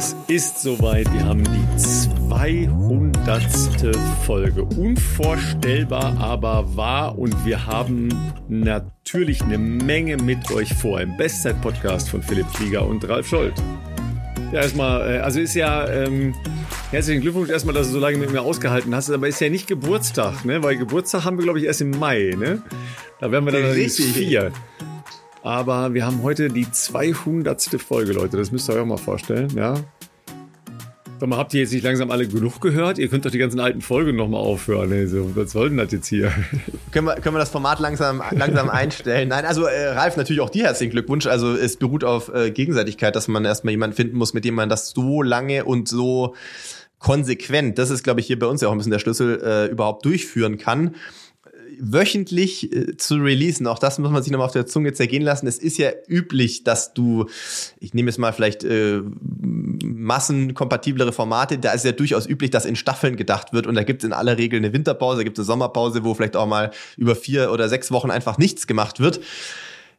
Es ist soweit. Wir haben die 200. Folge. Unvorstellbar, aber wahr. Und wir haben natürlich eine Menge mit euch vor im Bestzeit-Podcast von Philipp Flieger und Ralf Scholz. Ja, erstmal, äh, also ist ja, ähm, herzlichen Glückwunsch erstmal, dass du so lange mit mir ausgehalten hast, aber ist ja nicht Geburtstag, ne? Weil Geburtstag haben wir, glaube ich, erst im Mai, ne? Da werden wir dann Richtig. vier. Aber wir haben heute die 200. Folge, Leute. Das müsst ihr euch auch mal vorstellen, ja. Sag mal, habt ihr jetzt nicht langsam alle genug gehört? Ihr könnt doch die ganzen alten Folgen nochmal aufhören. Ey. So, was soll denn das jetzt hier? Können wir, können wir das Format langsam, langsam einstellen? Nein, also äh, Ralf, natürlich auch dir herzlichen Glückwunsch. Also es beruht auf äh, Gegenseitigkeit, dass man erstmal jemanden finden muss, mit dem man das so lange und so konsequent, das ist, glaube ich, hier bei uns ja auch ein bisschen der Schlüssel, äh, überhaupt durchführen kann wöchentlich äh, zu releasen. Auch das muss man sich nochmal auf der Zunge zergehen lassen. Es ist ja üblich, dass du, ich nehme jetzt mal vielleicht äh, massenkompatiblere Formate, da ist ja durchaus üblich, dass in Staffeln gedacht wird und da gibt es in aller Regel eine Winterpause, da gibt es eine Sommerpause, wo vielleicht auch mal über vier oder sechs Wochen einfach nichts gemacht wird.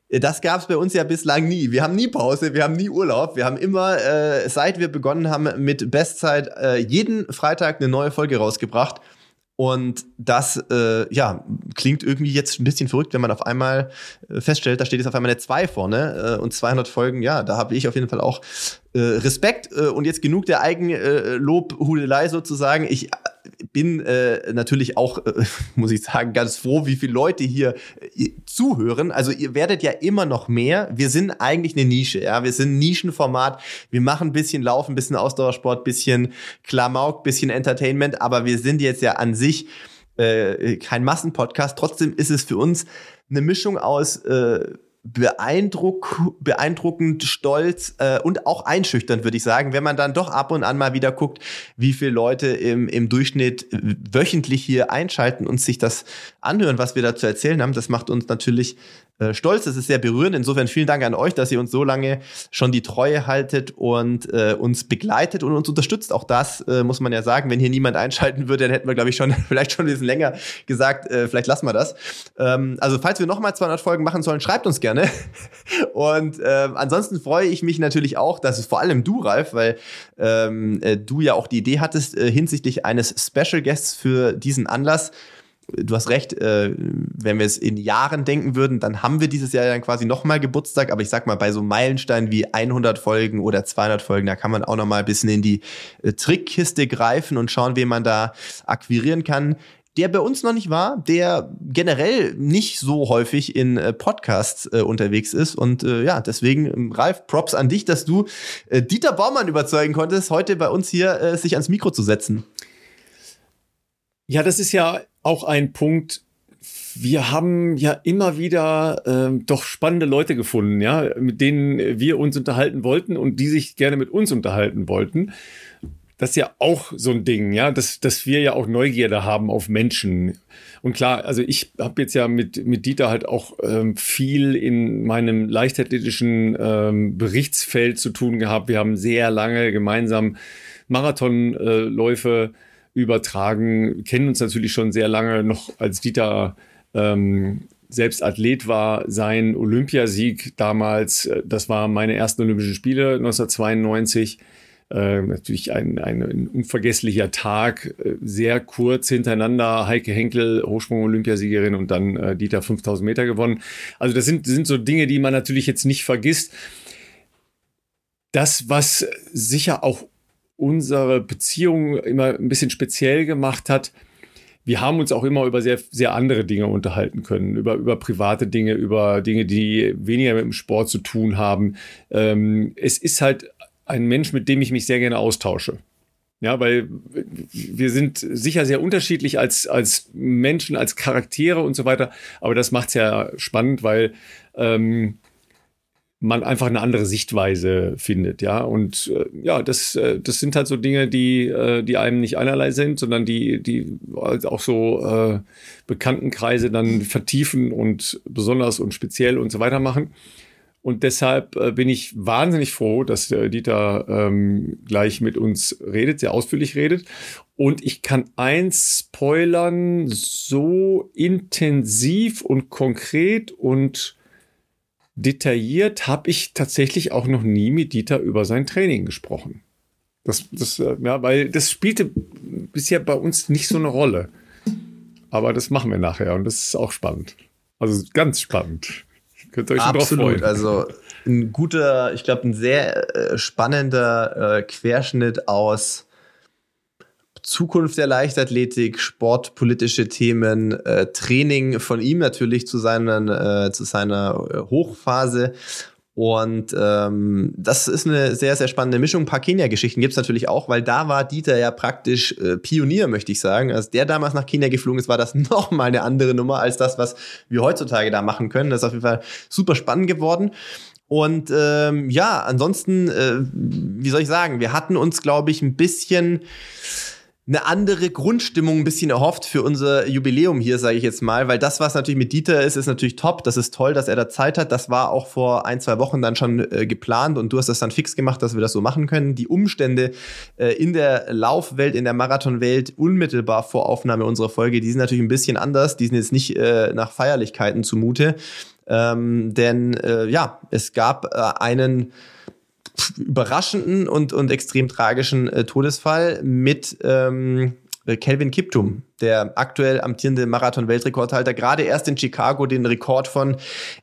Das gab es bei uns ja bislang nie. Wir haben nie Pause, wir haben nie Urlaub. Wir haben immer, äh, seit wir begonnen haben mit Bestzeit, äh, jeden Freitag eine neue Folge rausgebracht. Und das, äh, ja, klingt irgendwie jetzt ein bisschen verrückt, wenn man auf einmal äh, feststellt, da steht jetzt auf einmal eine 2 vorne äh, und 200 Folgen, ja, da habe ich auf jeden Fall auch äh, Respekt äh, und jetzt genug der Eigenlobhudelei sozusagen. Ich bin äh, natürlich auch, äh, muss ich sagen, ganz froh, wie viele Leute hier äh, zuhören. Also ihr werdet ja immer noch mehr. Wir sind eigentlich eine Nische, ja. Wir sind ein Nischenformat. Wir machen ein bisschen Laufen, ein bisschen Ausdauersport, bisschen Klamauk, bisschen Entertainment, aber wir sind jetzt ja an sich äh, kein Massenpodcast. Trotzdem ist es für uns eine Mischung aus äh, beeindruck, beeindruckend, stolz äh, und auch einschüchternd, würde ich sagen, wenn man dann doch ab und an mal wieder guckt, wie viele Leute im, im Durchschnitt wöchentlich hier einschalten und sich das anhören, was wir da zu erzählen haben. Das macht uns natürlich äh, stolz. Das ist sehr berührend. Insofern vielen Dank an euch, dass ihr uns so lange schon die Treue haltet und äh, uns begleitet und uns unterstützt. Auch das äh, muss man ja sagen. Wenn hier niemand einschalten würde, dann hätten wir, glaube ich, schon vielleicht schon ein bisschen länger gesagt, äh, vielleicht lassen wir das. Ähm, also falls wir nochmal 200 Folgen machen sollen, schreibt uns gerne. Und äh, ansonsten freue ich mich natürlich auch, dass es vor allem du, Ralf, weil ähm, äh, du ja auch die Idee hattest äh, hinsichtlich eines Special Guests für diesen Anlass. Du hast recht, äh, wenn wir es in Jahren denken würden, dann haben wir dieses Jahr dann quasi nochmal Geburtstag. Aber ich sag mal, bei so Meilensteinen wie 100 Folgen oder 200 Folgen, da kann man auch nochmal ein bisschen in die äh, Trickkiste greifen und schauen, wen man da akquirieren kann der bei uns noch nicht war, der generell nicht so häufig in äh, Podcasts äh, unterwegs ist. Und äh, ja, deswegen, ähm, Ralf, Props an dich, dass du äh, Dieter Baumann überzeugen konntest, heute bei uns hier äh, sich ans Mikro zu setzen. Ja, das ist ja auch ein Punkt. Wir haben ja immer wieder ähm, doch spannende Leute gefunden, ja, mit denen wir uns unterhalten wollten und die sich gerne mit uns unterhalten wollten. Das ist ja auch so ein Ding, ja, dass, dass wir ja auch Neugierde haben auf Menschen. Und klar, also ich habe jetzt ja mit, mit Dieter halt auch ähm, viel in meinem leichtathletischen ähm, Berichtsfeld zu tun gehabt. Wir haben sehr lange gemeinsam Marathonläufe äh, übertragen, kennen uns natürlich schon sehr lange, noch als Dieter ähm, selbst Athlet war, sein Olympiasieg damals, äh, das war meine ersten Olympischen Spiele 1992. Äh, natürlich ein, ein, ein, unvergesslicher Tag, äh, sehr kurz hintereinander. Heike Henkel, Hochsprung-Olympiasiegerin und dann äh, Dieter 5000 Meter gewonnen. Also das sind, sind so Dinge, die man natürlich jetzt nicht vergisst. Das, was sicher auch unsere Beziehung immer ein bisschen speziell gemacht hat. Wir haben uns auch immer über sehr, sehr andere Dinge unterhalten können, über, über private Dinge, über Dinge, die weniger mit dem Sport zu tun haben. Ähm, es ist halt ein Mensch, mit dem ich mich sehr gerne austausche. Ja, weil wir sind sicher sehr unterschiedlich als, als Menschen, als Charaktere und so weiter. Aber das macht es ja spannend, weil ähm, man einfach eine andere Sichtweise findet, ja. Und äh, ja, das, äh, das sind halt so Dinge, die, äh, die einem nicht einerlei sind, sondern die, die auch so äh, Bekanntenkreise dann vertiefen und besonders und speziell und so weiter machen. Und deshalb äh, bin ich wahnsinnig froh, dass äh, Dieter ähm, gleich mit uns redet, sehr ausführlich redet. Und ich kann eins spoilern, so intensiv und konkret und detailliert habe ich tatsächlich auch noch nie mit Dieter über sein Training gesprochen. Das, das, äh, ja, weil das spielte bisher bei uns nicht so eine Rolle. Aber das machen wir nachher und das ist auch spannend. Also ganz spannend. Könnt ihr euch Absolut. Drauf freuen. Also ein guter, ich glaube, ein sehr äh, spannender äh, Querschnitt aus Zukunft der Leichtathletik, sportpolitische Themen, äh, Training von ihm natürlich zu seiner, äh, zu seiner äh, Hochphase. Und ähm, das ist eine sehr, sehr spannende Mischung. Ein paar Kenia-Geschichten gibt es natürlich auch, weil da war Dieter ja praktisch äh, Pionier, möchte ich sagen. Als der damals nach Kenia geflogen ist, war das nochmal eine andere Nummer als das, was wir heutzutage da machen können. Das ist auf jeden Fall super spannend geworden. Und ähm, ja, ansonsten, äh, wie soll ich sagen, wir hatten uns, glaube ich, ein bisschen eine andere Grundstimmung ein bisschen erhofft für unser Jubiläum hier, sage ich jetzt mal, weil das, was natürlich mit Dieter ist, ist natürlich top. Das ist toll, dass er da Zeit hat. Das war auch vor ein, zwei Wochen dann schon äh, geplant und du hast das dann fix gemacht, dass wir das so machen können. Die Umstände äh, in der Laufwelt, in der Marathonwelt unmittelbar vor Aufnahme unserer Folge, die sind natürlich ein bisschen anders. Die sind jetzt nicht äh, nach Feierlichkeiten zumute. Ähm, denn äh, ja, es gab äh, einen überraschenden und, und extrem tragischen äh, Todesfall mit ähm, Kelvin Kiptum, der aktuell amtierende Marathon-Weltrekordhalter, gerade erst in Chicago den Rekord von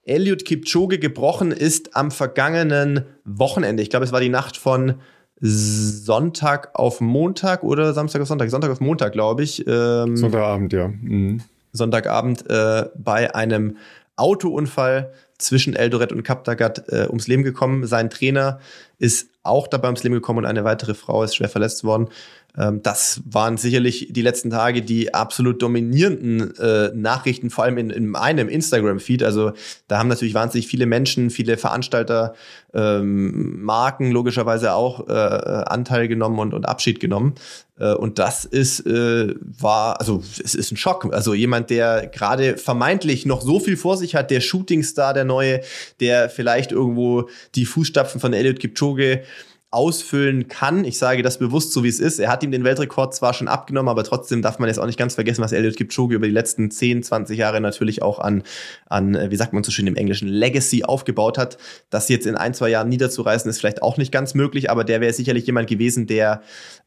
Eliud Kipchoge gebrochen ist am vergangenen Wochenende. Ich glaube, es war die Nacht von Sonntag auf Montag oder Samstag auf Sonntag. Sonntag auf Montag, glaube ich. Ähm, Sonntagabend, ja. Mhm. Sonntagabend äh, bei einem Autounfall zwischen Eldoret und Kaptagat äh, ums Leben gekommen. Sein Trainer ist auch dabei ums Leben gekommen und eine weitere Frau ist schwer verletzt worden. Ähm, das waren sicherlich die letzten Tage die absolut dominierenden äh, Nachrichten, vor allem in, in einem Instagram-Feed. Also da haben natürlich wahnsinnig viele Menschen, viele Veranstalter, ähm, Marken logischerweise auch äh, Anteil genommen und, und Abschied genommen. Äh, und das ist, äh, war, also es ist ein Schock. Also jemand, der gerade vermeintlich noch so viel vor sich hat, der Shootingstar, der neue, der vielleicht irgendwo die Fußstapfen von Elliot Kipchoge ausfüllen kann. Ich sage das bewusst so, wie es ist. Er hat ihm den Weltrekord zwar schon abgenommen, aber trotzdem darf man jetzt auch nicht ganz vergessen, was Elliot Kipchoge über die letzten 10, 20 Jahre natürlich auch an, an wie sagt man so schön im Englischen, Legacy aufgebaut hat. Das jetzt in ein, zwei Jahren niederzureißen, ist vielleicht auch nicht ganz möglich, aber der wäre sicherlich jemand gewesen, der,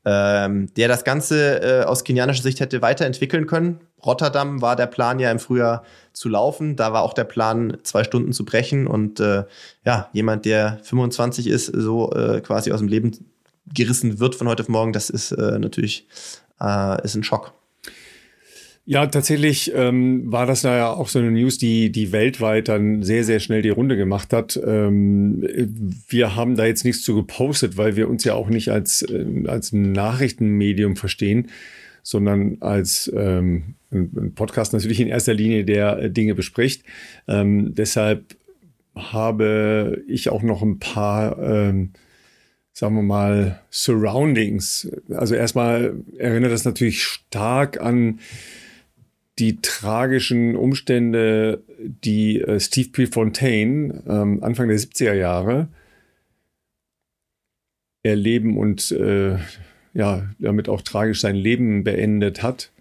ähm, der das Ganze äh, aus kenianischer Sicht hätte weiterentwickeln können. Rotterdam war der Plan ja im Frühjahr zu laufen. Da war auch der Plan, zwei Stunden zu brechen. Und äh, ja, jemand, der 25 ist, so äh, quasi aus dem Leben gerissen wird von heute auf morgen, das ist äh, natürlich äh, ist ein Schock. Ja, tatsächlich ähm, war das ja auch so eine News, die, die weltweit dann sehr, sehr schnell die Runde gemacht hat. Ähm, wir haben da jetzt nichts zu gepostet, weil wir uns ja auch nicht als, äh, als Nachrichtenmedium verstehen sondern als ähm, ein Podcast natürlich in erster Linie, der äh, Dinge bespricht. Ähm, deshalb habe ich auch noch ein paar, ähm, sagen wir mal, Surroundings. Also erstmal erinnert das natürlich stark an die tragischen Umstände, die äh, Steve Prefontaine ähm, Anfang der 70er Jahre erleben und äh, ja, damit auch tragisch sein Leben beendet hat,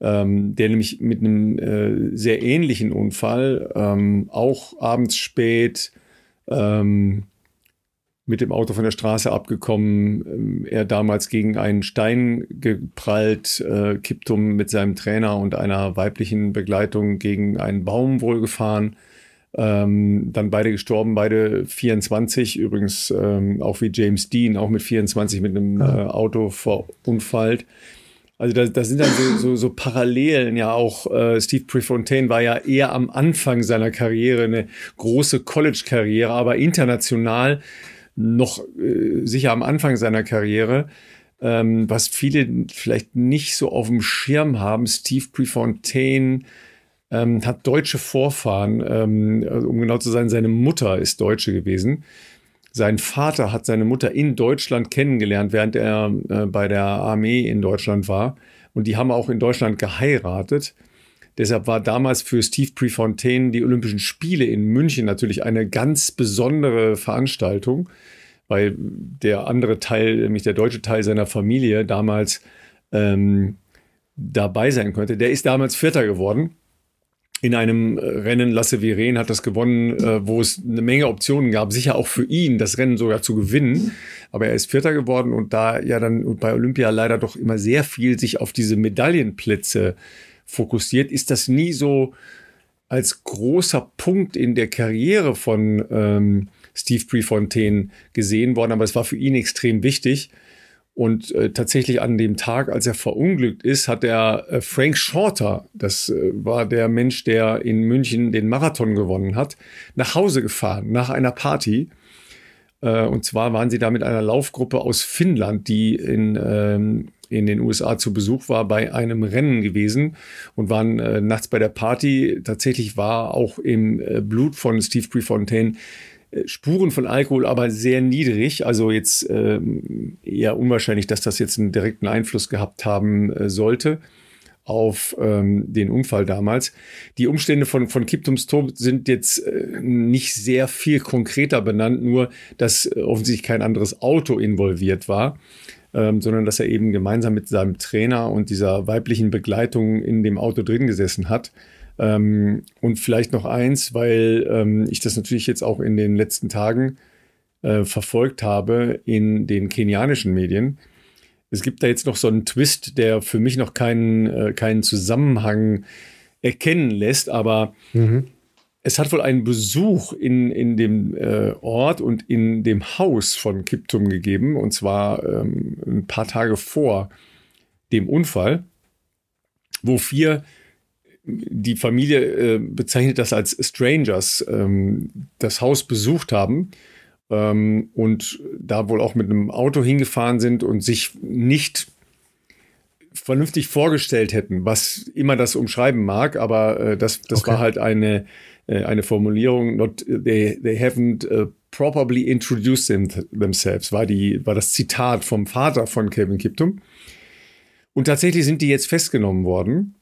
ähm, der nämlich mit einem äh, sehr ähnlichen Unfall, ähm, auch abends spät, ähm, mit dem Auto von der Straße abgekommen, ähm, er damals gegen einen Stein geprallt, äh, Kiptum mit seinem Trainer und einer weiblichen Begleitung gegen einen Baum wohl gefahren. Ähm, dann beide gestorben, beide 24, übrigens ähm, auch wie James Dean, auch mit 24 mit einem äh, Auto verunfallt. Also da, da sind dann so, so, so Parallelen ja auch. Äh, Steve Prefontaine war ja eher am Anfang seiner Karriere eine große College-Karriere, aber international noch äh, sicher am Anfang seiner Karriere. Ähm, was viele vielleicht nicht so auf dem Schirm haben, Steve Prefontaine ähm, hat deutsche Vorfahren. Ähm, also um genau zu sein, seine Mutter ist Deutsche gewesen. Sein Vater hat seine Mutter in Deutschland kennengelernt, während er äh, bei der Armee in Deutschland war. Und die haben auch in Deutschland geheiratet. Deshalb war damals für Steve Prefontaine die Olympischen Spiele in München natürlich eine ganz besondere Veranstaltung, weil der andere Teil, nämlich der deutsche Teil seiner Familie, damals ähm, dabei sein konnte. Der ist damals Vierter geworden in einem äh, Rennen, Lasse Viren hat das gewonnen, äh, wo es eine Menge Optionen gab, sicher auch für ihn, das Rennen sogar zu gewinnen. Aber er ist Vierter geworden und da ja dann bei Olympia leider doch immer sehr viel sich auf diese Medaillenplätze fokussiert, ist das nie so als großer Punkt in der Karriere von ähm, Steve Prefontaine gesehen worden. Aber es war für ihn extrem wichtig. Und äh, tatsächlich an dem Tag, als er verunglückt ist, hat er äh, Frank Shorter, das äh, war der Mensch, der in München den Marathon gewonnen hat, nach Hause gefahren, nach einer Party. Äh, und zwar waren sie da mit einer Laufgruppe aus Finnland, die in, ähm, in den USA zu Besuch war, bei einem Rennen gewesen und waren äh, nachts bei der Party. Tatsächlich war auch im äh, Blut von Steve Prefontaine Spuren von Alkohol, aber sehr niedrig. Also jetzt ähm, eher unwahrscheinlich, dass das jetzt einen direkten Einfluss gehabt haben äh, sollte auf ähm, den Unfall damals. Die Umstände von, von Kiptums Tod sind jetzt äh, nicht sehr viel konkreter benannt, nur dass äh, offensichtlich kein anderes Auto involviert war, ähm, sondern dass er eben gemeinsam mit seinem Trainer und dieser weiblichen Begleitung in dem Auto drin gesessen hat. Ähm, und vielleicht noch eins, weil ähm, ich das natürlich jetzt auch in den letzten Tagen äh, verfolgt habe in den kenianischen Medien. Es gibt da jetzt noch so einen Twist, der für mich noch keinen, äh, keinen Zusammenhang erkennen lässt, aber mhm. es hat wohl einen Besuch in, in dem äh, Ort und in dem Haus von Kiptum gegeben, und zwar ähm, ein paar Tage vor dem Unfall, wo vier die Familie äh, bezeichnet das als Strangers, ähm, das Haus besucht haben ähm, und da wohl auch mit einem Auto hingefahren sind und sich nicht vernünftig vorgestellt hätten, was immer das umschreiben mag, aber äh, das, das okay. war halt eine, äh, eine Formulierung, not, they, they haven't uh, properly introduced them, themselves, war, die, war das Zitat vom Vater von Kevin Kiptum. Und tatsächlich sind die jetzt festgenommen worden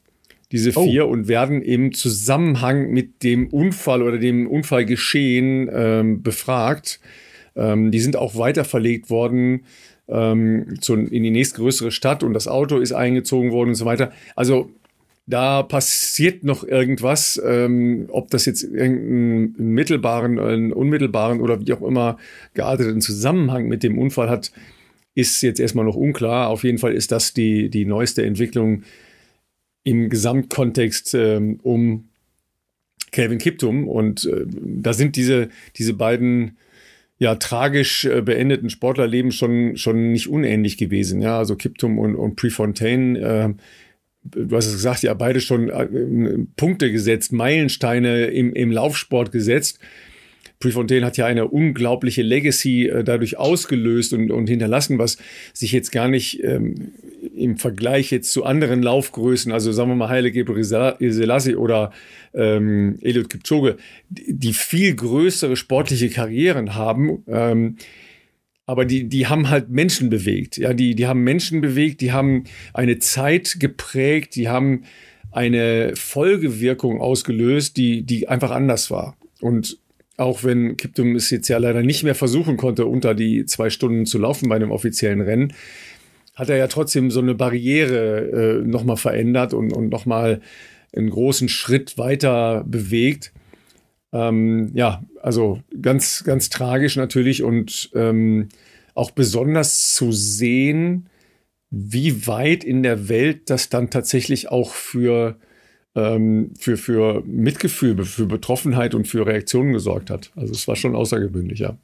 diese oh. vier, oh. und werden im Zusammenhang mit dem Unfall oder dem Unfallgeschehen ähm, befragt. Ähm, die sind auch weiter verlegt worden ähm, zu, in die nächstgrößere Stadt und das Auto ist eingezogen worden und so weiter. Also da passiert noch irgendwas, ähm, ob das jetzt irgendeinen mittelbaren, einen unmittelbaren oder wie auch immer gearteten Zusammenhang mit dem Unfall hat, ist jetzt erstmal noch unklar. Auf jeden Fall ist das die, die neueste Entwicklung im Gesamtkontext ähm, um Calvin Kiptum. Und äh, da sind diese, diese beiden ja tragisch äh, beendeten Sportlerleben schon, schon nicht unähnlich gewesen. Ja, also Kiptum und, und Prefontaine, äh, du hast es gesagt, ja, beide schon äh, Punkte gesetzt, Meilensteine im, im Laufsport gesetzt. Prefontaine hat ja eine unglaubliche Legacy äh, dadurch ausgelöst und, und hinterlassen, was sich jetzt gar nicht ähm, im Vergleich jetzt zu anderen Laufgrößen, also sagen wir mal Haile Gebrselassie oder ähm, Eliud Kipchoge, die, die viel größere sportliche Karrieren haben, ähm, aber die, die haben halt Menschen bewegt. Ja, die, die haben Menschen bewegt, die haben eine Zeit geprägt, die haben eine Folgewirkung ausgelöst, die, die einfach anders war. Und auch wenn Kiptum es jetzt ja leider nicht mehr versuchen konnte, unter die zwei Stunden zu laufen bei einem offiziellen Rennen, hat er ja trotzdem so eine Barriere äh, nochmal verändert und, und nochmal einen großen Schritt weiter bewegt. Ähm, ja, also ganz, ganz tragisch natürlich und ähm, auch besonders zu sehen, wie weit in der Welt das dann tatsächlich auch für ähm, für, für Mitgefühl, für Betroffenheit und für Reaktionen gesorgt hat. Also es war schon außergewöhnlich, ja.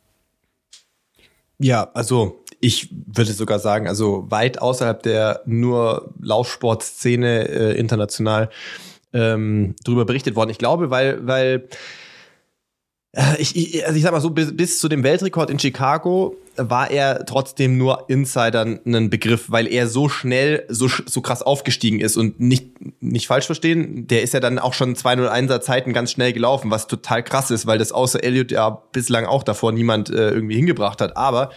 Ja, also ich würde sogar sagen, also weit außerhalb der nur Laufsportszene äh, international ähm, darüber berichtet worden. Ich glaube, weil, weil äh, ich, ich, also ich sag mal so, bis, bis zu dem Weltrekord in Chicago war er trotzdem nur Insidern ein Begriff, weil er so schnell, so, so krass aufgestiegen ist und nicht, nicht falsch verstehen, der ist ja dann auch schon 201er Zeiten ganz schnell gelaufen, was total krass ist, weil das außer Elliot ja bislang auch davor niemand äh, irgendwie hingebracht hat. Aber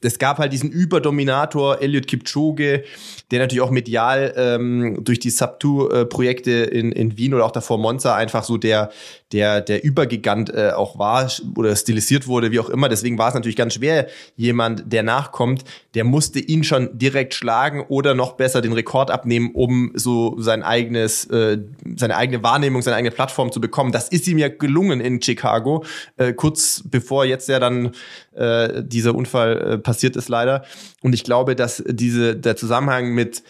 es gab halt diesen Überdominator Elliot Kipchoge, der natürlich auch medial ähm, durch die Sub-2-Projekte in, in Wien oder auch davor Monza einfach so der, der, der Übergigant äh, auch war oder stilisiert wurde, wie auch immer. Deswegen war es natürlich ganz schwer, jemand, der nachkommt, der musste ihn schon direkt schlagen oder noch besser den Rekord abnehmen, um so sein eigenes, äh, seine eigene Wahrnehmung, seine eigene Plattform zu bekommen. Das ist ihm ja gelungen in Chicago, äh, kurz bevor jetzt ja dann äh, dieser Unfall äh, passiert ist leider. Und ich glaube, dass diese, der Zusammenhang mit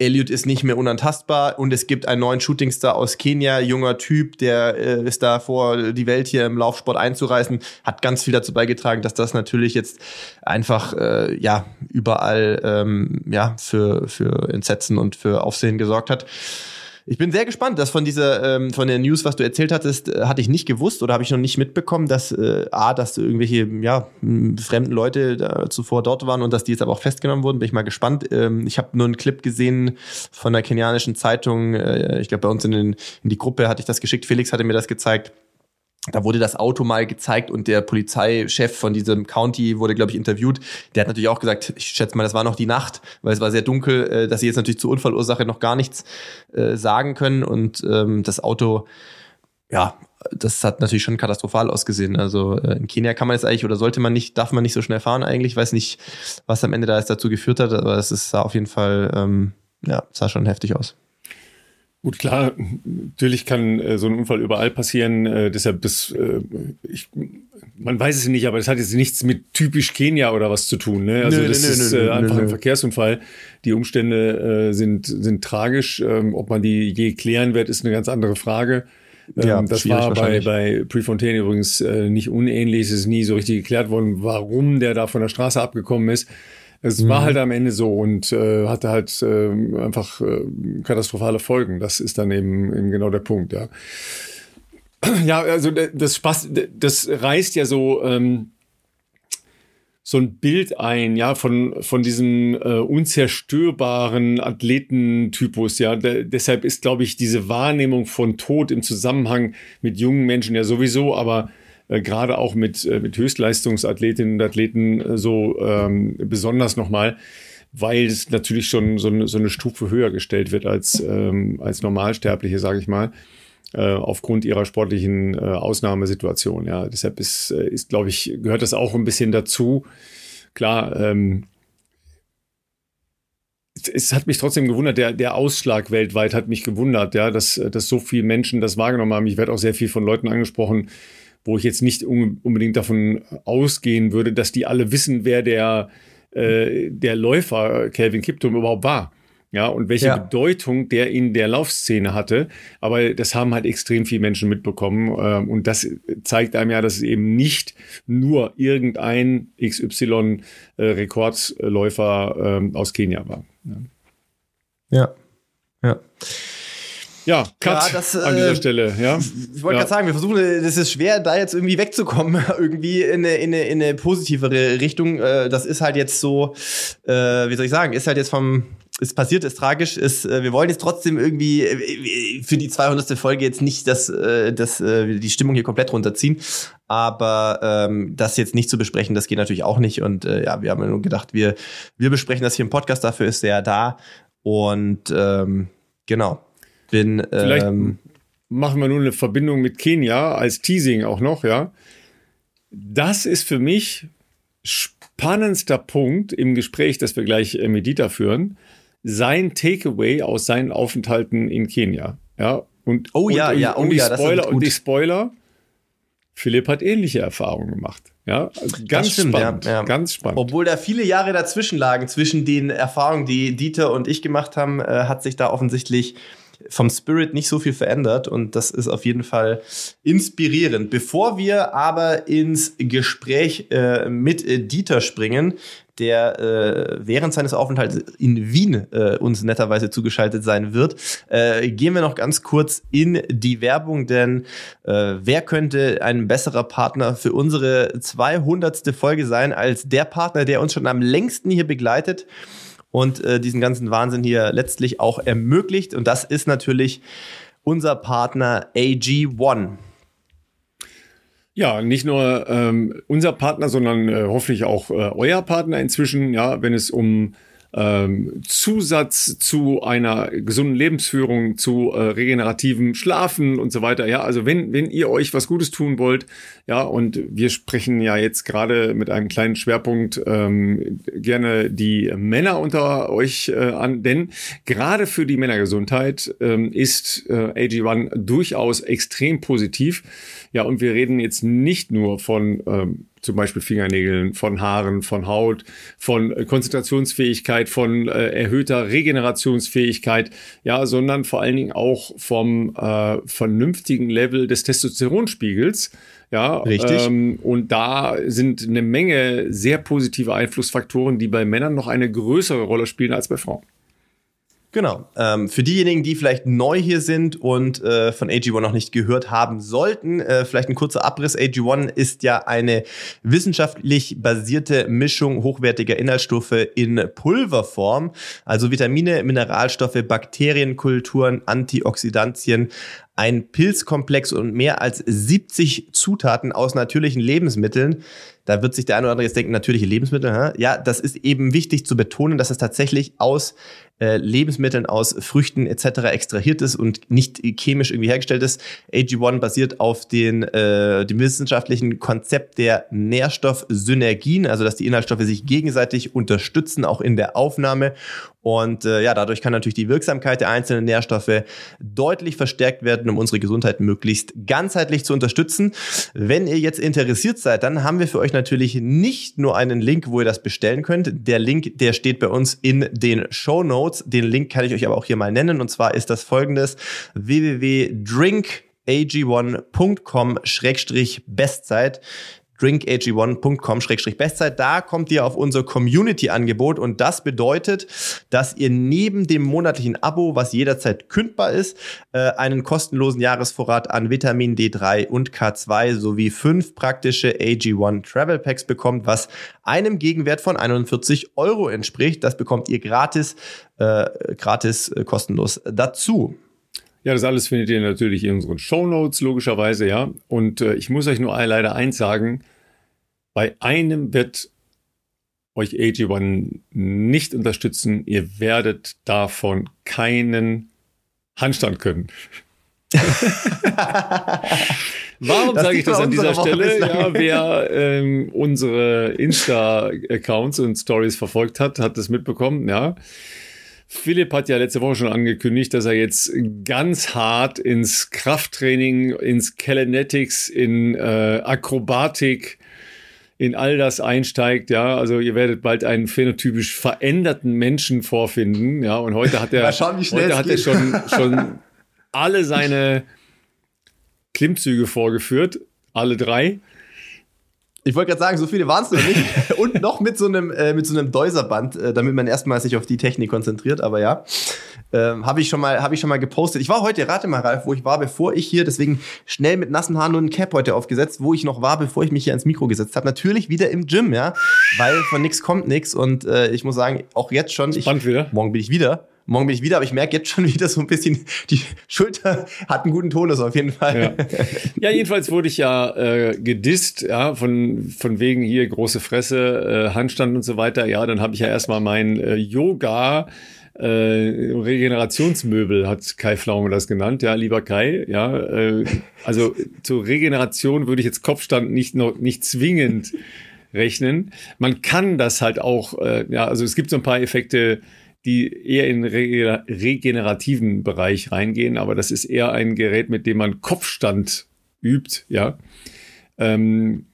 Elliot ist nicht mehr unantastbar und es gibt einen neuen Shootingstar aus Kenia, junger Typ, der äh, ist da vor, die Welt hier im Laufsport einzureißen, hat ganz viel dazu beigetragen, dass das natürlich jetzt einfach äh, ja überall ähm, ja für für Entsetzen und für Aufsehen gesorgt hat. Ich bin sehr gespannt, dass von dieser, ähm, von der News, was du erzählt hattest, äh, hatte ich nicht gewusst oder habe ich noch nicht mitbekommen, dass äh, A, dass irgendwelche ja, fremden Leute da zuvor dort waren und dass die jetzt aber auch festgenommen wurden. Bin ich mal gespannt. Ähm, ich habe nur einen Clip gesehen von der kenianischen Zeitung. Äh, ich glaube, bei uns in, den, in die Gruppe hatte ich das geschickt. Felix hatte mir das gezeigt da wurde das Auto mal gezeigt und der Polizeichef von diesem County wurde, glaube ich, interviewt. Der hat natürlich auch gesagt, ich schätze mal, das war noch die Nacht, weil es war sehr dunkel, äh, dass sie jetzt natürlich zur Unfallursache noch gar nichts äh, sagen können. Und ähm, das Auto, ja, das hat natürlich schon katastrophal ausgesehen. Also äh, in Kenia kann man jetzt eigentlich oder sollte man nicht, darf man nicht so schnell fahren eigentlich. Ich weiß nicht, was am Ende da jetzt dazu geführt hat, aber es sah auf jeden Fall, ähm, ja, sah schon heftig aus. Gut, klar, natürlich kann äh, so ein Unfall überall passieren. Äh, deshalb, das, äh, ich, man weiß es nicht, aber das hat jetzt nichts mit typisch Kenia oder was zu tun. Ne? Also nö, das nö, ist nö, äh, einfach ein Verkehrsunfall. Die Umstände äh, sind, sind tragisch. Ähm, ob man die je klären wird, ist eine ganz andere Frage. Ähm, ja, das war bei, bei Prefontaine übrigens äh, nicht unähnlich. Es ist nie so richtig geklärt worden, warum der da von der Straße abgekommen ist. Es mhm. war halt am Ende so und äh, hatte halt äh, einfach äh, katastrophale Folgen. Das ist dann eben, eben genau der Punkt, ja. Ja, also das Spaß, das reißt ja so ähm, so ein Bild ein, ja, von von diesem äh, unzerstörbaren Athletentypus, ja. De deshalb ist, glaube ich, diese Wahrnehmung von Tod im Zusammenhang mit jungen Menschen ja sowieso, aber äh, gerade auch mit, äh, mit Höchstleistungsathletinnen und Athleten äh, so ähm, besonders nochmal, weil es natürlich schon so eine, so eine Stufe höher gestellt wird als, ähm, als Normalsterbliche, sage ich mal äh, aufgrund ihrer sportlichen äh, Ausnahmesituation. Ja, deshalb ist, ist glaube ich, gehört das auch ein bisschen dazu. Klar, ähm, es hat mich trotzdem gewundert, der, der Ausschlag weltweit hat mich gewundert, ja, dass, dass so viele Menschen das wahrgenommen haben. Ich werde auch sehr viel von Leuten angesprochen, wo ich jetzt nicht unbedingt davon ausgehen würde, dass die alle wissen, wer der, äh, der Läufer Calvin Kiptum überhaupt war. Ja, und welche ja. Bedeutung der in der Laufszene hatte. Aber das haben halt extrem viele Menschen mitbekommen. Ähm, und das zeigt einem ja, dass es eben nicht nur irgendein XY-Rekordläufer äh, ähm, aus Kenia war. Ja. Ja. Ja, Cut ja, das, an dieser äh, Stelle. Ja. Ich wollte ja. gerade sagen, wir versuchen, das ist schwer, da jetzt irgendwie wegzukommen, irgendwie in eine, in eine, in eine positivere Richtung. Äh, das ist halt jetzt so, äh, wie soll ich sagen, ist halt jetzt vom, ist passiert, ist tragisch, ist, äh, wir wollen jetzt trotzdem irgendwie äh, für die 200. Folge jetzt nicht das, äh, das, äh, die Stimmung hier komplett runterziehen, aber ähm, das jetzt nicht zu besprechen, das geht natürlich auch nicht und äh, ja, wir haben nur gedacht, wir, wir besprechen das hier im Podcast, dafür ist er da und ähm, genau bin. Vielleicht ähm, machen wir nun eine Verbindung mit Kenia als Teasing auch noch, ja. Das ist für mich spannendster Punkt im Gespräch, das wir gleich äh, mit Dieter führen. Sein Takeaway aus seinen Aufenthalten in Kenia. Ja, und, oh ja, und, ja, oh und, die ja, Spoiler, und die Spoiler. Philipp hat ähnliche Erfahrungen gemacht. Ja, also ganz stimmt, spannend, ja, ja. ganz spannend. Obwohl da viele Jahre dazwischen lagen, zwischen den Erfahrungen, die Dieter und ich gemacht haben, äh, hat sich da offensichtlich vom Spirit nicht so viel verändert und das ist auf jeden Fall inspirierend. Bevor wir aber ins Gespräch äh, mit äh, Dieter springen, der äh, während seines Aufenthalts in Wien äh, uns netterweise zugeschaltet sein wird, äh, gehen wir noch ganz kurz in die Werbung, denn äh, wer könnte ein besserer Partner für unsere 200. Folge sein als der Partner, der uns schon am längsten hier begleitet? und äh, diesen ganzen Wahnsinn hier letztlich auch ermöglicht. Und das ist natürlich unser Partner AG1. Ja, nicht nur ähm, unser Partner, sondern äh, hoffentlich auch äh, euer Partner inzwischen, ja, wenn es um ähm, Zusatz zu einer gesunden Lebensführung, zu äh, regenerativem Schlafen und so weiter. Ja, also wenn, wenn ihr euch was Gutes tun wollt, ja, und wir sprechen ja jetzt gerade mit einem kleinen Schwerpunkt ähm, gerne die Männer unter euch äh, an, denn gerade für die Männergesundheit ähm, ist äh, AG1 durchaus extrem positiv. Ja, und wir reden jetzt nicht nur von ähm, zum Beispiel Fingernägeln, von Haaren, von Haut, von äh, Konzentrationsfähigkeit, von äh, erhöhter Regenerationsfähigkeit, ja, sondern vor allen Dingen auch vom äh, vernünftigen Level des Testosteronspiegels. Ja, Richtig. Ähm, und da sind eine Menge sehr positive Einflussfaktoren, die bei Männern noch eine größere Rolle spielen als bei Frauen. Genau. Ähm, für diejenigen, die vielleicht neu hier sind und äh, von AG1 noch nicht gehört haben sollten, äh, vielleicht ein kurzer Abriss. AG1 ist ja eine wissenschaftlich basierte Mischung hochwertiger Inhaltsstoffe in Pulverform, also Vitamine, Mineralstoffe, Bakterienkulturen, Antioxidantien, ein Pilzkomplex und mehr als 70 Zutaten aus natürlichen Lebensmitteln. Da wird sich der eine oder andere jetzt denken, natürliche Lebensmittel, hä? ja, das ist eben wichtig zu betonen, dass es tatsächlich aus äh, Lebensmitteln aus Früchten etc. extrahiert ist und nicht chemisch irgendwie hergestellt ist. AG1 basiert auf den, äh, dem wissenschaftlichen Konzept der Nährstoffsynergien, also dass die Inhaltsstoffe sich gegenseitig unterstützen, auch in der Aufnahme. Und äh, ja, dadurch kann natürlich die Wirksamkeit der einzelnen Nährstoffe deutlich verstärkt werden, um unsere Gesundheit möglichst ganzheitlich zu unterstützen. Wenn ihr jetzt interessiert seid, dann haben wir für euch natürlich nicht nur einen Link, wo ihr das bestellen könnt. Der Link, der steht bei uns in den Show Notes. Den Link kann ich euch aber auch hier mal nennen. Und zwar ist das folgendes www.drinkag1.com-bestzeit drinkag1.com-bestzeit. Da kommt ihr auf unser Community-Angebot und das bedeutet, dass ihr neben dem monatlichen Abo, was jederzeit kündbar ist, äh, einen kostenlosen Jahresvorrat an Vitamin D3 und K2 sowie fünf praktische AG1 Travel Packs bekommt, was einem Gegenwert von 41 Euro entspricht. Das bekommt ihr gratis, äh, gratis äh, kostenlos dazu. Ja, das alles findet ihr natürlich in unseren Show Notes logischerweise, ja. Und äh, ich muss euch nur leider eins sagen: Bei einem wird euch AG1 nicht unterstützen. Ihr werdet davon keinen Handstand können. Warum sage ich das an dieser Stelle? Ja, wer ähm, unsere Insta-Accounts und Stories verfolgt hat, hat das mitbekommen, ja. Philipp hat ja letzte Woche schon angekündigt, dass er jetzt ganz hart ins Krafttraining, ins Kalenetics, in äh, Akrobatik, in all das einsteigt, ja, also ihr werdet bald einen phänotypisch veränderten Menschen vorfinden, ja, und heute hat er, schauen, heute hat er schon, schon alle seine Klimmzüge vorgeführt, alle drei. Ich wollte gerade sagen, so viele waren es noch nicht. Und noch mit so einem, äh, mit so einem Deuserband, äh, damit man erstmal sich auf die Technik konzentriert. Aber ja, ähm, habe ich schon mal, habe ich schon mal gepostet. Ich war heute, rate mal, Ralf, wo ich war, bevor ich hier, deswegen schnell mit nassen Haaren und ein Cap heute aufgesetzt, wo ich noch war, bevor ich mich hier ans Mikro gesetzt habe. Natürlich wieder im Gym, ja, weil von nix kommt nix. Und äh, ich muss sagen, auch jetzt schon. Ich, wieder. Morgen bin ich wieder. Morgen bin ich wieder, aber ich merke jetzt schon wieder so ein bisschen, die Schulter hat einen guten Tonus auf jeden Fall. Ja, ja jedenfalls wurde ich ja äh, gedisst, ja, von, von wegen hier große Fresse, äh, Handstand und so weiter. Ja, dann habe ich ja erstmal mein äh, Yoga. Äh, Regenerationsmöbel hat Kai Pflaume das genannt, ja, lieber Kai, ja, äh, also zur Regeneration würde ich jetzt Kopfstand nicht noch nicht zwingend rechnen. Man kann das halt auch, äh, ja, also es gibt so ein paar Effekte, die eher in re regenerativen Bereich reingehen, aber das ist eher ein Gerät, mit dem man Kopfstand übt, ja. Ähm,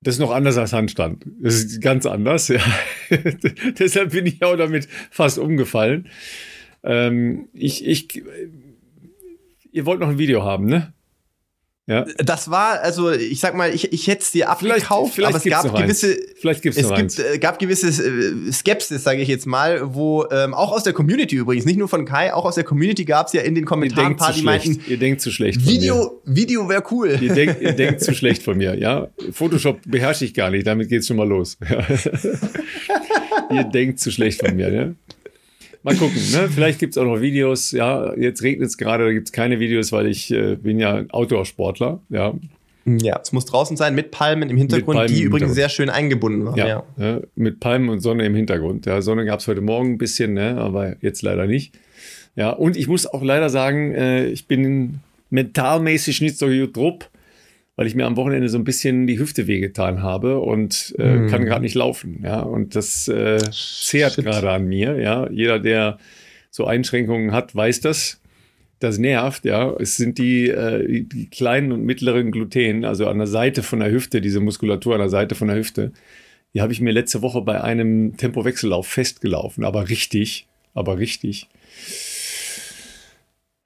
das ist noch anders als Handstand. Das ist ganz anders, ja. Deshalb bin ich auch damit fast umgefallen. Ähm, ich, ich, ihr wollt noch ein Video haben, ne? Ja. Das war, also ich sag mal, ich, ich hätte es dir abgekauft, vielleicht, vielleicht aber es gab gewisse, vielleicht gibt's es gibt, äh, gab gewisse äh, Skepsis, sage ich jetzt mal, wo ähm, auch aus der Community übrigens, nicht nur von Kai, auch aus der Community gab es ja in den Kommentaren ein paar, die meinten, ihr denkt zu schlecht. Von Video, mir. Video wäre cool. Ihr denkt, ihr denkt zu schlecht von mir, ja. Photoshop beherrsche ich gar nicht, damit geht's schon mal los. ihr denkt zu schlecht von mir, ja. Mal gucken, ne? Vielleicht gibt's auch noch Videos. Ja, jetzt regnet es gerade, da gibt's keine Videos, weil ich äh, bin ja Outdoor-Sportler, ja. Ja, es muss draußen sein mit Palmen im Hintergrund, Palmen die im übrigens Hintergrund. sehr schön eingebunden waren. Ja, Ja. ja, mit Palmen und Sonne im Hintergrund. Ja, Sonne gab es heute Morgen ein bisschen, ne, aber jetzt leider nicht. Ja, und ich muss auch leider sagen, äh, ich bin mentalmäßig nicht so gut drauf, weil ich mir am Wochenende so ein bisschen die Hüfte wehgetan habe und äh, Mm. kann gerade nicht laufen. Ja, und das äh, zehrt gerade an mir. Ja, jeder, der so Einschränkungen hat, weiß das. Das nervt, ja. Es sind die, äh, die kleinen und mittleren Gluten, also an der Seite von der Hüfte, diese Muskulatur an der Seite von der Hüfte. Die habe ich mir letzte Woche bei einem Tempowechsellauf festgelaufen, aber richtig, aber richtig.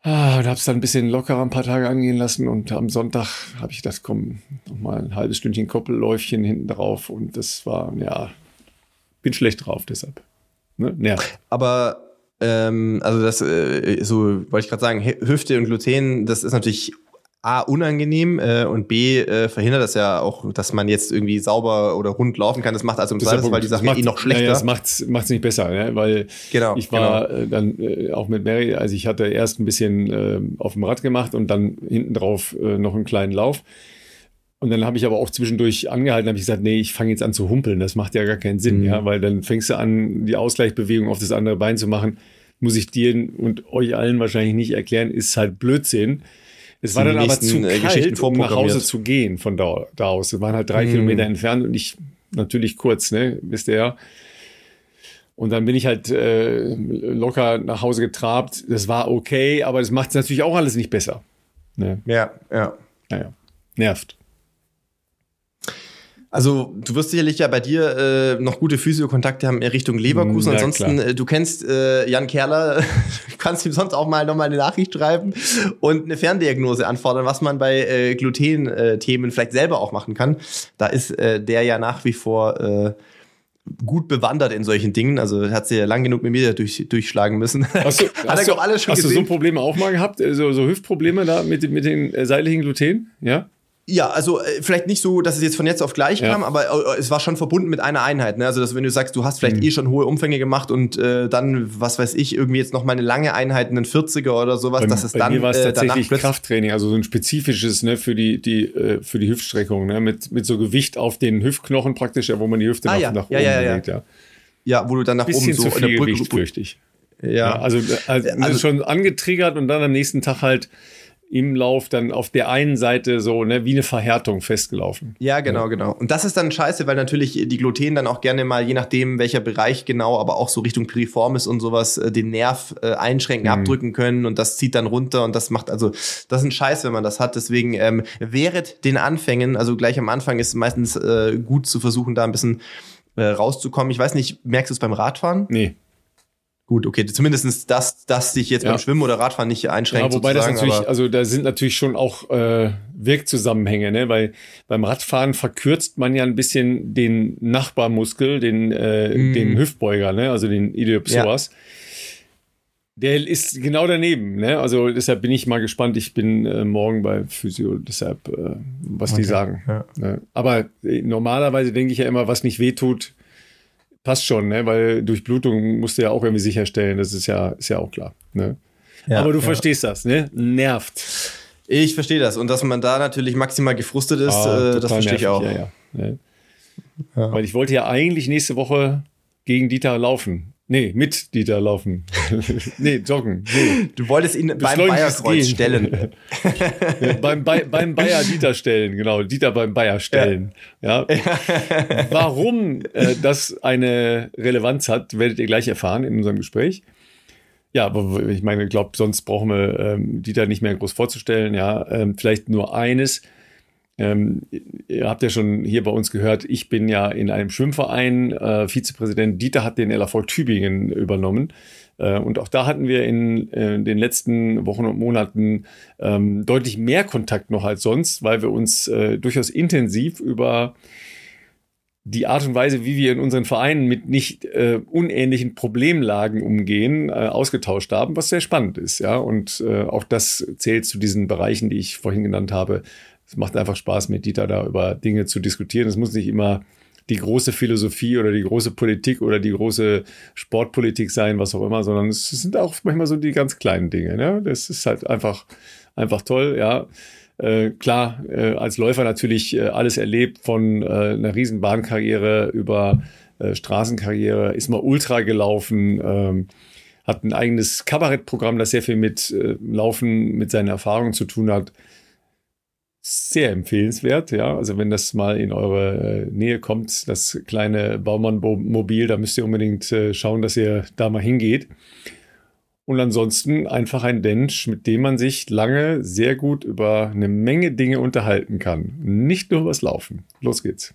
Ah, und habe es dann ein bisschen lockerer ein paar Tage angehen lassen und am Sonntag habe ich das, komm, nochmal ein halbes Stündchen Koppelläufchen hinten drauf und das war, ja, bin schlecht drauf deshalb. Ne? Nervt. Aber ähm, also das, äh, so wollte ich gerade sagen, Hü- Hüfte und Gluten, das ist natürlich A, unangenehm äh, und B, äh, verhindert das ja auch, dass man jetzt irgendwie sauber oder rund laufen kann. Das macht also im Zweifelsfall die Sache macht- eh noch schlechter. Naja, das macht's, macht's nicht besser, ne? weil genau, ich war äh, dann äh, auch mit Mary, also ich hatte erst ein bisschen äh, auf dem Rad gemacht und dann hinten drauf äh, noch einen kleinen Lauf. Und dann habe ich aber auch zwischendurch angehalten, habe ich gesagt, nee, ich fange jetzt an zu humpeln. Das macht ja gar keinen Sinn, Mhm. ja, weil dann fängst du an, die Ausgleichsbewegung auf das andere Bein zu machen. Muss ich dir und euch allen wahrscheinlich nicht erklären, ist halt Blödsinn. Es war dann aber zu äh, kalt, um nach Hause zu gehen von da, da aus. Wir waren halt drei Mhm. Kilometer entfernt und ich natürlich kurz, ne, wisst ihr ja. Und dann bin ich halt äh, locker nach Hause getrabt. Das war okay, aber das macht es natürlich auch alles nicht besser. Ne? ja, ja. Naja, nervt. Also du wirst sicherlich ja bei dir äh, noch gute Physiokontakte haben in Richtung Leverkusen. Ja, Ansonsten, äh, du kennst äh, Jan Kerler, du kannst ihm sonst auch mal nochmal eine Nachricht schreiben und eine Ferndiagnose anfordern, was man bei äh, Gluten-Themen vielleicht selber auch machen kann. Da ist äh, der ja nach wie vor äh, gut bewandert in solchen Dingen. Also hat sie ja lang genug mit mir durch, durchschlagen müssen. Hast du, Hat hast du, alles schon hast du so. Probleme auch mal gehabt? So, so Hüftprobleme da mit, mit den äh, seitlichen Gluten? Ja? Ja, also äh, vielleicht nicht so, dass es jetzt von jetzt auf gleich Ja. kam, aber äh, es war schon verbunden mit einer Einheit. Ne? Also, dass wenn du sagst, du hast Mhm. vielleicht eh schon hohe Umfänge gemacht und äh, dann, was weiß ich, irgendwie jetzt noch mal eine lange Einheit, einen 40er oder sowas, Bei, dass es bei dann mir war es äh, tatsächlich Krafttraining, also so ein spezifisches ne, für, die, die, äh, für die Hüftstreckung, ne, mit, mit so Gewicht auf den Hüftknochen praktisch, ja, wo man die Hüfte Ah, nach, ja. nach Ja, oben ja, ja. bewegt. Ja. ja, wo du dann nach Bisschen oben so zu in der viel Brücke, Gewicht, fürchte ich. ja, Ja, also, also, Also- schon angetriggert und dann am nächsten Tag halt im Lauf dann auf der einen Seite so ne, wie eine Verhärtung festgelaufen. Ja, genau, genau. Und das ist dann scheiße, weil natürlich die Gluten dann auch gerne mal, je nachdem welcher Bereich genau, aber auch so Richtung Piriformis und sowas, äh, den Nerv äh, einschränken, Mhm. abdrücken können und das zieht dann runter und das macht also, das ist ein Scheiß, wenn man das hat. Deswegen ähm, während den Anfängen, also gleich am Anfang ist meistens äh, gut zu versuchen, da ein bisschen äh, rauszukommen. Ich weiß nicht, merkst du es beim Radfahren? Nee. Gut, okay, zumindest das, das dich jetzt Ja. beim Schwimmen oder Radfahren nicht einschränkt. Ja, wobei das natürlich, aber- also da sind natürlich schon auch äh, Wirkzusammenhänge, ne? Weil beim Radfahren verkürzt man ja ein bisschen den Nachbarmuskel, den, äh, Mm. den Hüftbeuger, ne? Also den Iliopsoas. Der ist genau daneben, ne? Also deshalb bin ich mal gespannt. Ich bin äh, morgen bei Physio, deshalb, äh, was die Okay, sagen. ja. Ne? Aber äh, normalerweise denke ich ja immer, was nicht wehtut, passt schon, ne? Weil Durchblutung musst du ja auch irgendwie sicherstellen. Das ist ja, ist ja auch klar. Ne? Ja, Aber du ja. verstehst das, ne? Nervt. Ich verstehe das. Und dass man da natürlich maximal gefrustet ist, Ah, äh, das verstehe ich auch. Ja, ja. Ne? Ja. Weil ich wollte ja eigentlich nächste Woche gegen Dieter laufen. Nee, mit Dieter laufen. nee, joggen. So. Du wolltest ihn beim Bayerkreuz stellen. Ja, beim, beim Bayer Dieter stellen, genau. Dieter beim Bayer stellen. Ja. Warum äh, das eine Relevanz hat, werdet ihr gleich erfahren in unserem Gespräch. Ja, aber ich meine, ich glaube, sonst brauchen wir ähm, Dieter nicht mehr groß vorzustellen. Ja, ähm, vielleicht nur eines. Ähm, ihr habt ja schon hier bei uns gehört, ich bin ja in einem Schwimmverein äh, Vizepräsident. Dieter hat den LAV Tübingen übernommen. Äh, und auch da hatten wir in äh, den letzten Wochen und Monaten ähm, deutlich mehr Kontakt noch als sonst, weil wir uns äh, durchaus intensiv über die Art und Weise, wie wir in unseren Vereinen mit nicht äh, unähnlichen Problemlagen umgehen, äh, ausgetauscht haben, was sehr spannend ist. Ja, und äh, auch das zählt zu diesen Bereichen, die ich vorhin genannt habe. Es macht einfach Spaß, mit Dieter da über Dinge zu diskutieren. Es muss nicht immer die große Philosophie oder die große Politik oder die große Sportpolitik sein, was auch immer, sondern es sind auch manchmal so die ganz kleinen Dinge. Ne? Das ist halt einfach, einfach toll, ja. Äh, klar, äh, als Läufer natürlich äh, alles erlebt, von äh, einer riesen Bahnkarriere über äh, Straßenkarriere, ist mal Ultra gelaufen, ähm, hat ein eigenes Kabarettprogramm, das sehr viel mit äh, Laufen, mit seinen Erfahrungen zu tun hat. Sehr empfehlenswert, ja. Also wenn das mal in eure äh, Nähe kommt, das kleine Baumann-Mobil, da müsst ihr unbedingt äh, schauen, dass ihr da mal hingeht. Und ansonsten einfach ein Dench, mit dem man sich lange sehr gut über eine Menge Dinge unterhalten kann. Nicht nur übers Laufen. Los geht's.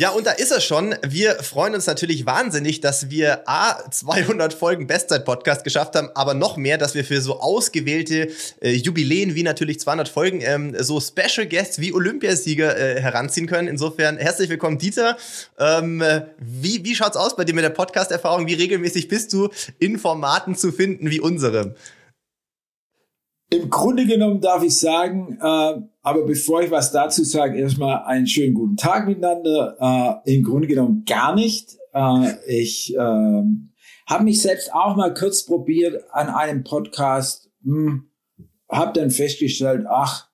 Ja, und da ist er schon. Wir freuen uns natürlich wahnsinnig, dass wir A, 200 Folgen Bestzeit-Podcast geschafft haben, aber noch mehr, dass wir für so ausgewählte äh, Jubiläen wie natürlich 200 Folgen ähm, so Special Guests wie Olympiasieger äh, heranziehen können. Insofern herzlich willkommen, Dieter. Ähm, wie, wie schaut's aus bei dir mit der Podcast-Erfahrung? Wie regelmäßig bist du in Formaten zu finden wie unserem? Im Grunde genommen darf ich sagen, äh, aber bevor ich was dazu sage, erstmal einen schönen guten Tag miteinander. Äh, Im Grunde genommen gar nicht. Äh, ich äh, habe mich selbst auch mal kurz probiert an einem Podcast, hm, habe dann festgestellt, ach,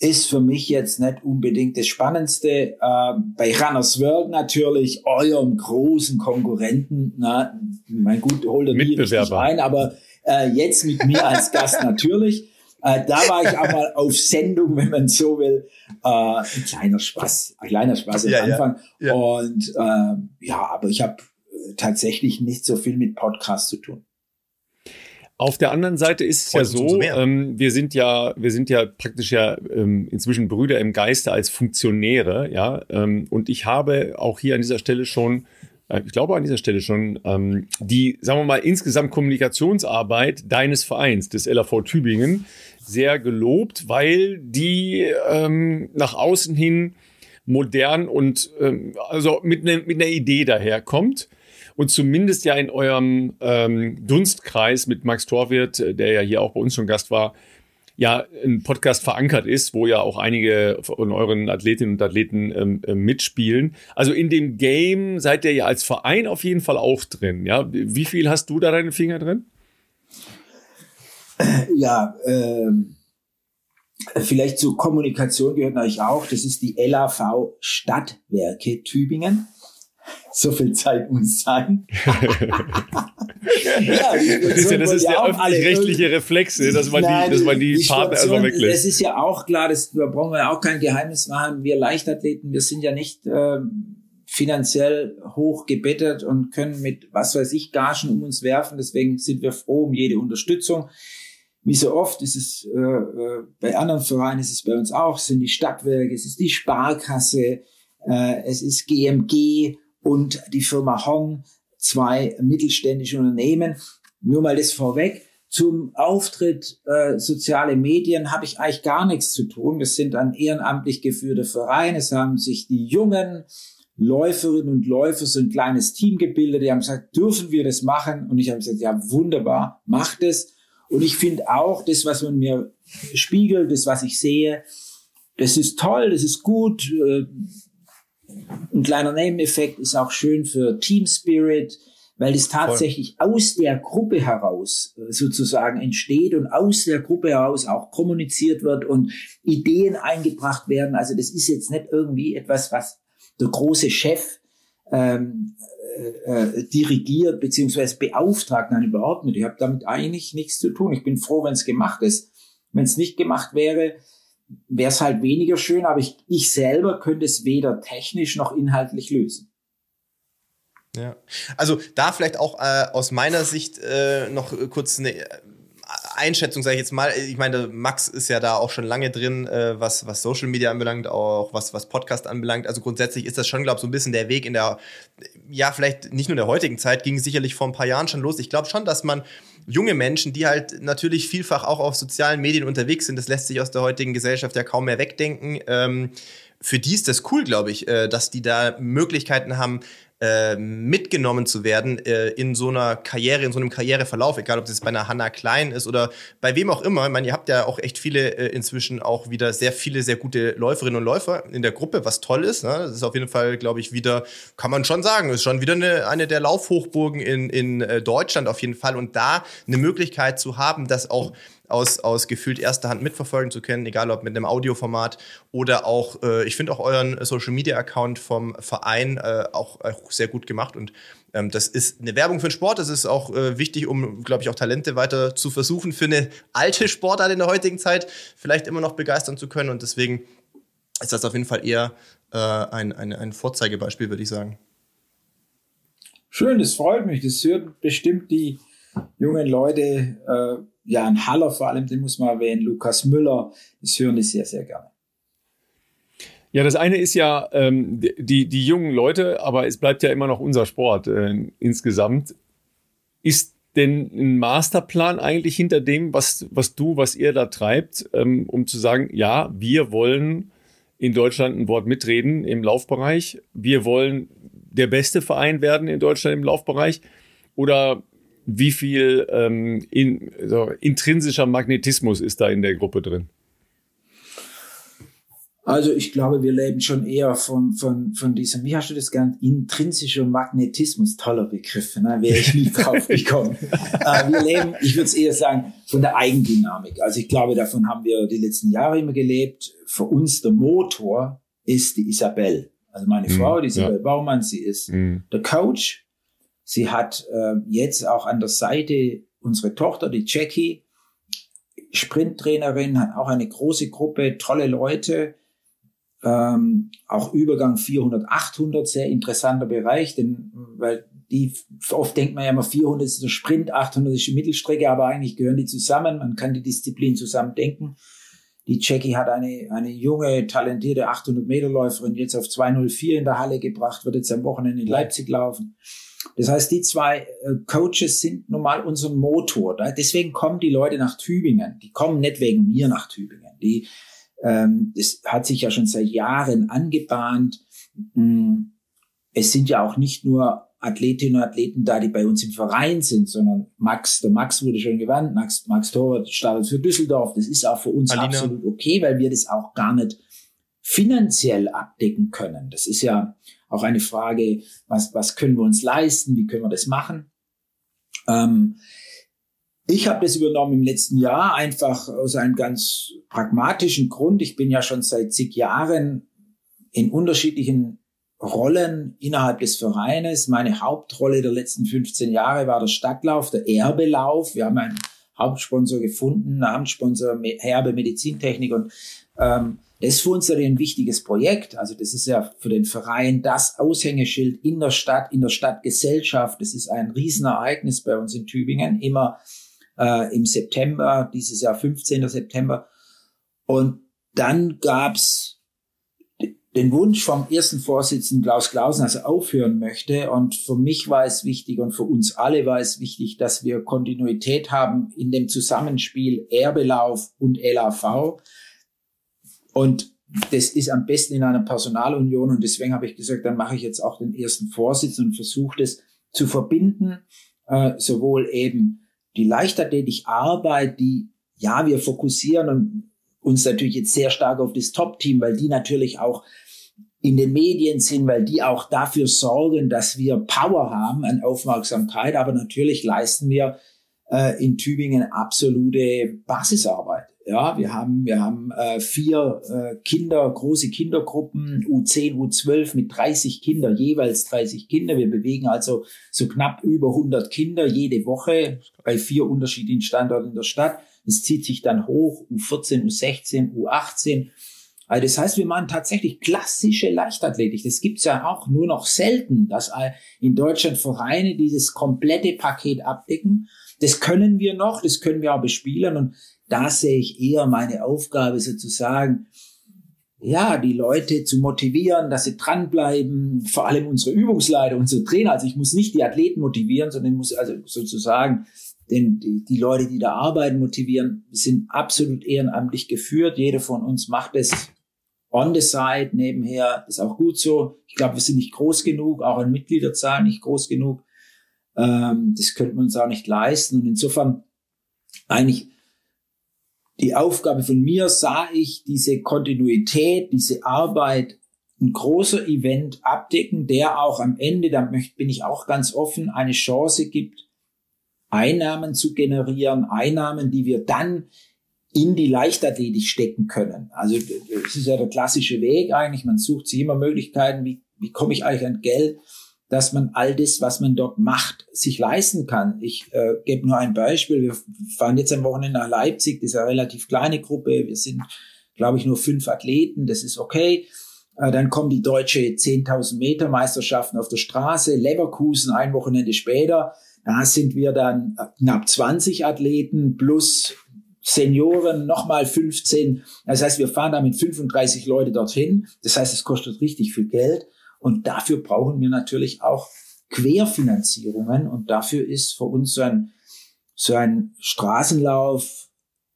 ist für mich jetzt nicht unbedingt das Spannendste. Äh, bei Runners World natürlich, eurem großen Konkurrenten, na, mein gut, holt er nie richtig ein, aber äh, jetzt mit mir als Gast natürlich. Äh, da war ich auch mal auf Sendung, wenn man so will. Äh, ein kleiner Spaß, ein kleiner Spaß am ja, Anfang. Ja, ja. Und äh, ja, aber ich habe äh, tatsächlich nicht so viel mit Podcasts zu tun. Auf der anderen Seite ist es ja so, ähm, wir sind ja, wir sind ja praktisch ja ähm, inzwischen Brüder im Geiste als Funktionäre, ja. Ähm, und ich habe auch hier an dieser Stelle schon äh, ich glaube an dieser Stelle schon, ähm, die, sagen wir mal, insgesamt Kommunikationsarbeit deines Vereins, des LAV Tübingen, sehr gelobt, weil die ähm, nach außen hin modern und ähm, also mit, ne, mit einer Idee daherkommt. Und zumindest ja in eurem ähm, Dunstkreis mit Max Torwirt, der ja hier auch bei uns schon Gast war, ja ein Podcast verankert ist, wo ja auch einige von euren Athletinnen und Athleten ähm, äh, mitspielen. Also in dem Game seid ihr ja als Verein auf jeden Fall auch drin. Ja, wie viel hast du da deine Finger drin? Ja, äh, vielleicht zur Kommunikation gehört natürlich auch. Das ist die LAV Stadtwerke Tübingen. So viel Zeit muss sein. ja, das ist ja, das ist der öffentlich-rechtliche Reflex, ne, dass man Nein, die, dass man die, die Partner erstmal weglässt. Das ist ja auch klar, das, da brauchen wir auch kein Geheimnis machen. Wir Leichtathleten, wir sind ja nicht äh, finanziell hoch gebettet und können mit was weiß ich Gagen um uns werfen. Deswegen sind wir froh um jede Unterstützung. Wie so oft ist es äh, äh bei anderen Vereinen, ist es bei uns auch, es sind die Stadtwerke, es ist die Sparkasse, äh, es ist GMG und die Firma Hong zwei mittelständische Unternehmen. Nur mal das vorweg. Zum Auftritt äh, soziale Medien habe ich eigentlich gar nichts zu tun. Das sind ein ehrenamtlich geführte Vereine. Es haben sich die jungen Läuferinnen und Läufer so ein kleines Team gebildet. Die haben gesagt, dürfen wir das machen? Und ich habe gesagt, ja, wunderbar, macht es. Und ich finde auch, das, was man mir spiegelt, das, was ich sehe, das ist toll, das ist gut. Ein kleiner Nebeneffekt ist auch schön für Team Spirit, weil es tatsächlich Voll. aus der Gruppe heraus äh, sozusagen entsteht und aus der Gruppe heraus auch kommuniziert wird und Ideen eingebracht werden. Also das ist jetzt nicht irgendwie etwas, was der große Chef ähm, äh, äh dirigiert beziehungsweise beauftragt. Nein, überhaupt nicht. Ich habe damit eigentlich nichts zu tun. Ich bin froh, wenn es gemacht ist. Wenn es nicht gemacht wäre, wäre es halt weniger schön, aber ich, ich selber könnte es weder technisch noch inhaltlich lösen. Ja, also da vielleicht auch äh, aus meiner Sicht äh, noch kurz eine äh, Einschätzung, sage ich jetzt mal. Ich meine, Max ist ja da auch schon lange drin, äh, was, was Social Media anbelangt, auch was, was Podcast anbelangt. Also grundsätzlich ist das schon, glaube ich, so ein bisschen der Weg in der, ja, vielleicht nicht nur in der heutigen Zeit, ging sicherlich vor ein paar Jahren schon los. Ich glaube schon, dass man junge Menschen, die halt natürlich vielfach auch auf sozialen Medien unterwegs sind, das lässt sich aus der heutigen Gesellschaft ja kaum mehr wegdenken, ähm, für die ist das cool, glaube ich, äh, dass die da Möglichkeiten haben, äh, mitgenommen zu werden äh, in so einer Karriere, in so einem Karriereverlauf, egal ob das bei einer Hanna Klein ist oder bei wem auch immer. Ich meine, ihr habt ja auch echt viele äh, inzwischen auch wieder sehr viele, sehr gute Läuferinnen und Läufer in der Gruppe, was toll ist. Ne? Das ist auf jeden Fall, glaube ich, wieder, kann man schon sagen, ist schon wieder eine, eine der Laufhochburgen in, in äh, Deutschland auf jeden Fall. Und da eine Möglichkeit zu haben, dass auch aus, aus gefühlt erster Hand mitverfolgen zu können, egal ob mit einem Audioformat oder auch, äh, ich finde auch euren Social Media Account vom Verein äh, auch, auch sehr gut gemacht und ähm, das ist eine Werbung für den Sport. Das ist auch äh, wichtig, um, glaube ich, auch Talente weiter zu versuchen, für eine alte Sportart in der heutigen Zeit vielleicht immer noch begeistern zu können und deswegen ist das auf jeden Fall eher äh, ein, ein, ein Vorzeigebeispiel, würde ich sagen. Schön, das freut mich. Das hören bestimmt die jungen Leute äh, Jan Haller vor allem, den muss man erwähnen, Lukas Müller, das hören die sehr, sehr gerne. Ja, das eine ist ja ähm, die, die jungen Leute, aber es bleibt ja immer noch unser Sport äh, insgesamt. Ist denn ein Masterplan eigentlich hinter dem, was, was du, was ihr da treibt, ähm, um zu sagen, ja, wir wollen in Deutschland ein Wort mitreden im Laufbereich. Wir wollen der beste Verein werden in Deutschland im Laufbereich. Oder wie viel ähm, in, so, intrinsischer Magnetismus ist da in der Gruppe drin? Also ich glaube, wir leben schon eher von, von, von diesem, wie hast du das genannt, intrinsischer Magnetismus, toller Begriff, ne? wäre ich nie drauf gekommen. äh, wir leben, ich würde es eher sagen, von der Eigendynamik. Also ich glaube, davon haben wir die letzten Jahre immer gelebt. Für uns der Motor ist die Isabel. Also meine mhm, Frau, die Isabel ja. Baumann, sie ist mhm. der Coach Sie hat äh, jetzt auch an der Seite unsere Tochter, die Jackie, Sprinttrainerin, hat auch eine große Gruppe, tolle Leute. Ähm, auch Übergang 400, 800, sehr interessanter Bereich, denn weil die oft denkt man ja immer 400 ist der Sprint, 800 ist die Mittelstrecke, aber eigentlich gehören die zusammen. Man kann die Disziplin zusammen denken. Die Jackie hat eine, eine junge, talentierte 800 Meter Läuferin jetzt auf 204 in der Halle gebracht, wird jetzt am Wochenende in Leipzig laufen. Das heißt, die zwei äh, Coaches sind nun mal unser Motor. Deswegen kommen die Leute nach Tübingen. Die kommen nicht wegen mir nach Tübingen. Die, ähm, das hat sich ja schon seit Jahren angebahnt. Mm, es sind ja auch nicht nur Athletinnen und Athleten da, die bei uns im Verein sind, sondern Max, der Max wurde schon gewandt, Max, Max Torwart startet für Düsseldorf. Das ist auch für uns Alina. absolut okay, weil wir das auch gar nicht finanziell abdecken können. Das ist ja auch eine Frage, was, was können wir uns leisten, wie können wir das machen. Ähm, ich habe das übernommen im letzten Jahr einfach aus einem ganz pragmatischen Grund. Ich bin ja schon seit zig Jahren in unterschiedlichen Rollen innerhalb des Vereines. Meine Hauptrolle der letzten 15 Jahre war der Stadtlauf, der Erbelauf. Wir haben einen Hauptsponsor gefunden, Namenssponsor Herbe Medizintechnik und ähm, das ist für uns ein wichtiges Projekt. Also das ist ja für den Verein das Aushängeschild in der Stadt, in der Stadtgesellschaft. Das ist ein Riesenereignis bei uns in Tübingen, immer äh, im September, dieses Jahr 15. September. Und dann gab's den Wunsch vom ersten Vorsitzenden Klaus Klausen, dass er aufhören möchte. Und für mich war es wichtig und für uns alle war es wichtig, dass wir Kontinuität haben in dem Zusammenspiel Erbelauf und LAV. Und das ist am besten in einer Personalunion. Und deswegen habe ich gesagt, dann mache ich jetzt auch den ersten Vorsitz und versuche das zu verbinden, äh, sowohl eben die leichtathletische Arbeit, die ja wir fokussieren und uns natürlich jetzt sehr stark auf das Top-Team, weil die natürlich auch in den Medien sind, weil die auch dafür sorgen, dass wir Power haben an Aufmerksamkeit, aber natürlich leisten wir äh, in Tübingen absolute Basisarbeit. Ja, wir haben, wir haben äh, vier äh, Kinder, große Kindergruppen, U10, U12 mit 30 Kinder, jeweils 30 Kinder. Wir bewegen also so knapp über 100 Kinder jede Woche bei vier unterschiedlichen Standorten in der Stadt. Es zieht sich dann hoch, U14, U16, U18. Also das heißt, wir machen tatsächlich klassische Leichtathletik. Das gibt's ja auch nur noch selten, dass in Deutschland Vereine dieses komplette Paket abdecken. Das können wir noch, das können wir auch bespielen. Und da sehe ich eher meine Aufgabe sozusagen, ja, die Leute zu motivieren, dass sie dranbleiben, vor allem unsere Übungsleiter, unsere Trainer. Also ich muss nicht die Athleten motivieren, sondern ich muss also sozusagen den, die, die Leute, die da arbeiten, motivieren, sind absolut ehrenamtlich geführt. Jeder von uns macht es on the side nebenher. ist auch gut so. Ich glaube, wir sind nicht groß genug, auch an Mitgliederzahlen nicht groß genug. Ähm, das könnte man uns auch nicht leisten. Und insofern eigentlich die Aufgabe von mir sah ich diese Kontinuität, diese Arbeit, ein großer Event abdecken, der auch am Ende, da bin ich auch ganz offen, eine Chance gibt, Einnahmen zu generieren, Einnahmen, die wir dann in die Leichtathletik stecken können. Also das ist ja der klassische Weg eigentlich. Man sucht sich immer Möglichkeiten, wie, wie komme ich eigentlich an Geld, dass man all das, was man dort macht, sich leisten kann. Ich äh, gebe nur ein Beispiel. Wir fahren jetzt am Wochenende nach Leipzig. Das ist eine relativ kleine Gruppe. Wir sind, glaube ich, nur fünf Athleten. Das ist okay. Äh, dann kommen die deutsche 10.000 Meter Meisterschaften auf der Straße. Leverkusen ein Wochenende später. Da sind wir dann knapp 20 Athleten plus Senioren nochmal 15. Das heißt, wir fahren da mit 35 Leute dorthin. Das heißt, es kostet richtig viel Geld. Und dafür brauchen wir natürlich auch Querfinanzierungen. Und dafür ist für uns so ein, so ein Straßenlauf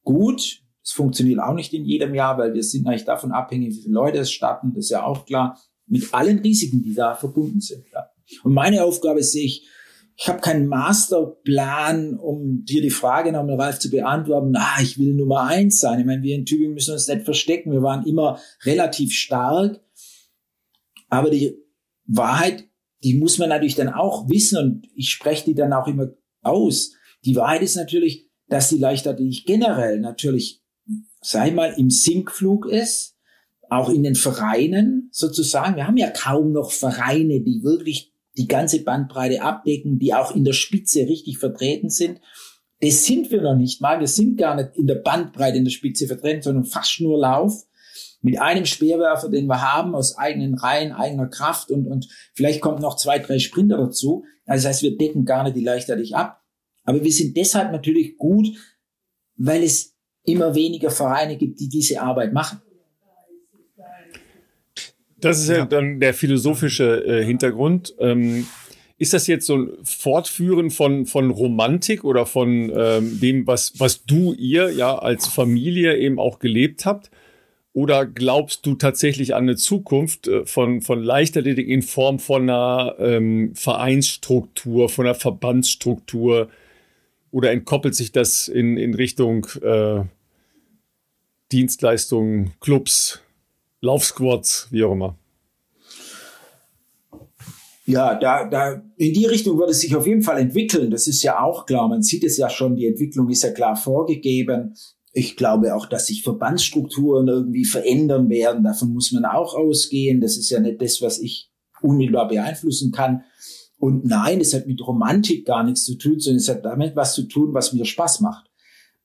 gut. Es funktioniert auch nicht in jedem Jahr, weil wir sind eigentlich davon abhängig, wie viele Leute es starten. Das ist ja auch klar. Mit allen Risiken, die da verbunden sind. Ja. Und meine Aufgabe sehe ich, ich habe keinen Masterplan, um dir die Frage nochmal, Ralf, zu beantworten. Ah, ich will Nummer eins sein. Ich meine, wir in Tübingen müssen uns nicht verstecken. Wir waren immer relativ stark. Aber die Wahrheit, die muss man natürlich dann auch wissen und ich spreche die dann auch immer aus. Die Wahrheit ist natürlich, dass die Leichtathletik generell natürlich, sei mal, im Sinkflug ist, auch in den Vereinen sozusagen. Wir haben ja kaum noch Vereine, die wirklich die ganze Bandbreite abdecken, die auch in der Spitze richtig vertreten sind. Das sind wir noch nicht mal. Wir sind gar nicht in der Bandbreite in der Spitze vertreten, sondern fast nur Lauf mit einem Speerwerfer, den wir haben, aus eigenen Reihen, eigener Kraft und, und vielleicht kommt noch zwei, drei Sprinter dazu. Also das heißt, wir decken gar nicht die Leichtathletik ab. Aber wir sind deshalb natürlich gut, weil es immer weniger Vereine gibt, die diese Arbeit machen. Das ist ja, ja dann der philosophische äh, Hintergrund. Ähm, ist das jetzt so ein Fortführen von, von Romantik oder von ähm, dem, was, was du ihr ja als Familie eben auch gelebt habt? Oder glaubst du tatsächlich an eine Zukunft äh, von, von Leichtathletik in Form von einer ähm, Vereinsstruktur, von einer Verbandsstruktur? Oder entkoppelt sich das in, in Richtung äh, Dienstleistungen, Clubs, Laufsquads, wie auch immer? Ja, da, da, in die Richtung wird es sich auf jeden Fall entwickeln. Das ist ja auch klar. Man sieht es ja schon. Die Entwicklung ist ja klar vorgegeben. Ich glaube auch, dass sich Verbandsstrukturen irgendwie verändern werden. Davon muss man auch ausgehen. Das ist ja nicht das, was ich unmittelbar beeinflussen kann. Und nein, es hat mit Romantik gar nichts zu tun, sondern es hat damit was zu tun, was mir Spaß macht.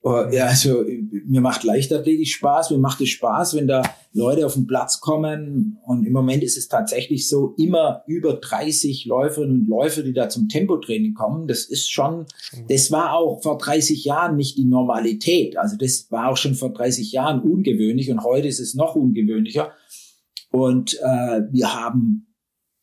Oh, ja, also mir macht Leichtathletik Spaß, mir macht es Spaß, wenn da Leute auf den Platz kommen. Und im Moment ist es tatsächlich so, immer über 30 Läuferinnen und Läufer, die da zum Tempotraining kommen. Das ist schon, das war auch vor 30 Jahren nicht die Normalität. Also das war auch schon vor 30 Jahren ungewöhnlich und heute ist es noch ungewöhnlicher. Und äh, wir haben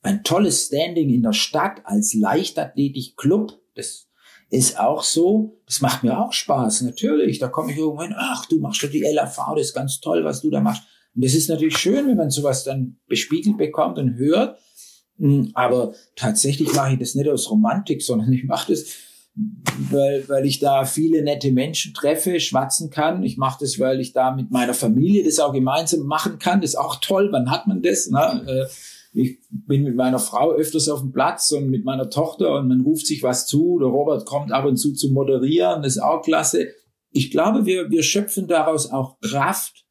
ein tolles Standing in der Stadt als Leichtathletik-Club. Das ist auch so, das macht mir auch Spaß, natürlich. Da komme ich irgendwann, ach, du machst doch die LAV, das ist ganz toll, was du da machst. Und das ist natürlich schön, wenn man sowas dann bespiegelt bekommt und hört. Hm, aber tatsächlich mache ich das nicht aus Romantik, sondern ich mache das, weil, weil ich da viele nette Menschen treffe, schwatzen kann. Ich mache das, weil ich da mit meiner Familie das auch gemeinsam machen kann. Das ist auch toll. Wann hat man das? Ne? Ich bin mit meiner Frau öfters auf dem Platz und mit meiner Tochter und man ruft sich was zu. Der Robert kommt ab und zu zu moderieren, das ist auch klasse. Ich glaube, wir, wir schöpfen daraus auch Kraft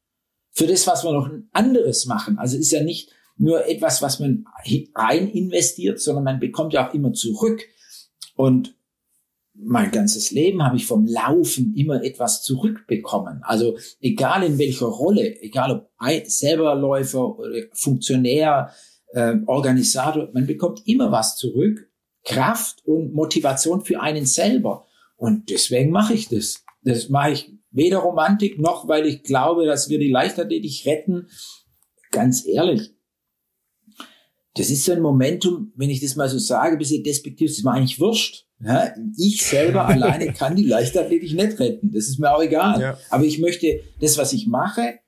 für das, was wir noch anderes machen. Also ist ja nicht nur etwas, was man rein investiert, sondern man bekommt ja auch immer zurück. Und mein ganzes Leben habe ich vom Laufen immer etwas zurückbekommen. Also egal in welcher Rolle, egal ob selber Läufer oder Funktionär, äh, Organisator, man bekommt immer was zurück, Kraft und Motivation für einen selber. Und deswegen mache ich das. Das mache ich weder Romantik noch, weil ich glaube, dass wir die Leichtathletik retten. Ganz ehrlich. Das ist so ein Momentum, wenn ich das mal so sage, ein bisschen despektiv, das ist mir eigentlich wurscht. Ja, ich selber alleine kann die Leichtathletik nicht retten. Das ist mir auch egal. Ja. Aber ich möchte das, was ich mache,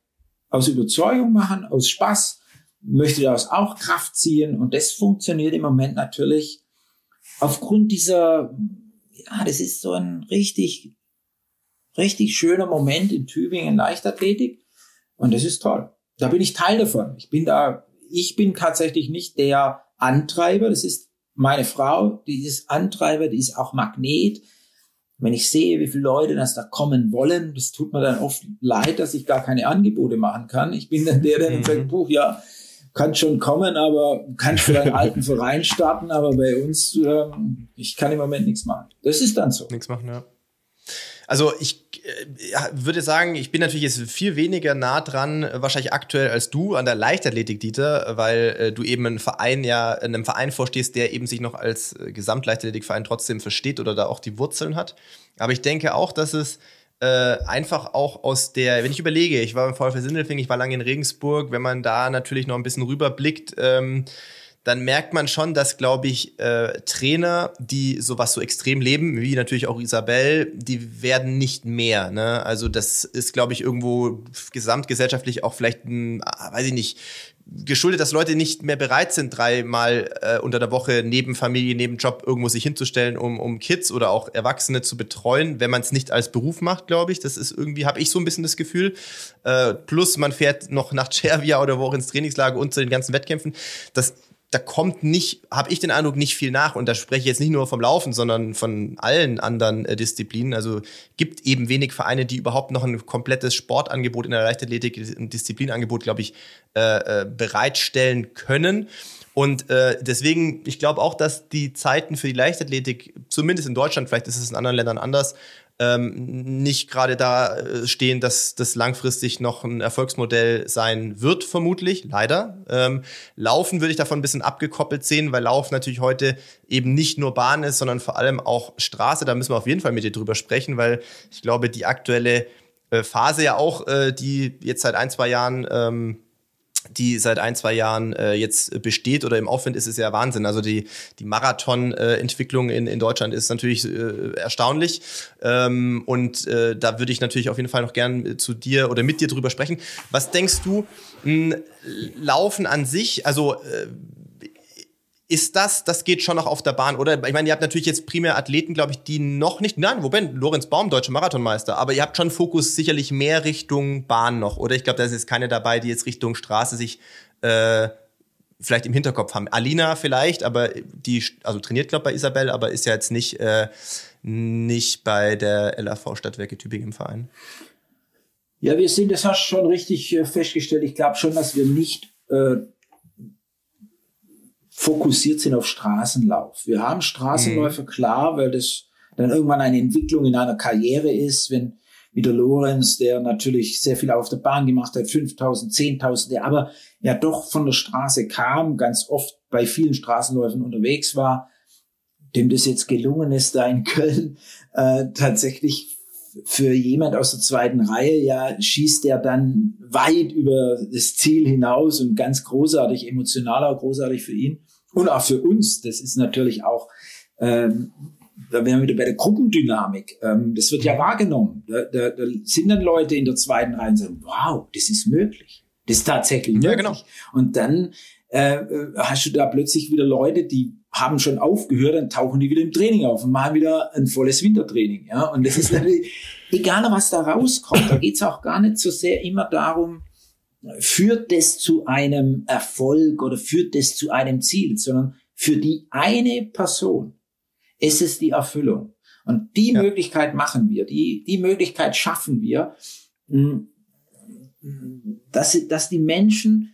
aus Überzeugung machen, aus Spaß, möchte daraus auch Kraft ziehen und das funktioniert im Moment natürlich aufgrund dieser, ja, das ist so ein richtig, richtig schöner Moment in Tübingen Leichtathletik und das ist toll. Da bin ich Teil davon. Ich bin da, ich bin tatsächlich nicht der Antreiber, das ist meine Frau, die ist Antreiber, die ist auch Magnet. Wenn ich sehe, wie viele Leute das da kommen wollen, das tut mir dann oft leid, dass ich gar keine Angebote machen kann. Ich bin dann der, der dann sagt, Buch, ja, kann schon kommen, aber kann für einen alten Verein starten, aber bei uns, ähm, ich kann im Moment nichts machen. Das ist dann so. Nichts machen, ja. Also ich äh, würde sagen, ich bin natürlich jetzt viel weniger nah dran, äh, wahrscheinlich aktuell als du an der Leichtathletik, Dieter, weil äh, du eben einen Verein ja, einem Verein vorstehst, der eben sich noch als äh, Gesamtleichtathletikverein trotzdem versteht oder da auch die Wurzeln hat. Aber ich denke auch, dass es äh, einfach auch aus der, wenn ich überlege, ich war im VfL Sindelfing, ich war lange in Regensburg, wenn man da natürlich noch ein bisschen rüberblickt, ähm, dann merkt man schon, dass, glaube ich, äh, Trainer, die sowas so extrem leben, wie natürlich auch Isabel, die werden nicht mehr. Ne? Also das ist, glaube ich, irgendwo gesamtgesellschaftlich auch vielleicht, ein, ah, weiß ich nicht, geschuldet, dass Leute nicht mehr bereit sind, dreimal äh, unter der Woche neben Familie, neben Job irgendwo sich hinzustellen, um, um Kids oder auch Erwachsene zu betreuen, wenn man es nicht als Beruf macht, glaube ich. Das ist irgendwie, habe ich so ein bisschen das Gefühl. Äh, plus man fährt noch nach Cervia oder wo auch ins Trainingslager und zu den ganzen Wettkämpfen. Das da kommt nicht, habe ich den Eindruck, nicht viel nach. Und da spreche ich jetzt nicht nur vom Laufen, sondern von allen anderen äh, Disziplinen. Also gibt eben wenig Vereine, die überhaupt noch ein komplettes Sportangebot in der Leichtathletik, ein Disziplinangebot, glaube ich, äh, äh, bereitstellen können. Und äh, deswegen, ich glaube auch, dass die Zeiten für die Leichtathletik, zumindest in Deutschland, vielleicht ist es in anderen Ländern anders, ähm, nicht gerade da äh, stehen, dass das langfristig noch ein Erfolgsmodell sein wird, vermutlich, leider. Ähm, Laufen würde ich davon ein bisschen abgekoppelt sehen, weil Laufen natürlich heute eben nicht nur Bahn ist, sondern vor allem auch Straße. Da müssen wir auf jeden Fall mit dir drüber sprechen, weil ich glaube, die aktuelle äh, Phase ja auch, äh, die jetzt seit ein, zwei Jahren ähm, die seit ein, zwei Jahren äh, jetzt besteht oder im Aufwind ist, ist ja Wahnsinn. Also die, die Marathon-Entwicklung in, in Deutschland ist natürlich äh, erstaunlich. Ähm, und äh, da würde ich natürlich auf jeden Fall noch gern zu dir oder mit dir drüber sprechen. Was denkst du, mh, Laufen an sich, also äh, ist das, das geht schon noch auf der Bahn, oder? Ich meine, ihr habt natürlich jetzt primär Athleten, glaube ich, die noch nicht, nein, wo bin? Lorenz Baum, deutscher Marathonmeister, aber ihr habt schon Fokus sicherlich mehr Richtung Bahn noch, oder? Ich glaube, da ist jetzt keine dabei, die jetzt Richtung Straße sich äh, vielleicht im Hinterkopf haben. Alina vielleicht, aber die, also trainiert, glaube ich, bei Isabel, aber ist ja jetzt nicht, äh, nicht bei der LAV Stadtwerke Tübingen im Verein. Ja, wir sind, das hast du schon richtig äh, festgestellt. Ich glaube schon, dass wir nicht äh, fokussiert sind auf Straßenlauf. Wir haben Straßenläufe, mhm. klar, weil das dann irgendwann eine Entwicklung in einer Karriere ist, wenn wie der Lorenz, der natürlich sehr viel auf der Bahn gemacht hat, 5000, 10.000, der aber ja doch von der Straße kam, ganz oft bei vielen Straßenläufen unterwegs war, dem das jetzt gelungen ist, da in Köln äh, tatsächlich für jemand aus der zweiten Reihe, ja, schießt er dann weit über das Ziel hinaus und ganz großartig, emotional auch großartig für ihn und auch für uns. Das ist natürlich auch, ähm, da wären wir wieder bei der Gruppendynamik. Ähm, das wird ja wahrgenommen. Da, da, da sind dann Leute in der zweiten Reihe und sagen, wow, das ist möglich. Das ist tatsächlich möglich. Ja, genau. Und dann äh, hast du da plötzlich wieder Leute, die haben schon aufgehört, dann tauchen die wieder im Training auf und machen wieder ein volles Wintertraining. Ja, und das ist natürlich, egal was da rauskommt, da geht's auch gar nicht so sehr immer darum, führt das zu einem Erfolg oder führt das zu einem Ziel, sondern für die eine Person ist es die Erfüllung. Und die ja. Möglichkeit machen wir, die, die Möglichkeit schaffen wir, hm, dass, dass die Menschen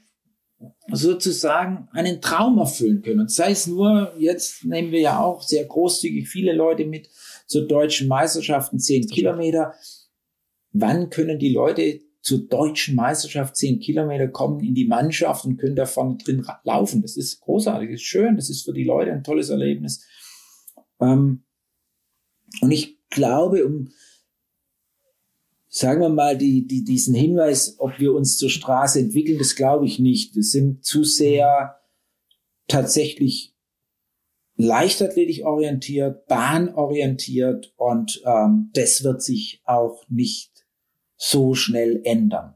sozusagen einen Traum erfüllen können. Und sei es nur, jetzt nehmen wir ja auch sehr großzügig viele Leute mit zur deutschen Meisterschaften, zehn Kilometer. Wann können die Leute zur deutschen Meisterschaft zehn Kilometer kommen in die Mannschaft und können da vorne drin laufen? Das ist großartig, das ist schön, das ist für die Leute ein tolles Erlebnis. Ähm, und ich glaube, um sagen wir mal, die, die, diesen Hinweis, ob wir uns zur Straße entwickeln, das glaube ich nicht. Wir sind zu sehr tatsächlich leichtathletisch orientiert, bahnorientiert und ähm, das wird sich auch nicht so schnell ändern.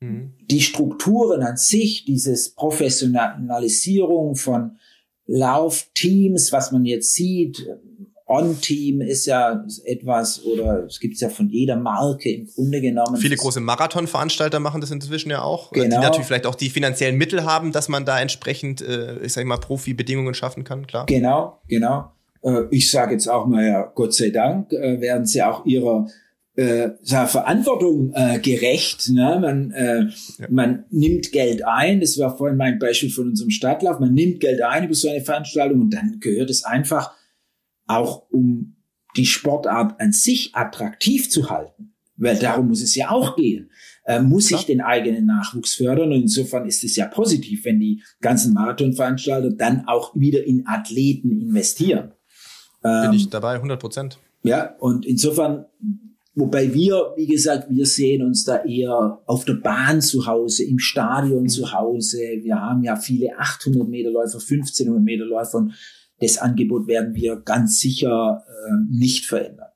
mhm. die Strukturen an sich, dieses Professionalisierung von Laufteams, was man jetzt sieht, On-Team ist ja etwas, oder es gibt es ja von jeder Marke im Grunde genommen. Viele große Marathonveranstalter machen das inzwischen ja auch, genau. die natürlich vielleicht auch die finanziellen Mittel haben, dass man da entsprechend, äh, ich sag mal, Profi-Bedingungen schaffen kann, klar. Genau, genau. Äh, ich sage jetzt auch mal, ja, Gott sei Dank äh, werden sie auch ihrer äh, Verantwortung äh, gerecht. Ne? Man, äh, ja. man nimmt Geld ein, das war vorhin mein Beispiel von unserem Stadtlauf, man nimmt Geld ein über so eine Veranstaltung und dann gehört es einfach auch um die Sportart an sich attraktiv zu halten, weil darum muss es ja auch gehen, äh, muss ich den eigenen Nachwuchs fördern und insofern ist es ja positiv, wenn die ganzen Marathonveranstalter dann auch wieder in Athleten investieren. Ähm, Bin ich dabei, 100 Prozent. Ja, und insofern, wobei wir, wie gesagt, wir sehen uns da eher auf der Bahn zu Hause, im Stadion mhm. zu Hause. Wir haben ja viele 800 Meter Läufer, 1500 Meter Läufer und das Angebot werden wir ganz sicher äh, nicht verändern.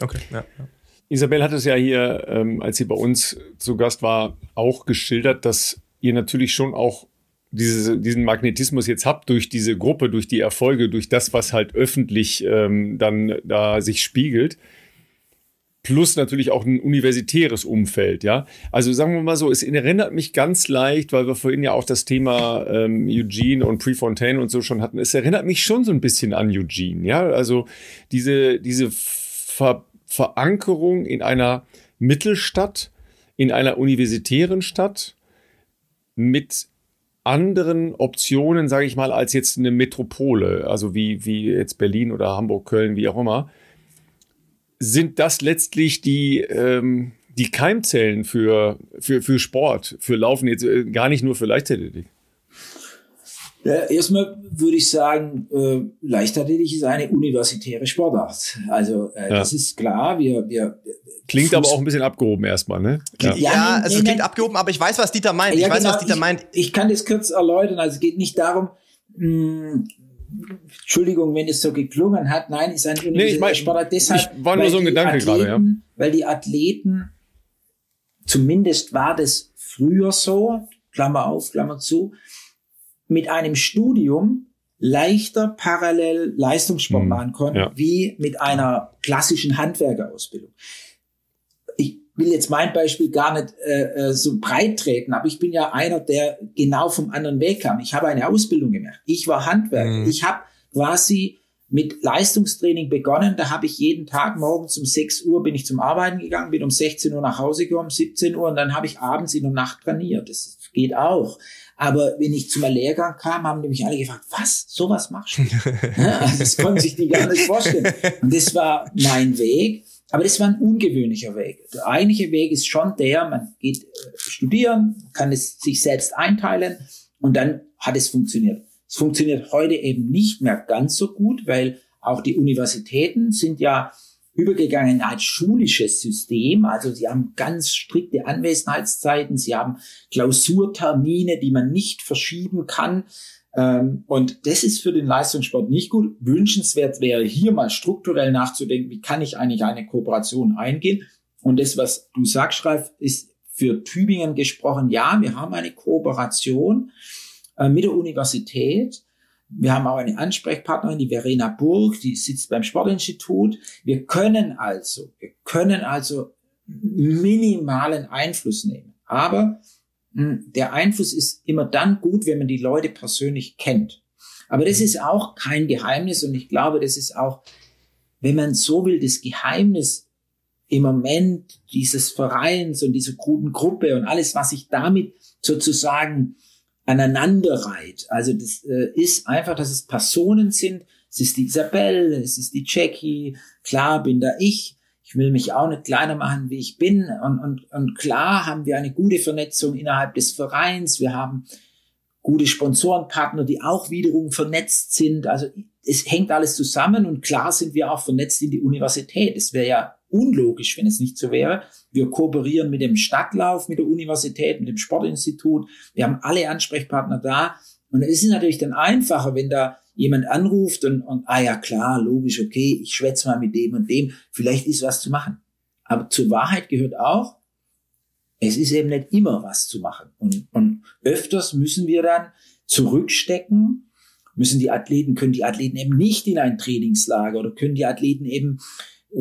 Okay, ja. ja. Isabel hat es ja hier, ähm, als sie bei uns zu Gast war, auch geschildert, dass ihr natürlich schon auch diese, diesen Magnetismus jetzt habt durch diese Gruppe, durch die Erfolge, durch das, was halt öffentlich ähm, dann da sich spiegelt plus natürlich auch ein universitäres Umfeld, ja. Also sagen wir mal so, es erinnert mich ganz leicht, weil wir vorhin ja auch das Thema ähm, Eugene und Prefontaine und so schon hatten. Es erinnert mich schon so ein bisschen an Eugene, ja. Also diese, diese Ver Verankerung in einer Mittelstadt, in einer universitären Stadt mit anderen Optionen, sage ich mal, als jetzt eine Metropole, also wie, wie jetzt Berlin oder Hamburg, Köln, wie auch immer sind das letztlich die, ähm, die Keimzellen für, für, für Sport, für Laufen, jetzt äh, gar nicht nur für Leichtathletik? Ja, erstmal würde ich sagen, äh, Leichtathletik ist eine universitäre Sportart. Also äh, ja. das ist klar. Wir, wir klingt Fuß aber auch ein bisschen abgehoben erstmal, ne? Ja, ja also es klingt abgehoben, aber ich weiß, was Dieter meint. Ja, ich weiß, genau, was Dieter ich, meint. Ich kann das kurz erläutern. Also es geht nicht darum, mh, Entschuldigung, wenn es so geklungen hat. Nein, ist ein nee, ich mein, Sportart deshalb. Ich war nur so ein Gedanke Athleten, gerade, ja. Weil die Athleten, zumindest war das früher so, Klammer auf, Klammer zu, mit einem Studium leichter parallel Leistungssport hm, machen konnten, ja. wie mit einer klassischen Handwerkerausbildung will jetzt mein Beispiel gar nicht äh, äh, so breit treten, aber ich bin ja einer, der genau vom anderen Weg kam. Ich habe eine Ausbildung gemacht. Ich war Handwerker. Mhm. Ich habe quasi mit Leistungstraining begonnen. Da habe ich jeden Tag morgens um 6 Uhr bin ich zum Arbeiten gegangen, bin um 16 Uhr nach Hause gekommen, 17 Uhr und dann habe ich abends in der Nacht trainiert. Das geht auch. Aber wenn ich zum Lehrgang kam, haben die mich alle gefragt, was, sowas machst du? ja, also das konnten sich die gar nicht vorstellen. Und das war mein Weg. Aber das war ein ungewöhnlicher Weg. Der eigentliche Weg ist schon der, man geht äh, studieren, kann es sich selbst einteilen und dann hat es funktioniert. Es funktioniert heute eben nicht mehr ganz so gut, weil auch die Universitäten sind ja übergegangen als schulisches System. Also sie haben ganz strikte Anwesenheitszeiten, sie haben Klausurtermine, die man nicht verschieben kann. Ähm, und das ist für den Leistungssport nicht gut. Wünschenswert wäre hier mal strukturell nachzudenken, wie kann ich eigentlich eine Kooperation eingehen? Und das, was du sagst, Ralf, ist für Tübingen gesprochen, ja, wir haben eine Kooperation äh, mit der Universität. Wir haben auch eine Ansprechpartnerin, die Verena Burg, die sitzt beim Sportinstitut. Wir können also, wir können also minimalen Einfluss nehmen. Aber der Einfluss ist immer dann gut, wenn man die Leute persönlich kennt. Aber das ist auch kein Geheimnis und ich glaube, das ist auch, wenn man so will, das Geheimnis im Moment dieses Vereins und dieser guten Gruppe und alles, was sich damit sozusagen aneinanderreiht. Also das äh, ist einfach, dass es Personen sind. Es ist die Isabelle, es ist die Jackie, klar bin da ich, ich will mich auch nicht kleiner machen, wie ich bin. Und, und, und klar haben wir eine gute Vernetzung innerhalb des Vereins. Wir haben gute Sponsorenpartner, die auch wiederum vernetzt sind. Also es hängt alles zusammen und klar sind wir auch vernetzt in die Universität. Es wäre ja unlogisch, wenn es nicht so wäre. Wir kooperieren mit dem Stadtlauf, mit der Universität, mit dem Sportinstitut. Wir haben alle Ansprechpartner da. Und es ist natürlich dann einfacher, wenn da jemand anruft und, und ah ja klar, logisch, okay, ich schwätze mal mit dem und dem, vielleicht ist was zu machen. Aber zur Wahrheit gehört auch, es ist eben nicht immer was zu machen. Und, und öfters müssen wir dann zurückstecken, müssen die Athleten, können die Athleten eben nicht in ein Trainingslager oder können die Athleten eben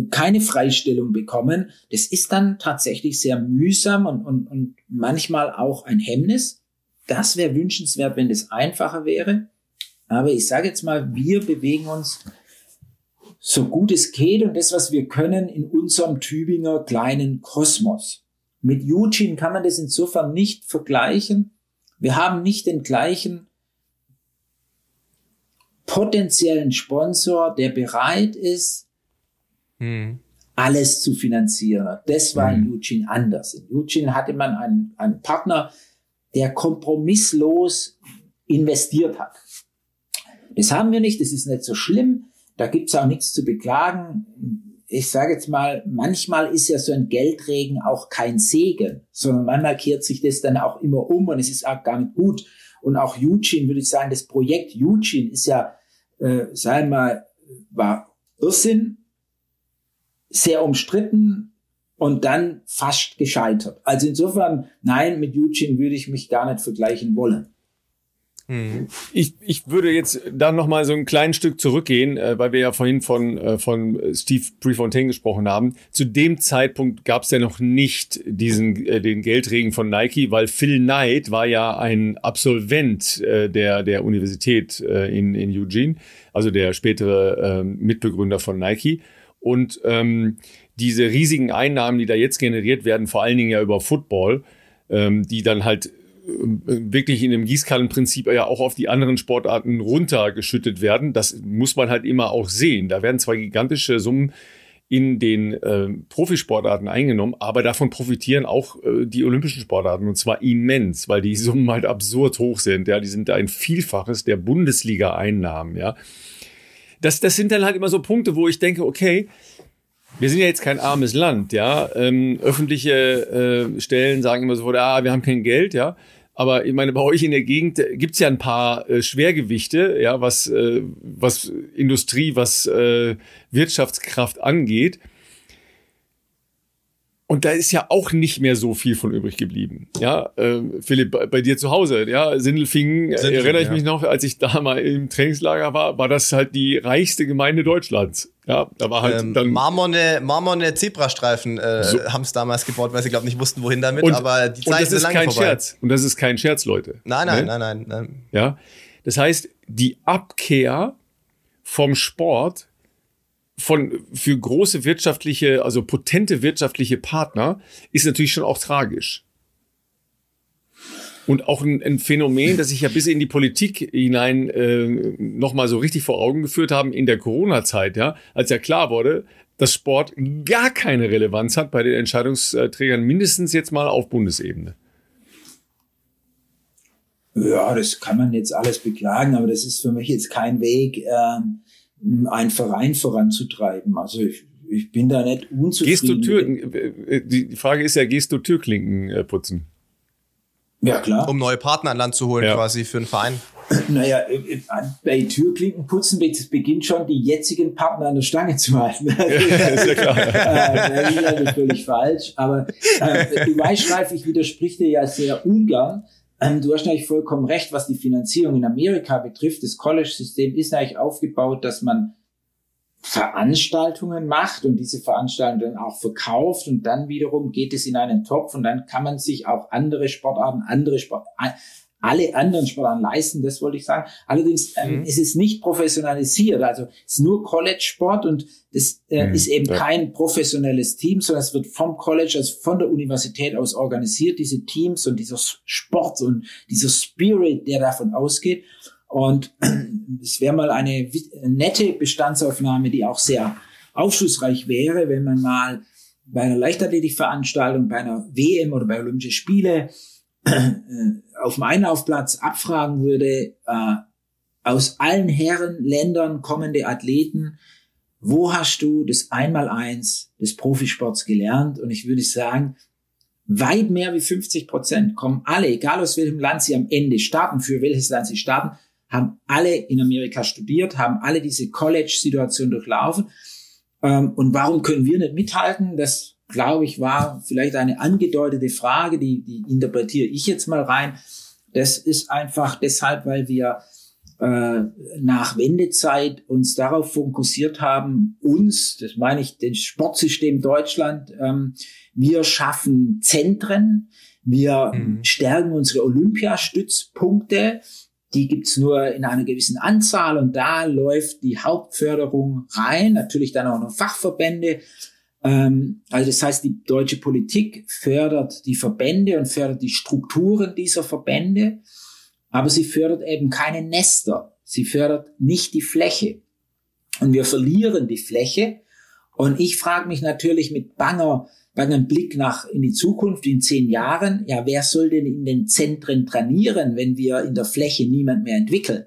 keine Freistellung bekommen. Das ist dann tatsächlich sehr mühsam und, und, und manchmal auch ein Hemmnis. Das wäre wünschenswert, wenn das einfacher wäre. Aber ich sage jetzt mal, wir bewegen uns so gut es geht und das, was wir können, in unserem Tübinger kleinen Kosmos. Mit Eugene kann man das insofern nicht vergleichen. Wir haben nicht den gleichen potenziellen Sponsor, der bereit ist, hm. alles zu finanzieren. Das war hm. in Eugene anders. In Eugene hatte man einen, einen Partner, der kompromisslos investiert hat. Das haben wir nicht, das ist nicht so schlimm, da gibt's auch nichts zu beklagen. Ich sage jetzt mal, manchmal ist ja so ein Geldregen auch kein Segen, sondern manchmal kehrt sich das dann auch immer um und es ist auch gar nicht gut. Und auch Eugene, würde ich sagen, das Projekt Eugene ist ja, äh, sagen wir mal, war Irrsinn, sehr umstritten und dann fast gescheitert. Also insofern, nein, mit Eugene würde ich mich gar nicht vergleichen wollen. Mhm. Ich, ich würde jetzt da noch mal so ein kleines Stück zurückgehen, äh, weil wir ja vorhin von, äh, von Steve Prefontaine gesprochen haben. Zu dem Zeitpunkt gab es ja noch nicht diesen äh, den Geldregen von Nike, weil Phil Knight war ja ein Absolvent äh, der der Universität äh, in in Eugene, also der spätere äh, Mitbegründer von Nike und ähm, diese riesigen Einnahmen, die da jetzt generiert werden, vor allen Dingen ja über Football, ähm, die dann halt wirklich in dem Gießkannenprinzip ja auch auf die anderen Sportarten runtergeschüttet werden. Das muss man halt immer auch sehen. Da werden zwar gigantische Summen in den äh, Profisportarten eingenommen, aber davon profitieren auch äh, die olympischen Sportarten und zwar immens, weil die Summen halt absurd hoch sind. Ja, die sind ein Vielfaches der Bundesliga-Einnahmen. Ja, das, das sind dann halt immer so Punkte, wo ich denke, okay, wir sind ja jetzt kein armes Land, ja. Ähm, öffentliche äh, Stellen sagen immer so, ah, wir haben kein Geld, ja. Aber ich meine, bei euch in der Gegend gibt's ja ein paar äh, Schwergewichte, ja, was, äh, was Industrie, was äh, Wirtschaftskraft angeht. Und da ist ja auch nicht mehr so viel von übrig geblieben. Ja, äh, Philipp, bei, bei, dir zu Hause, ja, Sindelfingen, äh, Sindelfingen erinnere ich ja. mich noch, als ich da mal im Trainingslager war, war das halt die reichste Gemeinde Deutschlands. Ja, da war halt ähm, dann marmorne, marmorne Zebrastreifen äh, so. haben es damals gebaut, weil sie glaube nicht wussten, wohin damit. Und, aber die Zeit ist lange kein vorbei. Scherz. Und das ist kein Scherz, Leute. Nein, nein, ne? nein, nein, nein. Ja, das heißt, die Abkehr vom Sport von für große wirtschaftliche, also potente wirtschaftliche Partner ist natürlich schon auch tragisch. Und auch ein, ein Phänomen, das sich ja bis in die Politik hinein äh, nochmal so richtig vor Augen geführt haben in der Corona-Zeit, ja, als ja klar wurde, dass Sport gar keine Relevanz hat bei den Entscheidungsträgern, mindestens jetzt mal auf Bundesebene. Ja, das kann man jetzt alles beklagen, aber das ist für mich jetzt kein Weg, ähm, einen Verein voranzutreiben. Also ich, ich bin da nicht unzufrieden. Gehst du Tür, die Frage ist ja, gehst du Türklinken äh, putzen? Ja, klar. Um neue Partner an Land zu holen, ja. quasi für einen Verein. Naja, äh, äh, bei Türklinken putzen beginnt schon die jetzigen Partner an der Stange zu halten. ja, ist ja klar. äh, das ist natürlich falsch. Aber äh, du weißt, Ralf, ich widersprich dir ja sehr ungern. Ähm, du hast natürlich vollkommen recht, was die Finanzierung in Amerika betrifft. Das College-System ist eigentlich aufgebaut, dass man Veranstaltungen macht und diese Veranstaltungen auch verkauft und dann wiederum geht es in einen Topf und dann kann man sich auch andere Sportarten, andere Sport, alle anderen Sportarten leisten, das wollte ich sagen. Allerdings ähm, mhm. ist es nicht professionalisiert, also es ist nur College-Sport und das äh, mhm. ist eben ja. kein professionelles Team, sondern es wird vom College, also von der Universität aus organisiert, diese Teams und dieser Sport und dieser Spirit, der davon ausgeht. Und es wäre mal eine nette Bestandsaufnahme, die auch sehr aufschlussreich wäre, wenn man mal bei einer Leichtathletikveranstaltung, bei einer WM oder bei Olympischen Spiele äh, auf dem Einlaufplatz abfragen würde, äh, aus allen Herrenländern kommende Athleten, wo hast du das Einmaleins des Profisports gelernt? Und ich würde sagen, weit mehr wie 50 Prozent kommen alle, egal aus welchem Land sie am Ende starten, für welches Land sie starten, haben alle in Amerika studiert, haben alle diese College-Situation durchlaufen. Ähm, und warum können wir nicht mithalten? Das glaube ich, war vielleicht eine angedeutete Frage, die, die interpretiere ich jetzt mal rein. Das ist einfach deshalb, weil wir äh, nach Wendezeit uns darauf fokussiert haben, uns, das meine ich, das Sportsystem Deutschland, ähm, wir schaffen Zentren, wir mhm. stärken unsere Olympiastützpunkte, die gibt's nur in einer gewissen Anzahl und da läuft die Hauptförderung rein, natürlich dann auch noch Fachverbände. Ähm, also das heißt, die deutsche Politik fördert die Verbände und fördert die Strukturen dieser Verbände, aber sie fördert eben keine Nester. Sie fördert nicht die Fläche. Und wir verlieren die Fläche. Und ich frage mich natürlich mit banger einem Blick nach in die Zukunft in zehn Jahren, ja, wer soll denn in den Zentren trainieren, wenn wir in der Fläche niemand mehr entwickeln?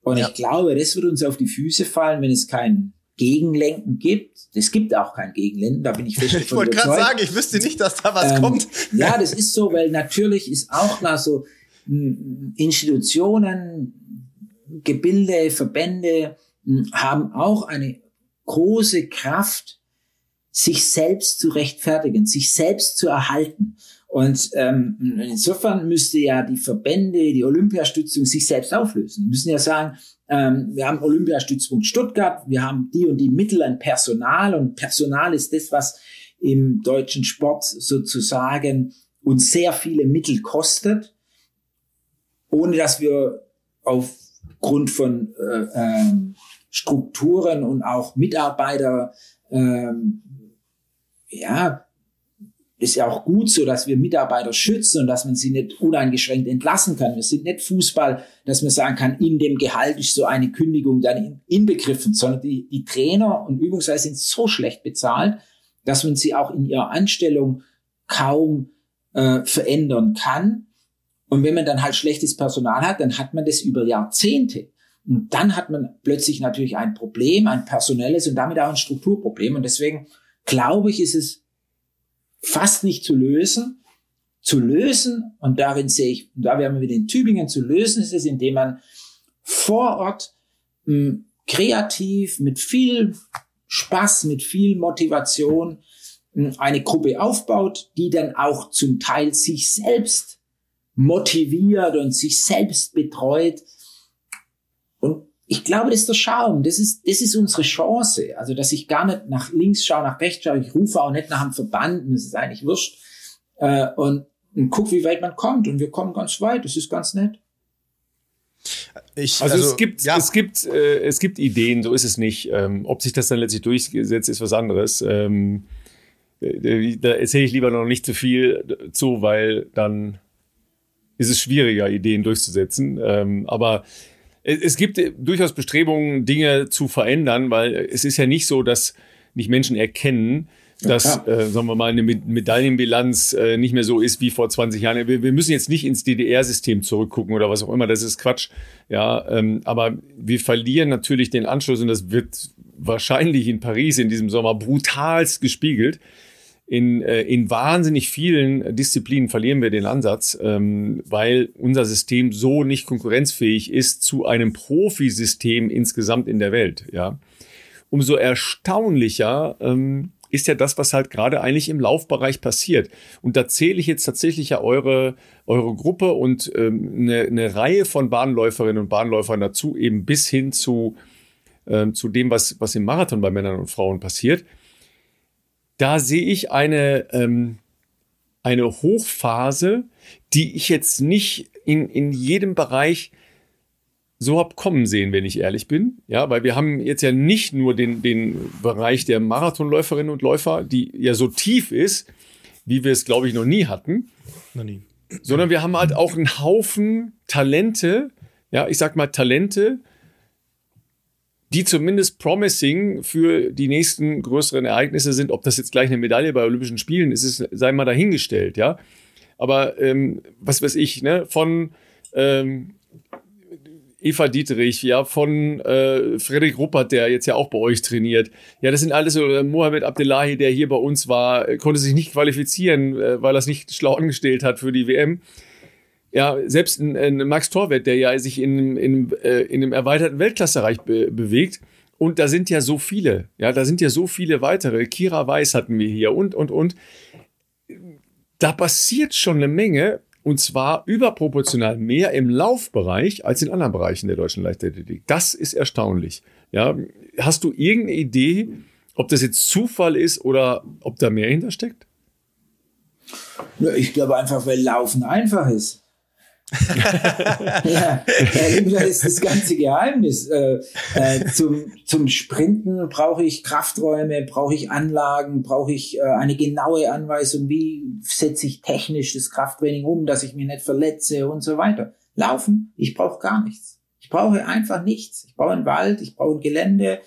Und ja. ich glaube, das wird uns auf die Füße fallen, wenn es kein Gegenlenken gibt. Es gibt auch kein Gegenlenken, da bin ich fest Ich wollte gerade sagen, ich wüsste nicht, dass da was ähm, kommt. Ja, das ist so, weil natürlich ist auch klar so, hm, Institutionen, Gebilde, Verbände hm, haben auch eine große Kraft, sich selbst zu rechtfertigen, sich selbst zu erhalten. Und ähm, insofern müsste ja die Verbände, die Olympiastützung sich selbst auflösen. Die müssen ja sagen, ähm, wir haben Olympiastützpunkt Stuttgart, wir haben die und die Mittel an Personal. Und Personal ist das, was im deutschen Sport sozusagen uns sehr viele Mittel kostet, ohne dass wir aufgrund von äh, äh, Strukturen und auch Mitarbeiter ähm, ja, ist ja auch gut so, dass wir Mitarbeiter schützen und dass man sie nicht uneingeschränkt entlassen kann. Wir sind nicht Fußball, dass man sagen kann, in dem Gehalt ist so eine Kündigung dann inbegriffen, sondern die, die Trainer und Übungsleiter sind so schlecht bezahlt, dass man sie auch in ihrer Anstellung kaum äh, verändern kann. Und wenn man dann halt schlechtes Personal hat, dann hat man das über Jahrzehnte. Und dann hat man plötzlich natürlich ein Problem, ein personelles und damit auch ein Strukturproblem. Und deswegen glaube ich, ist es fast nicht zu lösen. Zu lösen, und darin sehe ich, da werden wir wieder in Tübingen zu lösen, ist es, indem man vor Ort mh, hm, kreativ, mit viel Spaß, mit viel Motivation mh, hm, eine Gruppe aufbaut, die dann auch zum Teil sich selbst motiviert und sich selbst betreut. Ich glaube, das ist der Schaum. Das ist, das ist unsere Chance. Also, dass ich gar nicht nach links schaue, nach rechts schaue. Ich rufe auch nicht nach einem Verband. Mir ist es eigentlich wurscht. Äh, und, und guck, wie weit man kommt. Und wir kommen ganz weit. Das ist ganz nett. Ich, also, also, es gibt, ja. es gibt, äh, es gibt Ideen. So ist es nicht. Ähm, ob sich das dann letztlich durchsetzt, ist was anderes. Ähm, äh, da erzähle ich lieber noch nicht zu viel zu, weil dann ist es schwieriger, Ideen durchzusetzen. Ähm, aber es gibt durchaus Bestrebungen, Dinge zu verändern, weil es ist ja nicht so, dass nicht Menschen erkennen, dass, ja, äh, sagen wir mal, eine Medaillenbilanz äh, nicht mehr so ist wie vor 20 Jahren. Wir, wir müssen jetzt nicht ins DDR-System zurückgucken oder was auch immer, das ist Quatsch. Ja, ähm, aber wir verlieren natürlich den Anschluss und das wird wahrscheinlich in Paris in diesem Sommer brutalst gespiegelt in, äh, in wahnsinnig vielen Disziplinen verlieren wir den Ansatz, ähm, weil unser System so nicht konkurrenzfähig ist zu einem Profisystem insgesamt in der Welt. Ja, umso erstaunlicher ähm, ist ja das, was halt gerade eigentlich im Laufbereich passiert. Und da zähle ich jetzt tatsächlich ja eure, eure Gruppe und ähm, eine, eine Reihe von Bahnläuferinnen und Bahnläufern dazu, eben bis hin zu, ähm, zu dem, was, was im Marathon bei Männern und Frauen passiert da sehe ich eine, ähm, eine Hochphase, die ich jetzt nicht in, in jedem Bereich so hab kommen sehen, wenn ich ehrlich bin. Ja, weil wir haben jetzt ja nicht nur den, den Bereich der Marathonläuferinnen und Läufer, die ja so tief ist, wie wir es, glaube ich, noch nie hatten. Noch nie. Sondern wir haben halt auch einen Haufen Talente, ja, ich sag mal Talente, die zumindest promising für die nächsten größeren Ereignisse sind. Ob das jetzt gleich eine Medaille bei Olympischen Spielen ist, ist sei mal dahingestellt, ja. Aber ähm, was weiß ich, ne, von ähm, Eva Dietrich, ja, von äh, Frederik Ruppert, der jetzt ja auch bei euch trainiert. Ja, das sind alles so, äh, Mohamed Abdullahi, der hier bei uns war, konnte sich nicht qualifizieren, äh, weil er es nicht schlau angestellt hat für die WM ja, selbst ein, ein Max Torwett, der ja sich in, in, äh, in einem erweiterten Weltklassereich be bewegt Und da sind ja so viele, ja, da sind ja so viele weitere. Kira Weiß hatten wir hier und, und, und. Da passiert schon eine Menge und zwar überproportional mehr im Laufbereich als in anderen Bereichen der deutschen Leichtathletik. Das ist erstaunlich. Ja, hast du irgendeine Idee, ob das jetzt Zufall ist oder ob da mehr hintersteckt? Ich glaube einfach, weil Laufen einfach ist. Ja, das ist das ganze Geheimnis. Äh, äh, zum, zum Sprinten brauche ich Krafträume, brauche ich Anlagen, brauche ich äh, eine genaue Anweisung, wie setze ich technisch das Krafttraining um, dass ich mich nicht verletze und so weiter. Laufen, ich brauche gar nichts. Ich brauche einfach nichts. Ich brauche einen Wald, ich brauche ein Gelände.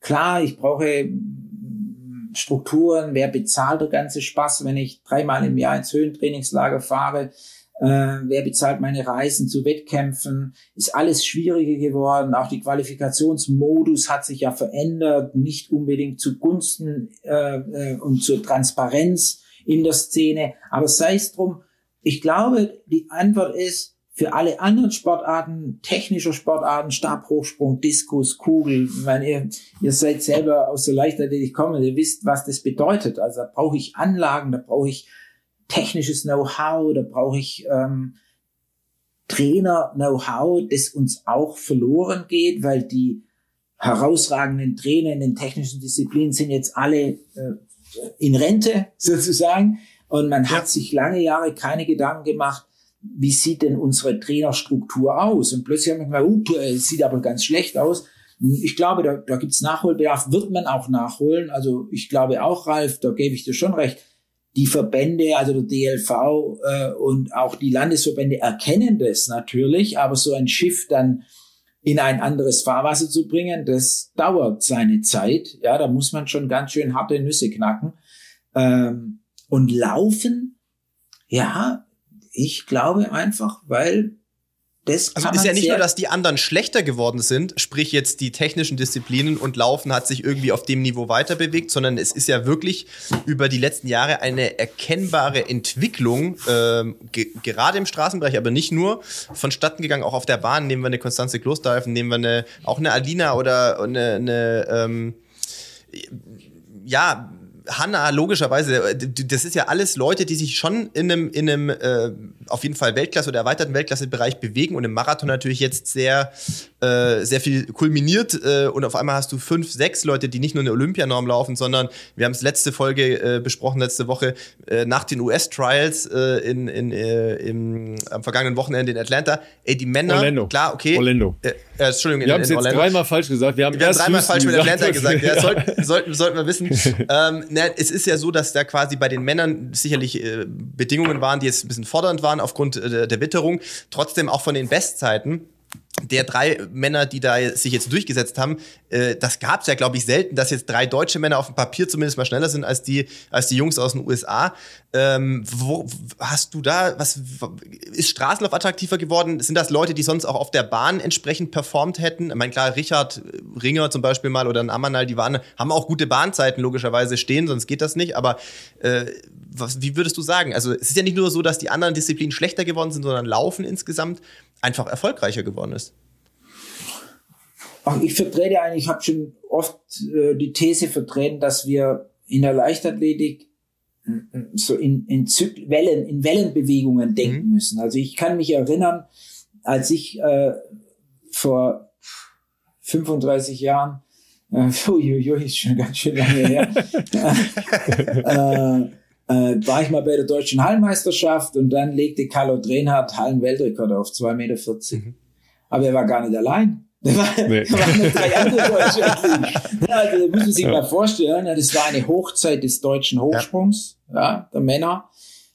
Klar, ich brauche mm, Strukturen. Wer bezahlt der ganze Spaß, wenn ich dreimal im Jahr ins Höhentrainingslager fahre? Äh, wer bezahlt meine Reisen zu Wettkämpfen, ist alles schwieriger geworden. Auch die Qualifikationsmodus hat sich ja verändert, nicht unbedingt zugunsten äh, äh, und zur Transparenz in der Szene. Aber sei es drum, ich glaube, die Antwort ist, für alle anderen Sportarten, technischer Sportarten, Stabhochsprung, Diskus, Kugel, ich meine, ihr, ihr seid selber aus der Leichtathletik kommen, ihr wisst, was das bedeutet. Also da brauche ich Anlagen, da brauche ich technisches Know-how, da brauche ich ähm, Trainer-Know-how, das uns auch verloren geht, weil die herausragenden Trainer in den technischen Disziplinen sind jetzt alle äh, in Rente sozusagen. Und man hat sich lange Jahre keine Gedanken gemacht, wie sieht denn unsere Trainerstruktur aus? Und plötzlich haben wir gedacht, uh, es sieht aber ganz schlecht aus. Ich glaube, da, da gibt es Nachholbedarf, wird man auch nachholen. Also ich glaube auch, Ralf, da gebe ich dir schon recht die Verbände, also der DLV äh, und auch die Landesverbände erkennen das natürlich, aber so ein Schiff dann in ein anderes Fahrwasser zu bringen, das dauert seine Zeit. Ja, da muss man schon ganz schön harte Nüsse knacken. Ähm, und laufen, ja, ich glaube einfach, weil das also ist ja nicht nur, dass die anderen schlechter geworden sind, sprich jetzt die technischen Disziplinen und Laufen hat sich irgendwie auf dem Niveau weiter bewegt, sondern es ist ja wirklich über die letzten Jahre eine erkennbare Entwicklung, ähm, ge gerade im Straßenbereich, aber nicht nur, vonstatten gegangen. Auch auf der Bahn nehmen wir eine Konstanze Klosterhalfen, nehmen wir eine, auch eine Alina oder eine, eine ähm, ja, Hanna, logischerweise, äh, das ist ja alles Leute, die sich schon in einem, in einem äh, auf jeden Fall Weltklasse- oder erweiterten Weltklassebereich bewegen und im Marathon natürlich jetzt sehr, äh, sehr viel kulminiert äh, und auf einmal hast du fünf, sechs Leute, die nicht nur eine Olympianorm laufen, sondern wir haben es letzte Folge äh, besprochen, letzte Woche, äh, nach den US-Trials äh, in, in, äh, im, am vergangenen Wochenende in Atlanta. Ey, die Männer, Orlando. klar, okay. Orlando. Äh, äh, Entschuldigung, wir haben es jetzt Orlando. dreimal falsch gesagt. Wir haben, wir haben dreimal falsch mit Atlanta gesagt. Ja, sollten, sollten, sollten wir wissen. ähm, na, es ist ja so, dass da quasi bei den Männern sicherlich äh, Bedingungen waren, die jetzt ein bisschen fordernd waren aufgrund äh, der Witterung. Trotzdem auch von den Bestzeiten der drei Männer, die da sich jetzt durchgesetzt haben, äh, das gab es ja, glaube ich, selten, dass jetzt drei deutsche Männer auf dem Papier zumindest mal schneller sind als die, als die Jungs aus den USA. Ähm, wo hast du da, was ist Straßenlauf attraktiver geworden? Sind das Leute, die sonst auch auf der Bahn entsprechend performt hätten? Ich meine, klar, Richard Ringer zum Beispiel mal oder ein Amanal, die waren, haben auch gute Bahnzeiten logischerweise stehen, sonst geht das nicht. Aber äh, was, wie würdest du sagen? Also es ist ja nicht nur so, dass die anderen Disziplinen schlechter geworden sind, sondern Laufen insgesamt einfach erfolgreicher geworden ist. Ach, ich vertrete eigentlich, ich habe schon oft äh, die These vertreten, dass wir in der Leichtathletik so in, in Zyk Wellen, in Wellenbewegungen mhm. denken mhm. müssen. Also ich kann mich erinnern, als ich äh, vor 35 Jahren, äh, uiuiui, ist schon ganz schön lange her, äh, äh, war ich mal bei der deutschen Hallenmeisterschaft und dann legte Carlo Drenhardt Hallenweltrekord auf 2,40 Meter. Mhm. Aber er war gar nicht allein. Da waren, nee. da waren noch drei andere Deutsche. also, da muss man sich ja. mal vorstellen, das war eine Hochzeit des deutschen Hochsprungs, ja, ja der Männer.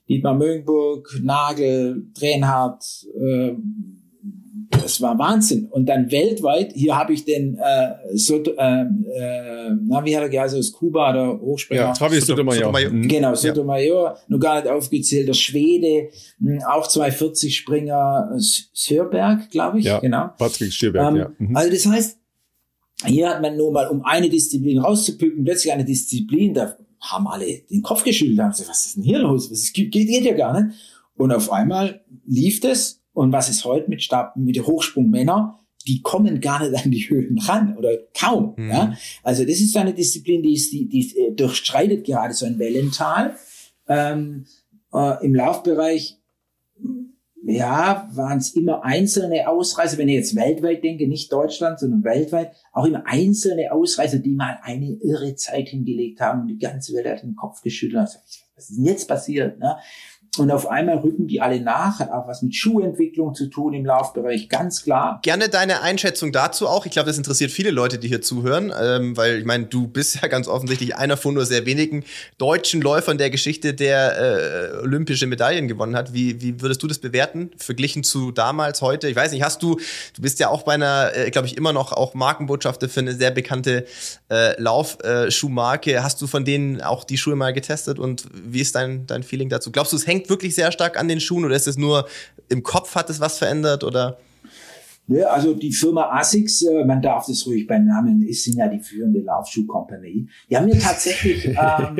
Dietmar Mögenburg, Nagel, Drenhardt, äh, das war Wahnsinn. Und dann weltweit, hier habe ich den, äh, so, äh, äh, na, wie hat er geheißen, aus Kuba, der Hochspringer. Ja, Travis Sotomayor. Sotomayor. Mhm. Genau, Sotomayor, ja. noch gar nicht aufgezählt, der Schwede, hm, auch 240 Springer, Sörberg, glaube ich, ja, genau. Patrick Stierberg, ähm, ja. Mhm. Also das heißt, hier hat man nur mal, um eine Disziplin rauszupücken, plötzlich eine Disziplin, da haben alle den Kopf geschüttelt, haben gesagt, was ist denn hier los? Das geht, geht ja gar nicht. Und auf einmal lief das und was ist heute mit Stab, mit der Hochsprung Männer? die kommen gar nicht an die Höhen ran oder kaum. Mhm. Ja? Also das ist so eine Disziplin, die, ist, die, die äh, durchstreitet gerade so ein Wellental. Ähm, äh, Im Laufbereich ja, waren es immer einzelne Ausreißer, wenn ich jetzt weltweit denke, nicht Deutschland, sondern weltweit, auch immer einzelne Ausreißer, die mal eine irre Zeit hingelegt haben und die ganze Welt hat den Kopf geschüttelt. Was ist denn jetzt passiert? Ne? Und auf einmal rücken die alle nach, hat auch was mit Schuhentwicklung zu tun im Laufbereich, ganz klar. Gerne deine Einschätzung dazu auch. Ich glaube, das interessiert viele Leute, die hier zuhören, ähm, weil ich meine, du bist ja ganz offensichtlich einer von nur sehr wenigen deutschen Läufern der Geschichte, der äh, olympische Medaillen gewonnen hat. Wie, wie würdest du das bewerten, verglichen zu damals, heute? Ich weiß nicht, hast du, du bist ja auch bei einer, äh, glaube ich, immer noch auch Markenbotschafter für eine sehr bekannte äh, Laufschuhmarke. Hast du von denen auch die Schuhe mal getestet und wie ist dein, dein Feeling dazu? Glaubst du, es hängt wirklich sehr stark an den Schuhen oder ist es nur im Kopf hat es was verändert oder? Ja, also die Firma ASICS, äh, man darf das ruhig beim Namen, ist sind ja die führende Laufschuhkompanie. Die haben mir tatsächlich ähm,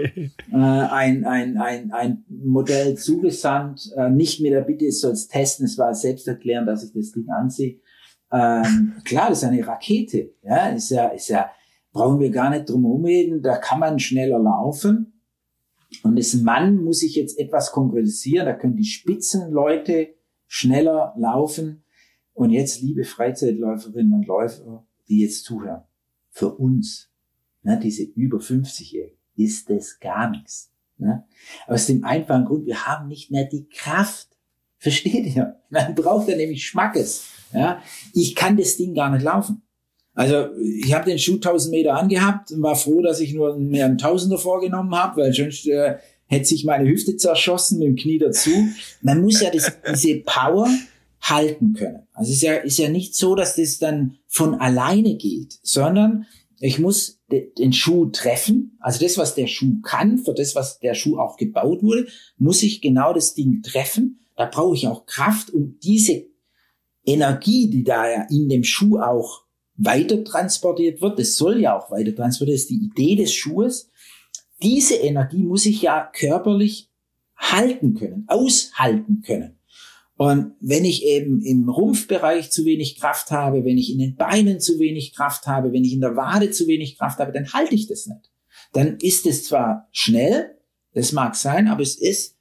äh, ein, ein, ein, ein Modell zugesandt, äh, nicht mit der Bitte, es soll es testen, es war selbst erklären, dass ich das Ding ansehe. Ähm, klar, das ist eine Rakete, ja, ist ja, ist ja, brauchen wir gar nicht drum reden, da kann man schneller laufen. Und das Mann muss ich jetzt etwas konkretisieren, da können die Spitzenleute schneller laufen. Und jetzt, liebe Freizeitläuferinnen und Läufer, die jetzt zuhören, für uns, ne, diese über 50-Jährigen, ist das gar nichts. Ne? Aus dem einfachen Grund, wir haben nicht mehr die Kraft. Versteht ihr? Man braucht ja nämlich Schmackes. Ja? Ich kann das Ding gar nicht laufen. Also ich habe den Schuh 1000 Meter angehabt und war froh, dass ich nur mehr einen Tausender vorgenommen habe, weil sonst äh, hätte sich meine Hüfte zerschossen mit dem Knie dazu. Man muss ja das, diese Power halten können. Also es ist ja, ist ja nicht so, dass das dann von alleine geht, sondern ich muss den Schuh treffen. Also das, was der Schuh kann, für das, was der Schuh auch gebaut wurde, muss ich genau das Ding treffen. Da brauche ich auch Kraft, um diese Energie, die da ja in dem Schuh auch weiter transportiert wird, das soll ja auch weiter transportiert, das ist die Idee des Schuhes. Diese Energie muss ich ja körperlich halten können, aushalten können. Und wenn ich eben im Rumpfbereich zu wenig Kraft habe, wenn ich in den Beinen zu wenig Kraft habe, wenn ich in der Wade zu wenig Kraft habe, dann halte ich das nicht. Dann ist es zwar schnell, das mag sein, aber es ist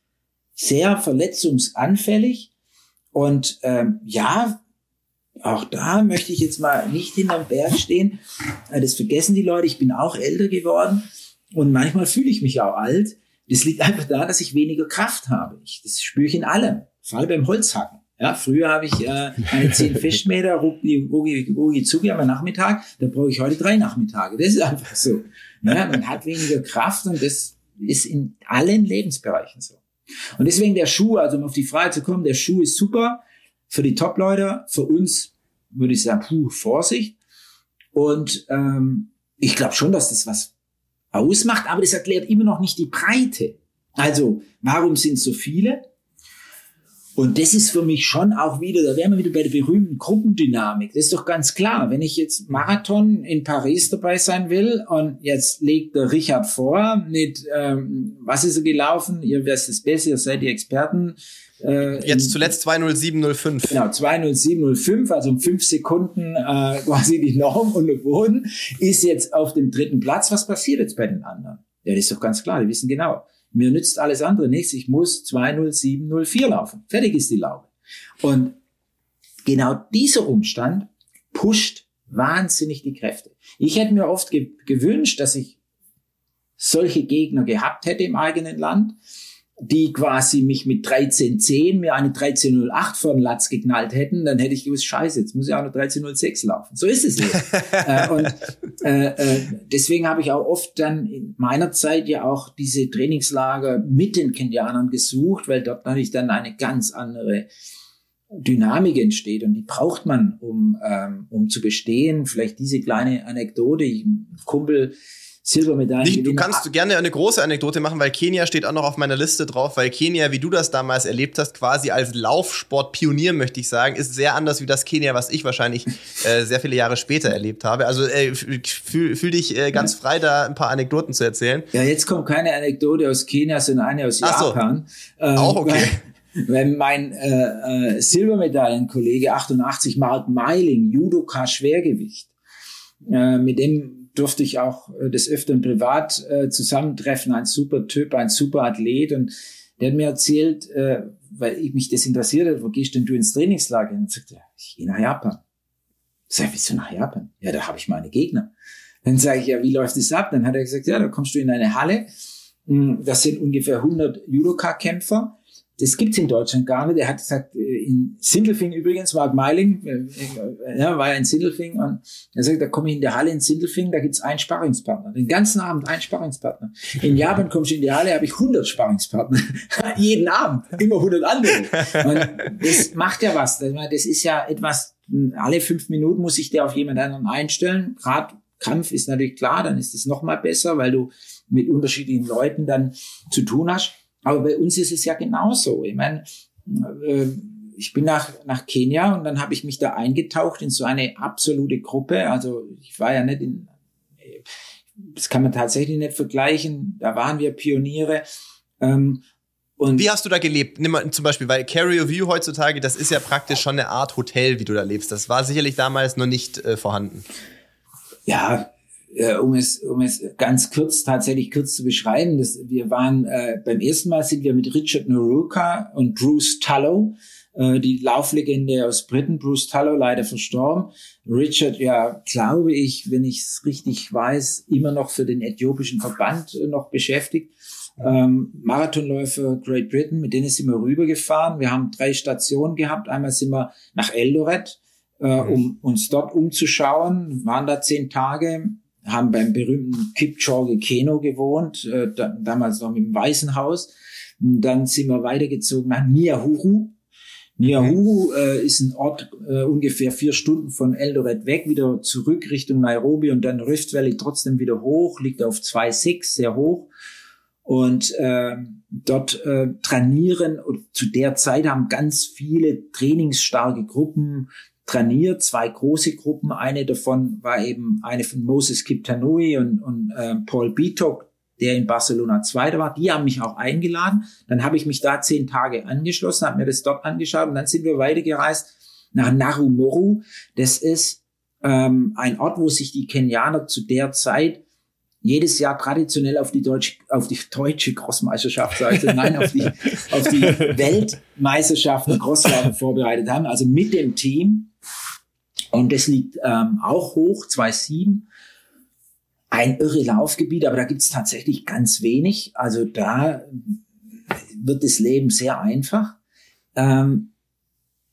sehr verletzungsanfällig. Und ähm, ja, auch da möchte ich jetzt mal nicht hinterm Berg stehen. Äh, das vergessen die Leute. Ich bin auch älter geworden und manchmal fühle ich mich auch alt. Das liegt einfach daran, dass ich weniger Kraft habe. Ich, das spüre ich in allem. Vor allem beim Holzhacken. Ja, früher habe ich äh, meine zehn Fischmeter, rucki, rucki, rucki, zugi am Nachmittag. Da brauche ich heute drei Nachmittage. Das ist einfach so. Ja, man hat weniger Kraft und das ist in allen Lebensbereichen so. Und deswegen der Schuh, also um auf die Frage zu kommen, der Schuh ist super für die Top-Leute, für uns würde ich sagen, puh, Vorsicht. Und ähm, ich glaube schon, dass das was ausmacht, aber das erklärt immer noch nicht die Breite. Also, warum sind so viele? Und das ist für mich schon auch wieder, da wären wir wieder bei der berühmten Gruppendynamik. Das ist doch ganz klar. Wenn ich jetzt Marathon in Paris dabei sein will und jetzt legt der Richard vor mit, ähm, was ist er gelaufen? Ihr wisst es besser, ihr seid die Experten. Äh, jetzt zuletzt 20705. Genau, 20705, also um fünf Sekunden äh, quasi die Norm und der Boden, ist jetzt auf dem dritten Platz. Was passiert jetzt bei den anderen? Ja, das ist doch ganz klar, die wissen genau. Mir nützt alles andere nichts. Ich muss 20704 laufen. Fertig ist die Laube. Und genau dieser Umstand pusht wahnsinnig die Kräfte. Ich hätte mir oft ge gewünscht, dass ich solche Gegner gehabt hätte im eigenen Land, die quasi mich mit 1310 mir eine 1308 vor den Latz geknallt hätten, dann hätte ich gewusst, scheiße, jetzt muss ich auch eine 1306 laufen. So ist es nicht. äh, und äh, äh, deswegen habe ich auch oft dann in meiner Zeit ja auch diese Trainingslager mit den Kenianern gesucht, weil dort natürlich dann eine ganz andere Dynamik entsteht und die braucht man, um, ähm, um zu bestehen. Vielleicht diese kleine Anekdote, ich, Kumpel, Silbermedaillen. du kannst gerne eine große Anekdote machen, weil Kenia steht auch noch auf meiner Liste drauf, weil Kenia, wie du das damals erlebt hast, quasi als Laufsport-Pionier, möchte ich sagen, ist sehr anders wie das Kenia, was ich wahrscheinlich äh, sehr viele Jahre später erlebt habe. Also äh, fühl, fühl dich äh, ganz frei, da ein paar Anekdoten zu erzählen. Ja, jetzt kommt keine Anekdote aus Kenia, sondern eine aus Ach Japan. So. Ähm, auch okay. wenn mein äh, äh, Silbermedaillenkollege 88 Mark Meiling, Judoka Schwergewicht, äh, mit dem durfte ich auch äh, des Öfteren privat äh, zusammentreffen, ein super Typ, ein super Athlet und der hat mir erzählt, äh, weil ich mich das interessiert hat, wo gehst denn du ins Trainingslager? Und sagte, ich gehe nach Japan. Sag, wieso nach Japan? Ja, da habe ich meine Gegner. Dann sage ich, ja, wie läuft das ab? Dann hat er gesagt, ja, da kommst du in eine Halle. Hm, das sind ungefähr 100 Judoka-Kämpfer das gibt's in Deutschland gar nicht. Er hat gesagt, äh, in Sindelfing übrigens, Mark Meiling, äh, äh, ja, war ja in Sindelfing und er sagt, da komme ich in der Halle in Sindelfing, da gibt's einen Sparringspartner. Den ganzen Abend einen Sparringspartner. In Japan kommst du in die Halle, habe ich 100 Sparringspartner. Jeden Abend, immer 100 andere. Und das macht ja was. Das ist ja etwas, alle fünf Minuten muss ich dir auf jemand anderen einstellen. Gerade Kampf ist natürlich klar, dann ist es noch mal besser, weil du mit unterschiedlichen Leuten dann zu tun hast. Aber bei uns ist es ja genauso. Ich meine, äh, ich bin nach, nach Kenia und dann habe ich mich da eingetaucht in so eine absolute Gruppe. Also ich war ja nicht in, das kann man tatsächlich nicht vergleichen. Da waren wir Pioniere. Ähm, und wie hast du da gelebt? Nimm mal zum Beispiel, weil Carrier View heutzutage, das ist ja praktisch schon eine Art Hotel, wie du da lebst. Das war sicherlich damals noch nicht äh, vorhanden. Ja, äh, um es, um es ganz kurz, tatsächlich kurz zu beschreiben, das, wir waren, äh, beim ersten Mal sind wir mit Richard Noruka und Bruce Tullow, äh, die Lauflegende aus Britain, Bruce Tullow leider verstorben. Richard, ja, glaube ich, wenn ich es richtig weiß, immer noch für den äthiopischen Verband äh, noch beschäftigt. Ähm, Marathonläufer Great Britain, mit denen sind wir rübergefahren. Wir haben drei Stationen gehabt. Einmal sind wir nach Eldoret, äh, um uns dort umzuschauen, waren da zehn Tage, haben beim berühmten Kipchoge Keno gewohnt, äh, da, damals noch im Weißen Haus. Und dann sind wir weitergezogen nach Niahuru. Niahuru äh, ist ein Ort äh, ungefähr vier Stunden von Eldoret weg, wieder zurück Richtung Nairobi und dann Rift Valley trotzdem wieder hoch, liegt auf 2,6, sehr hoch. Und äh, dort äh, trainieren, und zu der Zeit haben ganz viele trainingsstarke Gruppen trainiert, zwei große Gruppen. Eine davon war eben eine von Moses Kiptanui und, und äh, Paul Bitok, der in Barcelona Zweiter war. Die haben mich auch eingeladen. Dann habe ich mich da zehn Tage angeschlossen, habe mir das dort angeschaut und dann sind wir weitergereist nach Narumoru. Das ist ähm, ein Ort, wo sich die Kenianer zu der Zeit jedes Jahr traditionell auf die deutsche, auf die deutsche Crossmeisterschaft, ich, nein, auf die, auf die Weltmeisterschaft Crosslaufen vorbereitet haben, also mit dem Team. Und das liegt ähm, auch hoch, 2,7. Ein irre Laufgebiet, aber da gibt's tatsächlich ganz wenig. Also da wird das Leben sehr einfach. Ähm,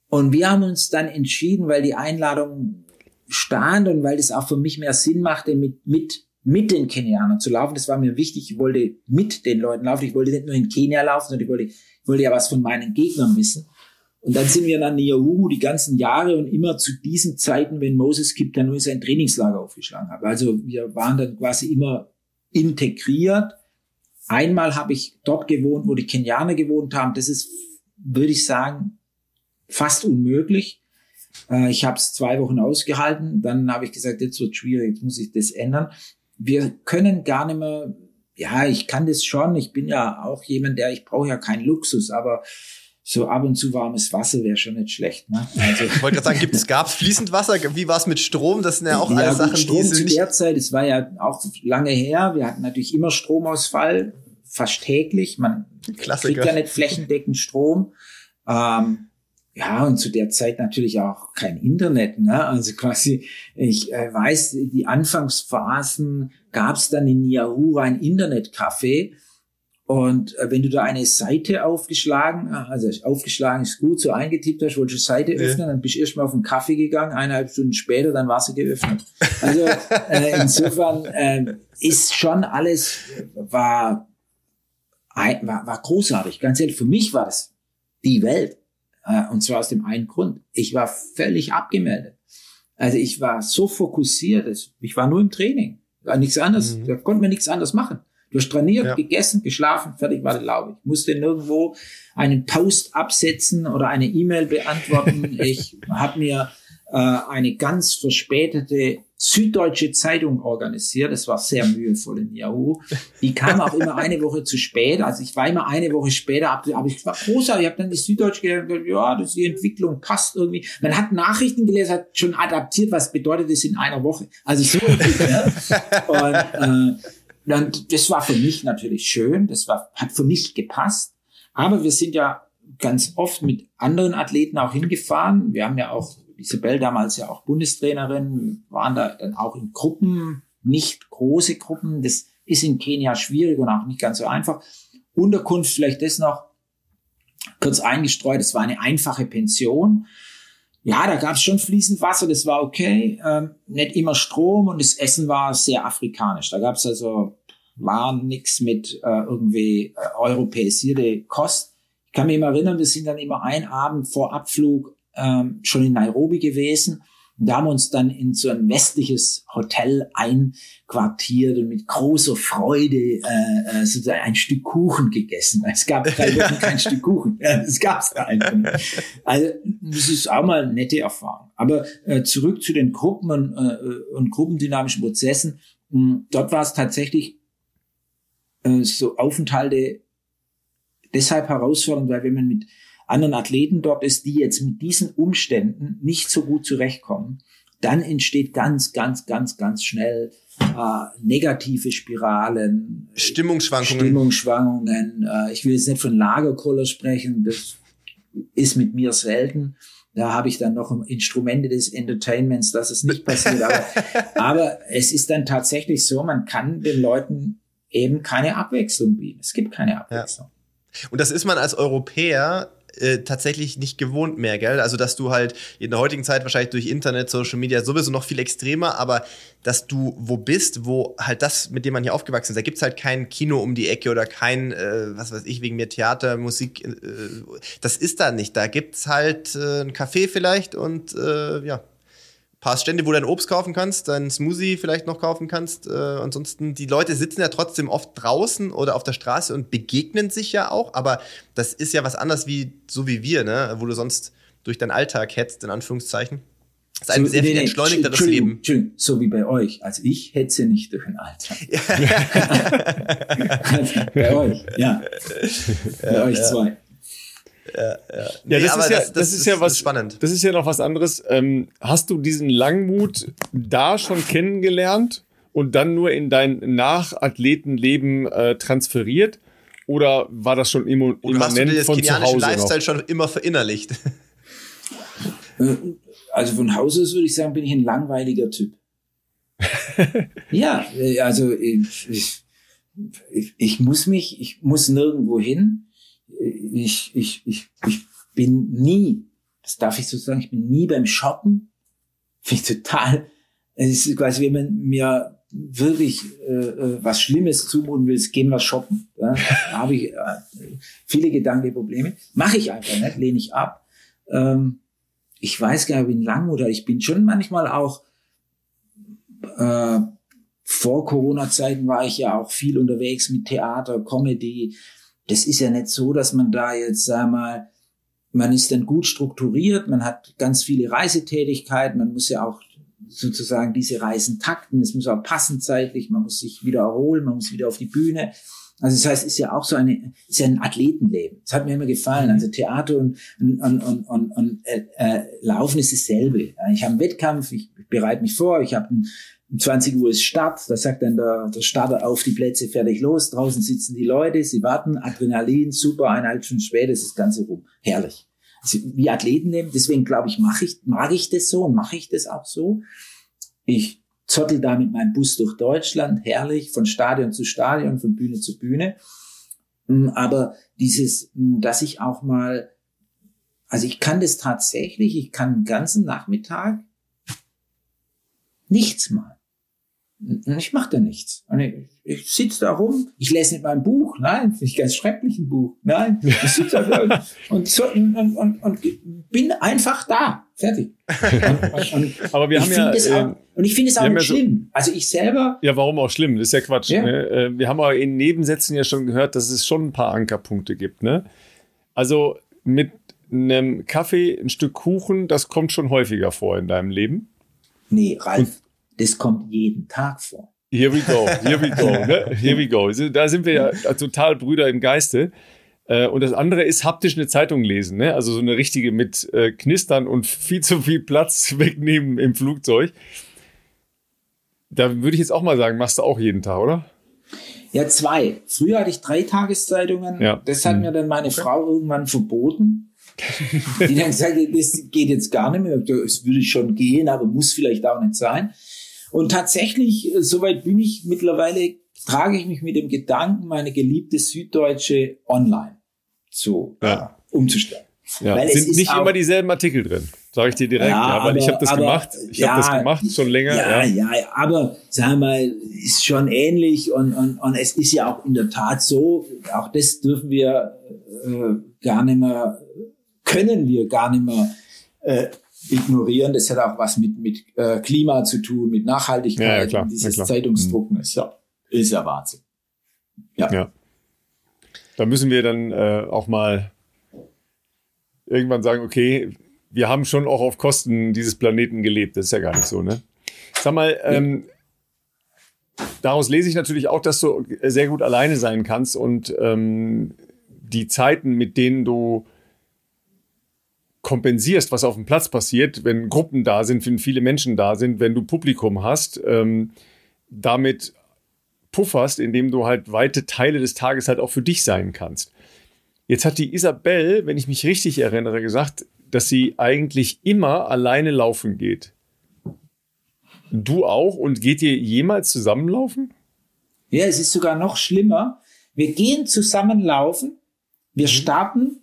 und wir haben uns dann entschieden, weil die Einladung stand und weil das auch für mich mehr Sinn machte, mit, mit, mit den Kenianern zu laufen. Das war mir wichtig. Ich wollte mit den Leuten laufen. Ich wollte nicht nur in Kenia laufen, sondern ich wollte, ich wollte ja was von meinen Gegnern wissen. Und dann sind wir nach Niauru die ganzen Jahre und immer zu diesen Zeiten, wenn Moses Kip dann nur sein Trainingslager aufgeschlagen hat. Also wir waren dann quasi immer integriert. Einmal habe ich dort gewohnt, wo die Kenianer gewohnt haben. Das ist, würde ich sagen, fast unmöglich. Äh, ich habe es zwei Wochen ausgehalten. Dann habe ich gesagt, jetzt wird schwierig, jetzt muss ich das ändern. Wir können gar nicht mehr, ja, ich kann das schon. Ich bin ja auch jemand, der, ich brauche ja keinen Luxus, aber so ab und zu warmes Wasser wäre schon nicht schlecht. Ne? Also, ich wollte gerade sagen, gibt es fließend Wasser? Wie war es mit Strom? Das sind ja auch ja, alle Sachen, Strom die zu der Zeit, es war ja auch lange her. Wir hatten natürlich immer Stromausfall, fast täglich. Man Klassiker. kriegt ja nicht flächendeckend Strom. Ähm, ja, und zu der Zeit natürlich auch kein Internet. Ne? Also quasi, ich äh, weiß, die Anfangsphasen gab es dann in Yahoo ein Internetcafé und äh, wenn du da eine Seite aufgeschlagen, äh, also aufgeschlagen ist gut, so eingetippt hast, wolltest du Seite ja. öffnen, dann bist du erstmal auf einen Kaffee gegangen, eineinhalb Stunden später, dann war sie geöffnet. Also äh, insofern äh, ist schon alles, war, war, war großartig. Ganz ehrlich, für mich war das die Welt. Äh, und zwar aus dem einen Grund. Ich war völlig abgemeldet. Also ich war so fokussiert, ich war nur im Training. War nichts anderes. Mhm. Da konnte man nichts anderes machen. Du hast trainiert, ja. gegessen, geschlafen, fertig war die Laube. Ich musste nirgendwo einen Post absetzen oder eine E-Mail beantworten. ich habe mir äh, eine ganz verspätete Süddeutsche Zeitung organisiert. Das war sehr mühevoll in Yahoo. Die kam auch immer eine Woche zu spät. Also ich war immer eine Woche später, aber ich war großartig. Ich habe dann die Süddeutsche gelernt, ja, das, die Entwicklung passt irgendwie. Man hat Nachrichten gelesen, hat schon adaptiert, was bedeutet das in einer Woche. Also so. und, äh, dann, das war für mich natürlich schön. Das war, hat für mich gepasst. Aber wir sind ja ganz oft mit anderen Athleten auch hingefahren. Wir haben ja auch Isabel damals ja auch Bundestrainerin, waren da dann auch in Gruppen, nicht große Gruppen. Das ist in Kenia schwierig und auch nicht ganz so einfach. Unterkunft vielleicht das noch kurz eingestreut. Es war eine einfache Pension. Ja, da gab es schon fließend Wasser, das war okay. Ähm, nicht immer Strom und das Essen war sehr afrikanisch. Da gab es also war nix mit äh, irgendwie äh, europäisierte Kost. Ich kann mich immer erinnern, wir sind dann immer ein Abend vor Abflug ähm, schon in Nairobi gewesen. Und da haben wir uns dann in so ein westliches Hotel einquartiert und mit großer Freude äh, äh, sozusagen ein Stück Kuchen gegessen. Es gab drei Wochen kein Stück Kuchen. Es gab's da einfach nicht. Also das ist auch mal eine nette Erfahrung. Aber äh, zurück zu den Gruppen und, äh, und gruppendynamischen Prozessen. Mh, dort war es tatsächlich äh, so Aufenthalte deshalb herausfordernd, weil wenn man mit anderen Athleten dort ist, die jetzt mit diesen Umständen nicht so gut zurechtkommen, dann entsteht ganz, ganz, ganz, ganz schnell äh, negative Spiralen, Stimmungsschwankungen. Stimmungsschwankungen. Äh, ich will jetzt nicht von Lagerkoller sprechen, das ist mit mir selten. Da habe ich dann noch Instrumente des Entertainments, dass es nicht passiert. Aber, aber es ist dann tatsächlich so, man kann den Leuten eben keine Abwechslung bieten. Es gibt keine Abwechslung. Ja. Und das ist man als Europäer äh, tatsächlich nicht gewohnt mehr, gell? Also, dass du halt in der heutigen Zeit wahrscheinlich durch Internet, Social Media sowieso noch viel extremer, aber dass du wo bist, wo halt das, mit dem man hier aufgewachsen ist, da gibt's halt kein Kino um die Ecke oder kein, äh, was weiß ich, wegen mir Theater, Musik, äh, das ist da nicht. Da gibt's halt äh, ein Café vielleicht und äh, ja, paar Stände, wo du dein Obst kaufen kannst, dein Smoothie vielleicht noch kaufen kannst. Äh, ansonsten, die Leute sitzen ja trotzdem oft draußen oder auf der Straße und begegnen sich ja auch, aber das ist ja was anderes wie so wie wir, ne? wo du sonst durch deinen Alltag hetzt, in Anführungszeichen. Das ist ein so, sehr viel entschleunigteres Leben. So wie bei euch. Also ich hetze nicht durch den Alltag. bei euch, ja. Bei ja, euch ja. zwei. Ja, ja. Nee, ja, das, ist ja, das, das, ist ja was spannend. Das ist ja noch was anderes. Ähm, hast du diesen Langmut da schon kennengelernt und dann nur in dein Nachathletenleben äh, transferiert? Oder war das schon immo Oder hast du dir das kenianische Lifestyle noch? schon immer verinnerlicht? Äh, also von Haus aus würde ich sagen, bin ich ein langweiliger Typ. ja, äh, also ich, ich, ich muss mich, ich muss nirgendwo hin ich, ich, ich, ich bin nie, das darf ich so sagen, ich bin nie beim Shoppen. Finde ich total, es ist quasi, wenn man mir wirklich äh, äh was Schlimmes zumuten will, gehen wir shoppen. Ja? Da habe ich äh, viele Gedankenprobleme. Mache ich einfach nicht, lehne ich ab. Ähm, ich weiß gar nicht, wie lang oder ich bin schon manchmal auch äh, vor Corona-Zeiten war ich ja auch viel unterwegs mit Theater, Comedy, das ist ja nicht so, dass man da jetzt, sag mal, man ist dann gut strukturiert, man hat ganz viele Reisetätigkeiten, man muss ja auch sozusagen diese Reisen takten, es muss auch passen zeitlich, man muss sich wieder erholen, man muss wieder auf die Bühne. Also das heißt, ist ja auch so eine, ist ja ein Athletenleben. Das hat mir immer gefallen. Also Theater und, und, und, und, und äh, äh, Laufen ist dasselbe. Ich habe einen Wettkampf, ich bereite mich vor, ich habe einen um 20 Uhr ist Start, da sagt dann der, der Starter auf die Plätze, fertig los. Draußen sitzen die Leute, sie warten, Adrenalin, super, eineinhalb Stunden später ist das Ganze rum. Herrlich. Also, wie Athleten nehmen, deswegen glaube ich, mache ich, mag ich das so und mache ich das auch so. Ich zottel da mit meinem Bus durch Deutschland, herrlich, von Stadion zu Stadion, von Bühne zu Bühne. Mm, aber dieses, mm, dass ich auch mal, also ich kann das tatsächlich, ich kann den ganzen Nachmittag nichts mal. Ich mache da nichts. Ich, ich sitze da rum, ich lese nicht mein Buch, nein, finde ich ganz schrecklich ein Buch, nein, ich sitze da und, so, und, und, und, bin einfach da, fertig. Und, Aber wir haben ja, auch, äh, und ich finde es auch nicht ja schlimm. So, also ich selber. Ja, warum auch schlimm? Das ist ja Quatsch. Ja. Ne? Äh, wir haben aber in Nebensätzen ja schon gehört, dass es schon ein paar Ankerpunkte gibt. Ne? Also mit einem Kaffee, ein Stück Kuchen, das kommt schon häufiger vor in deinem Leben. Nee, Ralf, Das kommt jeden Tag vor. Here we go, here we go, ne? here we go. Da sind wir ja total Brüder im Geiste. Äh, und das andere ist haptisch eine Zeitung lesen, ne? Also so eine richtige mit äh, Knistern und viel zu viel Platz wegnehmen im Flugzeug. Da würde ich jetzt auch mal sagen, machst du auch jeden Tag, oder? Ja, zwei. Früher hatte ich drei Tageszeitungen. Ja. Das hat mhm. mir dann meine okay. Frau irgendwann verboten. Die dann gesagt, das geht jetzt gar nicht mehr. Es würde schon gehen, aber muss vielleicht auch nicht sein. Und tatsächlich, äh, soweit bin ich mittlerweile, trage ich mich mit dem Gedanken, meine geliebte Süddeutsche online zu ja. äh, umzustellen. Ja. Weil sind nicht immer dieselben Artikel drin, sage ich dir direkt. Ja, weil aber, ich habe das aber, gemacht. Ich ja, habe das gemacht schon länger. Ja, ja, ja, aber sag mal, ist schon ähnlich und, und, und es ist ja auch in der Tat so, auch das dürfen wir äh, gar nicht mehr, können wir gar nicht mehr äh, ignorieren. Das hat auch was mit, mit äh, Klima zu tun, mit Nachhaltigkeit. Ja, ja, klar, dieses ja, Zeitungsdrucken ist ja, ist ja Wahnsinn. Ja. ja. Da müssen wir dann äh, auch mal irgendwann sagen, okay, wir haben schon auch auf Kosten dieses Planeten gelebt. Das ist ja gar nicht so, ne? Sag mal, ähm, daraus lese ich natürlich auch, dass du sehr gut alleine sein kannst und ähm, die Zeiten, mit denen du kompensierst, was auf dem Platz passiert, wenn Gruppen da sind, wenn viele Menschen da sind, wenn du Publikum hast, ähm, damit pufferst, indem du halt weite Teile des Tages halt auch für dich sein kannst. Jetzt hat die Isabel, wenn ich mich richtig erinnere, gesagt, dass sie eigentlich immer alleine laufen geht. Du auch? Und geht ihr jemals zusammenlaufen? Ja, es ist sogar noch schlimmer. Wir gehen zusammenlaufen, wir mhm. starten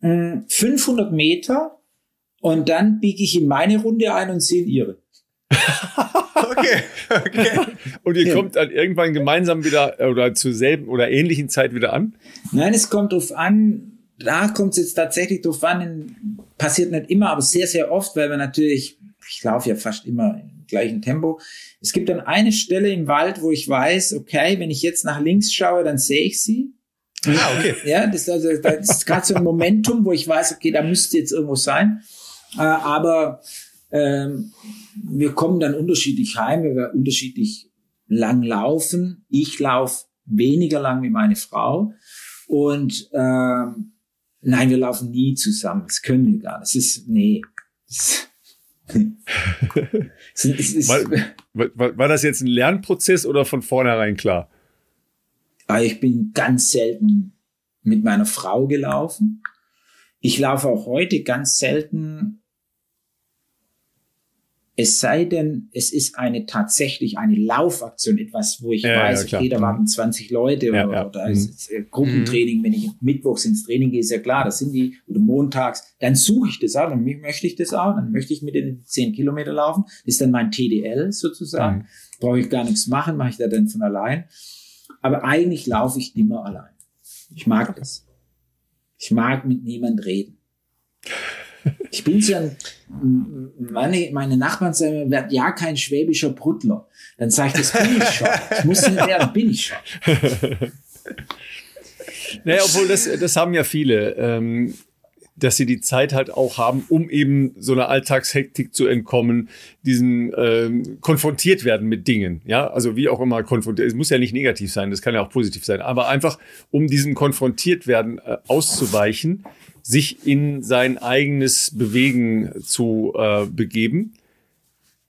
500 Meter und dann biege ich in meine Runde ein und sie in ihre. okay, okay. Und ihr ja. kommt dann irgendwann gemeinsam wieder äh, oder zur selben oder ähnlichen Zeit wieder an? Nein, es kommt drauf an. Da kommt es jetzt tatsächlich drauf an. Passiert nicht immer, aber sehr, sehr oft, weil wir natürlich, ich laufe ja fast immer im gleichen Tempo. Es gibt dann eine Stelle im Wald, wo ich weiß, okay, wenn ich jetzt nach links schaue, dann sehe ich sie. Ah, okay. Ja, das, also, das ist gerade so ein Momentum, wo ich weiß, okay, da müsste jetzt irgendwo sein. Äh, aber ähm, wir kommen dann unterschiedlich heim, weil wir unterschiedlich lang laufen. Ich laufe weniger lang wie meine Frau. Und ähm, nein, wir laufen nie zusammen. Das können wir gar nicht. Das ist, nee. Das, es ist, war, war, war das jetzt ein Lernprozess oder von vornherein klar? Aber ich bin ganz selten mit meiner Frau gelaufen. Ich laufe auch heute ganz selten es sei denn, es ist eine tatsächlich eine Laufaktion, etwas, wo ich ja, weiß, ja, okay, da waren 20 Leute ja, oder, oder mhm. äh, Gruppentraining, wenn ich mittwochs ins Training gehe, ist ja klar, das sind die, oder montags, dann suche ich das auch, dann möchte ich das auch, dann möchte ich mit den 10 Kilometer laufen, das ist dann mein TDL sozusagen, mhm. brauche ich gar nichts machen, mache ich da dann von allein. Aber eigentlich laufe ich immer allein. Ich mag das. Ich mag mit niemand reden. Ich bin so ein, meine, meine Nachbarn sagen, werd ja kein schwäbischer Bruttler. Dann sage ich, das bin ich schon. Ich muss nicht werden, bin ich schon. Naja, obwohl das, das haben ja viele, ähm, dass sie die Zeit halt auch haben, um eben so einer Alltagshektik zu entkommen, diesen ähm, konfrontiert werden mit Dingen. Ja, also wie auch immer konfrontiert. Es muss ja nicht negativ sein, das kann ja auch positiv sein, aber einfach um diesem konfrontiert werden äh, auszuweichen, sich in sein eigenes Bewegen zu äh, begeben.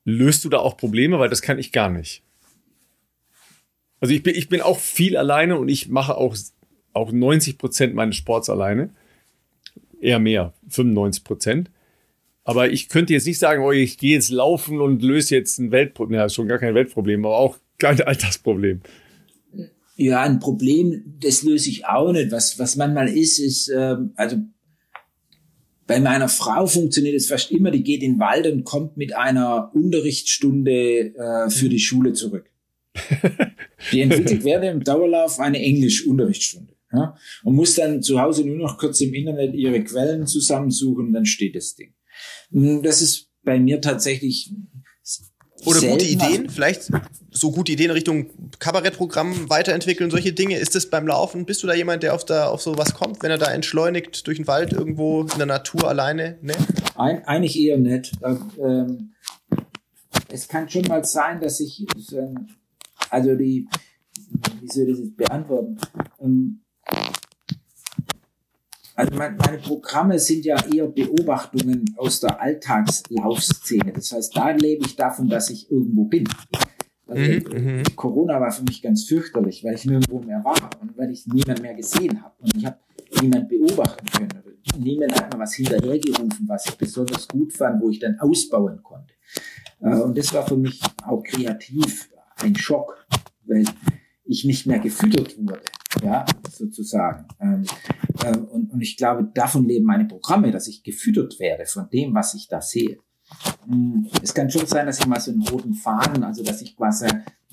Löst du da auch Probleme? Weil das kann ich gar nicht. Also ich bin, ich bin auch viel alleine und ich mache auch, auch 90 Prozent meines Sports alleine. Eher mehr, 95 Prozent. Aber ich könnte jetzt nicht sagen, oh, ich gehe jetzt laufen und löse jetzt ein Weltproblem. Ja, schon gar kein Weltproblem, aber auch kein Alltagsproblem. Ja, ein Problem, das löse ich auch nicht. Was, was manchmal ist, ist, ähm, also bei meiner Frau funktioniert es fast immer, die geht in den Wald und kommt mit einer Unterrichtsstunde äh, für die Schule zurück. Die entwickelt während dem Dauerlauf eine Englisch-Unterrichtsstunde. Ja, und muss dann zu Hause nur noch kurz im Internet ihre Quellen zusammensuchen dann steht das Ding. Das ist bei mir tatsächlich oder gute Ideen, vielleicht so gute Ideen Richtung Kabarettprogramm weiterentwickeln, solche Dinge. Ist das beim Laufen? Bist du da jemand, der auf, da, auf sowas kommt, wenn er da entschleunigt durch den Wald irgendwo in der Natur alleine? Ne? Ein, eigentlich eher nicht. Ähm, es kann schon mal sein, dass ich, also die, wie soll ich das jetzt beantworten? Ähm, also meine Programme sind ja eher Beobachtungen aus der Alltagslaufszene. Das heißt, da lebe ich davon, dass ich irgendwo bin. Also mhm, mhm. Corona war für mich ganz fürchterlich, weil ich nirgendwo mehr war und weil ich niemand mehr gesehen habe. Und ich habe niemand beobachten können. Niemand hat mir was hinterhergerufen, was ich besonders gut fand, wo ich dann ausbauen konnte. Äh, und das war für mich auch kreativ ein Schock, weil ich nicht mehr gefüttert wurde, ja, sozusagen. Ähm, äh, und, und ich glaube, davon leben meine Programme, dass ich gefüttert werde von dem, was ich da sehe. Hm, es kann schon sein, dass ich mal so einen roten Faden, also dass ich quasi,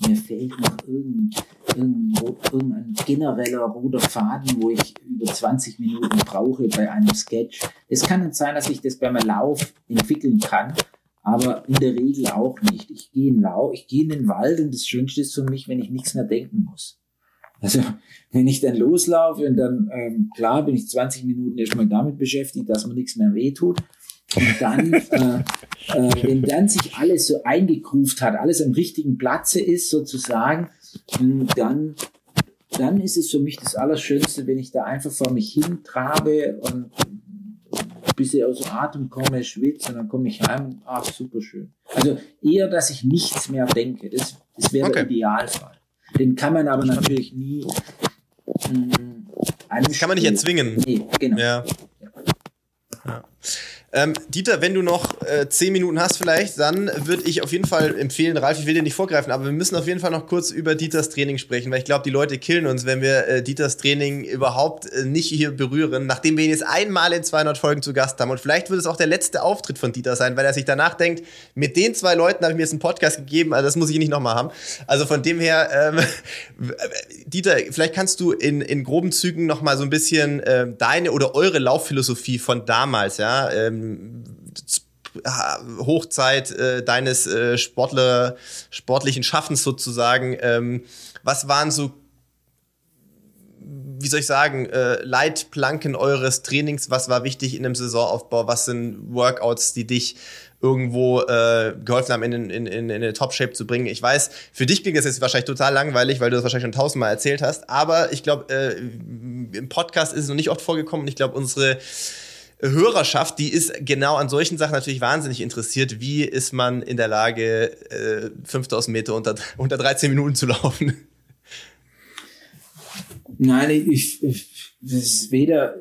mir fehlt noch irgendein, irgendein, genereller roter Faden, wo ich über 20 Minuten brauche bei einem Sketch. Es kann sein, dass ich das beim Lauf entwickeln kann, aber in der Regel auch nicht. Ich gehe in Lau, ich gehe in den Wald und das Schönste ist für mich, wenn ich nichts mehr denken muss. Also wenn ich dann loslaufe und dann, ähm, klar, bin ich 20 Minuten erstmal damit beschäftigt, dass mir nichts mehr wehtut. Und dann, äh, äh, wenn dann sich alles so eingegruft hat, alles am richtigen Platze ist sozusagen, dann, dann ist es für mich das Allerschönste, wenn ich da einfach vor mich hin trabe und bis ich aus dem Atem komme, schwitze und dann komme ich heim und ach, super schön. Also eher, dass ich nichts mehr denke. Das, das wäre okay. der Idealfall. Den kann man aber natürlich nie. Mh, kann man nicht erzwingen. Nee, genau. Ja. ja. Ähm, Dieter, wenn du noch äh, zehn Minuten hast vielleicht, dann würde ich auf jeden Fall empfehlen, Ralf, ich will dir nicht vorgreifen, aber wir müssen auf jeden Fall noch kurz über Dieters Training sprechen, weil ich glaube, die Leute killen uns, wenn wir äh, Dieters Training überhaupt äh, nicht hier berühren, nachdem wir ihn jetzt einmal in 200 Folgen zu Gast haben. Und vielleicht wird es auch der letzte Auftritt von Dieter sein, weil er sich danach denkt, mit den zwei Leuten habe ich mir jetzt einen Podcast gegeben, also das muss ich nicht nochmal haben. Also von dem her, ähm, Dieter, vielleicht kannst du in, in groben Zügen nochmal so ein bisschen äh, deine oder eure Laufphilosophie von damals, ja, ähm, Hochzeit äh, deines äh, Sportler, sportlichen Schaffens sozusagen. Ähm, was waren so, wie soll ich sagen, äh, Leitplanken eures Trainings? Was war wichtig in einem Saisonaufbau? Was sind Workouts, die dich irgendwo äh, geholfen haben, in, in, in, in eine Top-Shape zu bringen. Ich weiß, für dich klingt das jetzt wahrscheinlich total langweilig, weil du das wahrscheinlich schon tausendmal erzählt hast, aber ich glaube, äh, im Podcast ist es noch nicht oft vorgekommen ich glaube, unsere Hörerschaft, die ist genau an solchen Sachen natürlich wahnsinnig interessiert. Wie ist man in der Lage, äh, 5000 Meter unter, unter 13 Minuten zu laufen? Nein, ich, ich das ist weder,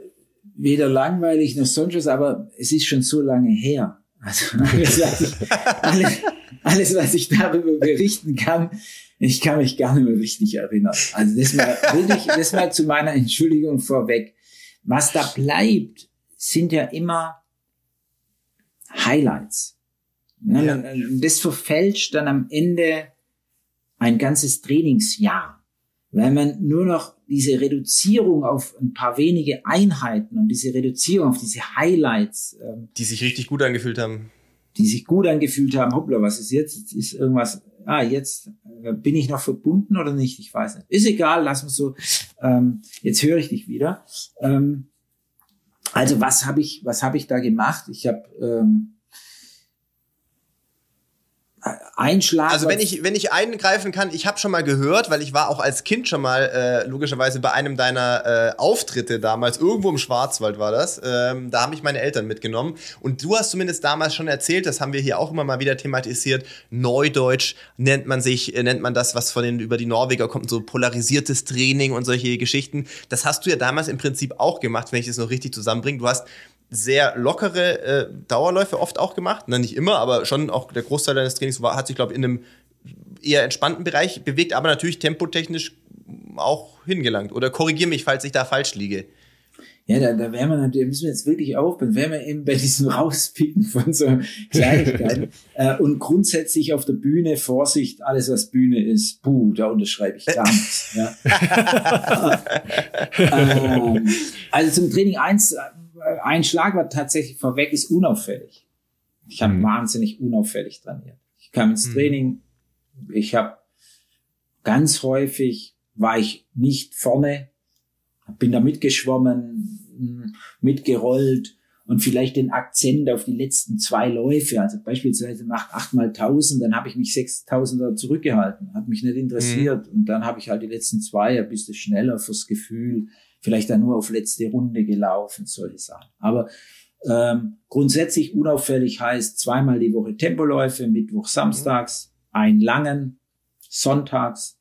weder langweilig noch sonst was, aber es ist schon so lange her. Also alles, was ich, alles, alles, was ich darüber berichten kann, ich kann mich gar nicht mehr richtig erinnern. Also das mal, wirklich, das mal zu meiner Entschuldigung vorweg. Was da bleibt, sind ja immer Highlights. Ne? Ja. Das verfälscht dann am Ende ein ganzes Trainingsjahr, weil man nur noch diese Reduzierung auf ein paar wenige Einheiten und diese Reduzierung auf diese Highlights, ähm, die sich richtig gut angefühlt haben, die sich gut angefühlt haben. Hoppla, was ist jetzt? Jetzt ist irgendwas. Ah, jetzt äh, bin ich noch verbunden oder nicht? Ich weiß nicht. Ist egal, lass uns so. Ähm, jetzt höre ich dich wieder. Ähm, also was habe ich, was habe ich da gemacht? Ich habe ähm, Einschlag. Also wenn ich wenn ich eingreifen kann, ich habe schon mal gehört, weil ich war auch als Kind schon mal äh, logischerweise bei einem deiner äh, Auftritte damals irgendwo im Schwarzwald war das. Ähm, da haben mich meine Eltern mitgenommen und du hast zumindest damals schon erzählt, das haben wir hier auch immer mal wieder thematisiert. Neudeutsch nennt man sich äh, nennt man das, was von den über die Norweger kommt, so polarisiertes Training und solche Geschichten. Das hast du ja damals im Prinzip auch gemacht, wenn ich das noch richtig zusammenbringe. Du hast sehr lockere äh, Dauerläufe oft auch gemacht. Na, nicht immer, aber schon auch der Großteil deines Trainings war, hat sich, glaube ich, in einem eher entspannten Bereich bewegt, aber natürlich tempotechnisch auch hingelangt. Oder korrigiere mich, falls ich da falsch liege. Ja, da, da wären wir natürlich, müssen wir jetzt wirklich aufpassen, wären wir eben bei diesem Rauspicken von so Kleinigkeiten. äh, und grundsätzlich auf der Bühne, Vorsicht, alles was Bühne ist, puh, da unterschreibe ich gar nichts. Ja. ähm, also zum Training eins ein Schlagwort tatsächlich vorweg ist unauffällig. Ich habe mhm. wahnsinnig unauffällig trainiert. Ich kam ins mhm. Training, ich habe ganz häufig war ich nicht vorne, bin da mitgeschwommen, mitgerollt und vielleicht den Akzent auf die letzten zwei Läufe. Also beispielsweise macht achtmal tausend, dann habe ich mich sechstausender zurückgehalten, hat mich nicht interessiert mhm. und dann habe ich halt die letzten zwei ein bisschen schneller fürs Gefühl, vielleicht dann nur auf letzte Runde gelaufen, solche Sachen. Aber ähm, grundsätzlich unauffällig heißt zweimal die Woche Tempoläufe, Mittwoch, Samstags, einen langen, sonntags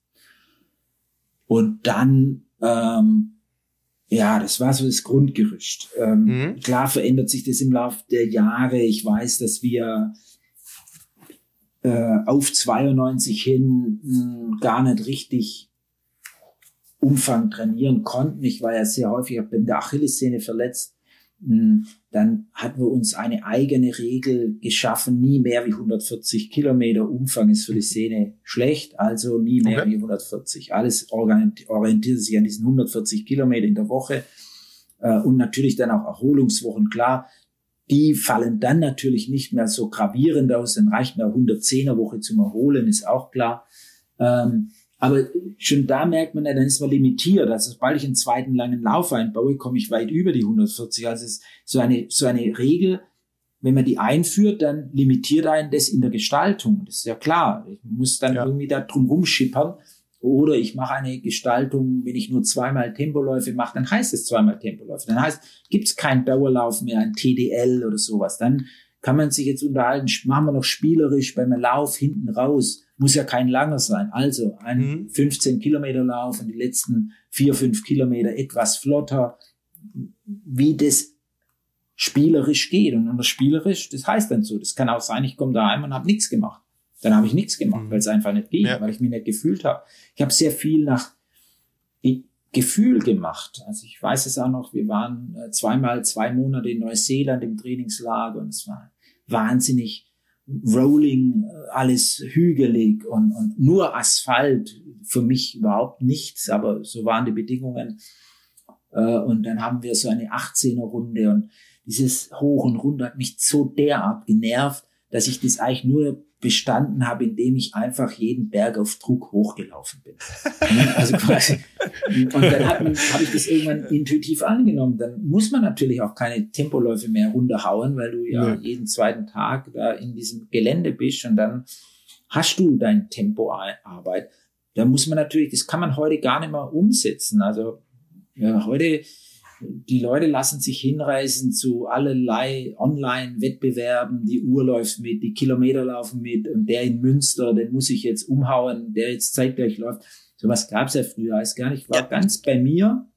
und dann ähm, ja, das war so das Grundgerüst. Ähm, mhm. Klar verändert sich das im Laufe der Jahre. Ich weiß, dass wir äh, auf 92 hin mh, gar nicht richtig Umfang trainieren konnten. Ich war ja sehr häufig in der Achillessehne verletzt. Hm, dann hatten wir uns eine eigene Regel geschaffen, nie mehr wie 140 Kilometer Umfang ist für die Szene schlecht, also nie mehr okay. wie 140. Alles orientiert sich an diesen 140 Kilometer in der Woche äh, und natürlich dann auch Erholungswochen. Klar, die fallen dann natürlich nicht mehr so gravierend aus, dann reicht mir 110er Woche zum Erholen, ist auch klar. Ähm, aber schon da merkt man ja, dann ist man limitiert. Also sobald ich einen zweiten langen Lauf einbaue, komme ich weit über die 140. Also es ist so eine, so eine Regel, wenn man die einführt, dann limitiert einen das in der Gestaltung. Das ist ja klar. Ich muss dann ja. irgendwie da drum rumschippern. Oder ich mache eine Gestaltung, wenn ich nur zweimal Tempoläufe mache, dann heißt es zweimal Tempoläufe. Dann heißt, gibt es keinen Dauerlauf mehr, ein TDL oder sowas. Dann kann man sich jetzt unterhalten, machen wir noch spielerisch beim Lauf hinten raus muss ja kein langer sein. Also ein mhm. 15 Kilometer Lauf und die letzten vier, fünf Kilometer etwas flotter, wie das spielerisch geht. Und das spielerisch, das heißt dann so, das kann auch sein, ich komme daheim und habe nichts gemacht. Dann habe ich nichts gemacht, mhm. weil es einfach nicht ging, ja. weil ich mich nicht gefühlt habe. Ich habe sehr viel nach Gefühl gemacht. Also ich weiß es auch noch, wir waren äh, zweimal zwei Monate in Neuseeland im Trainingslager und es war wahnsinnig Rolling, alles hügelig und, und nur Asphalt, für mich überhaupt nichts, aber so waren die Bedingungen. Äh, und dann haben wir so eine 18er Runde und dieses Hoch und Runter hat mich so derart genervt, dass ich das eigentlich nur bestanden habe, indem ich einfach jeden Berg auf Druck hochgelaufen bin. also quasi. Und dann habe hab ich das irgendwann intuitiv angenommen. Dann muss man natürlich auch keine Tempoläufe mehr runterhauen, weil du ja, ja. jeden zweiten Tag da in diesem Gelände bist und dann hast du dein Tempoarbeit. Da muss man natürlich, das kann man heute gar nicht mehr umsetzen. Also ja, heute die Leute lassen sich hinreißen zu allerlei Online-Wettbewerben. Die Uhr läuft mit, die Kilometer laufen mit und der in Münster, den muss ich jetzt umhauen, der jetzt zeitgleich läuft. Sowas gab es ja früher alles gar nicht. War ja. ganz bei mir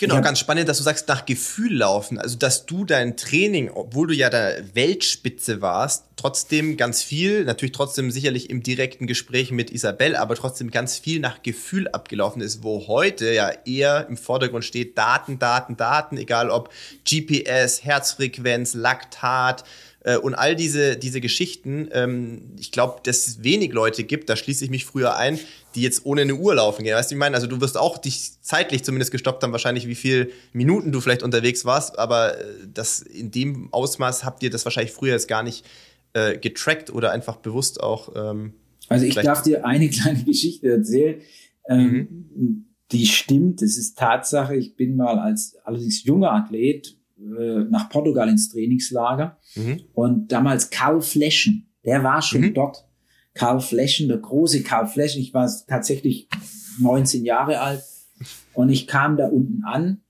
Genau, ganz spannend, dass du sagst, nach Gefühl laufen. Also, dass du dein Training, obwohl du ja der Weltspitze warst, trotzdem ganz viel, natürlich trotzdem sicherlich im direkten Gespräch mit Isabel, aber trotzdem ganz viel nach Gefühl abgelaufen ist, wo heute ja eher im Vordergrund steht Daten, Daten, Daten, egal ob GPS, Herzfrequenz, Laktat, äh, und all diese, diese Geschichten, ähm, ich glaube, dass es wenig Leute gibt, da schließe ich mich früher ein, die jetzt ohne eine Uhr laufen gehen. Weißt du, ich meine, also du wirst auch dich zeitlich zumindest gestoppt haben, wahrscheinlich wie viele Minuten du vielleicht unterwegs warst, aber äh, das in dem Ausmaß habt ihr das wahrscheinlich früher jetzt gar nicht äh, getrackt oder einfach bewusst auch. Ähm, also ich darf dir eine kleine Geschichte erzählen. Ähm, mhm. Die stimmt, das ist Tatsache. Ich bin mal als allerdings junger Athlet äh, nach Portugal ins Trainingslager. Mhm. Und damals Karl Fleschen, der war schon mhm. dort. Karl Fleschen, der große Karl Fleschen. Ich war tatsächlich 19 Jahre alt und ich kam da unten an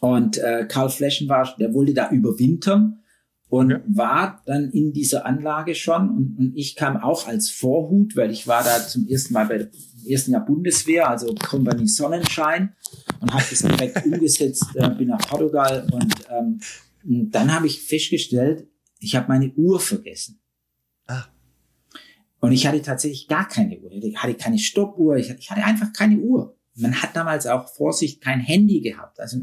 und äh, Karl Fleschen war, der wollte da überwintern und okay. war dann in dieser Anlage schon und, und ich kam auch als Vorhut, weil ich war da zum ersten Mal bei ersten Jahr Bundeswehr, also Kompanie Sonnenschein und habe das direkt umgesetzt, äh, bin nach Portugal und ähm, dann habe ich festgestellt, ich habe meine Uhr vergessen. Ah. Und ich hatte tatsächlich gar keine Uhr. Ich hatte keine Stoppuhr, ich hatte einfach keine Uhr. Man hat damals auch Vorsicht kein Handy gehabt. Also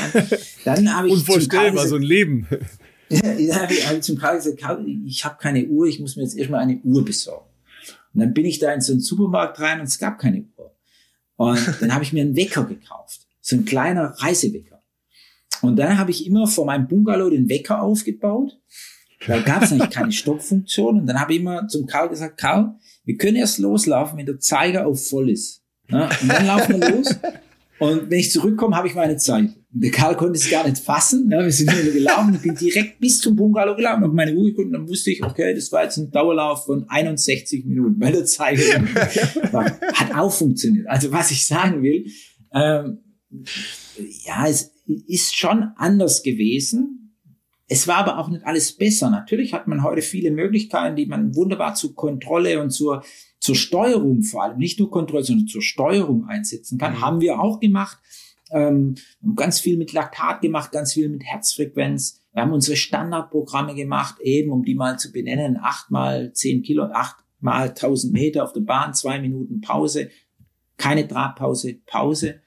dann habe ich unvorstellbar so ein Leben. ja, habe ich zum Karl gesagt, ich habe keine Uhr, ich muss mir jetzt erstmal eine Uhr besorgen. Und dann bin ich da in so einen Supermarkt rein und es gab keine Uhr. Und dann habe ich mir einen Wecker gekauft. So ein kleiner Reisewecker. Und dann habe ich immer vor meinem Bungalow den Wecker aufgebaut. Da gab es eigentlich keine Stoppfunktion. Und dann habe ich immer zum Karl gesagt, Karl, wir können erst loslaufen, wenn der Zeiger auf voll ist. Ja, und dann laufen wir los. Und wenn ich zurückkomme, habe ich meine Zeit. Und der Karl konnte es gar nicht fassen. Ja, wir sind nur gelaufen. Ich bin direkt bis zum Bungalow gelaufen, habe meine Uhr geguckt und dann wusste ich, okay, das war jetzt ein Dauerlauf von 61 Minuten. Weil der Zeit hat auch funktioniert. Also was ich sagen will, ähm, ja, es ist schon anders gewesen. Es war aber auch nicht alles besser. Natürlich hat man heute viele Möglichkeiten, die man wunderbar zur Kontrolle und zur, zur Steuerung vor allem, nicht nur Kontrolle, sondern zur Steuerung einsetzen kann. Mhm. Haben wir auch gemacht. Ähm, ganz viel mit Laktat gemacht, ganz viel mit Herzfrequenz. Wir haben unsere Standardprogramme gemacht, eben um die mal zu benennen, acht mal zehn Kilo, acht mal tausend Meter auf der Bahn, zwei Minuten Pause, keine Trabpause, Pause.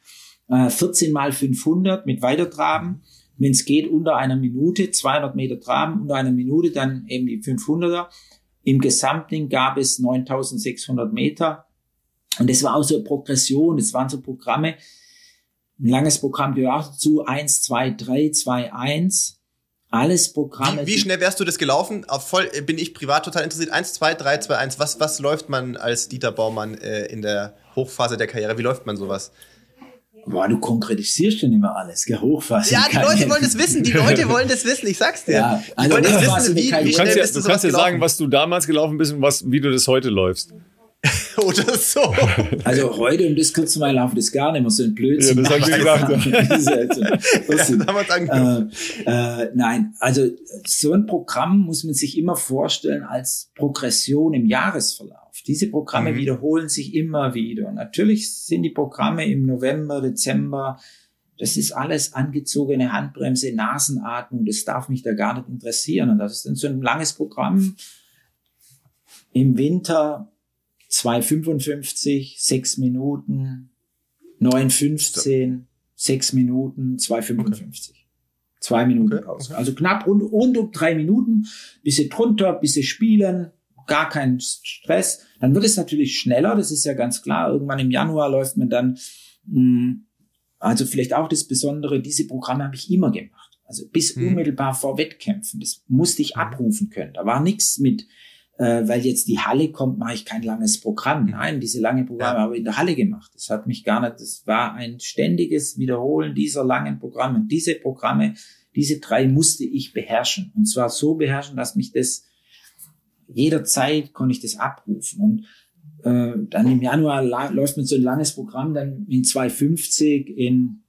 14 äh, mal 500 mit Weitertraben. Wenn es geht, unter einer Minute, 200 Meter Traben, unter einer Minute dann eben die 500er. Im Gesamtding gab es 9600 Meter. Und das war auch so eine Progression, das waren so Programme. Ein langes Programm gehört auch dazu. 1, 2, 3, 2, 1. Alles Programme. Wie, wie schnell wärst du das gelaufen? Auf voll bin ich privat total interessiert. 1, 2, 3, 2, 1. Was, was läuft man als Dieter Baumann äh, in der Hochphase der Karriere? Wie läuft man sowas? Boah, du konkretisierst schon immer alles, gell? Hochfassung. Ja, die Leute wollen das wissen, die Leute wollen das wissen, ich sag's dir. Ja, also die wollen das wissen, wie, wie du kannst ja, du kannst ja sagen, was du damals gelaufen bist und was, wie du das heute läufst. Oder so. Also heute und das kurz mal laufen das gar nicht mehr so ein Blödsinn. Ja, das habe ich gedacht. ja, äh, äh, nein, also so ein Programm muss man sich immer vorstellen als Progression im Jahresverlauf. Diese Programme mhm. wiederholen sich immer wieder. Natürlich sind die Programme im November, Dezember, das ist alles angezogene Handbremse, Nasenatmung, das darf mich da gar nicht interessieren. Und das ist dann so ein langes Programm. Im Winter 2,55, 6 Minuten, 9,15, 6 Minuten, 2,55. Okay. Zwei Minuten okay, Pause. Okay. Also knapp rund, rund um drei Minuten, bisschen drunter, bisschen spielen, gar kein Stress. Dann wird es natürlich schneller, das ist ja ganz klar. Irgendwann im Januar läuft man dann, mh, hm, also vielleicht auch das Besondere, diese Programme habe ich immer gemacht. Also bis hm. unmittelbar vor Wettkämpfen. Das musste ich hm. abrufen können. Da war nichts mit, äh, weil jetzt die Halle kommt, mache ich kein langes Programm. Hm. Nein, diese lange Programme ja. habe ich in der Halle gemacht. Das hat mich gar nicht, das war ein ständiges Wiederholen dieser langen Programme. Und diese Programme, diese drei musste ich beherrschen. Und zwar so beherrschen, dass mich das jederzeit konnte ich das abrufen. Und äh, dann im Januar läuft mit so ein langes Programm dann in 250, in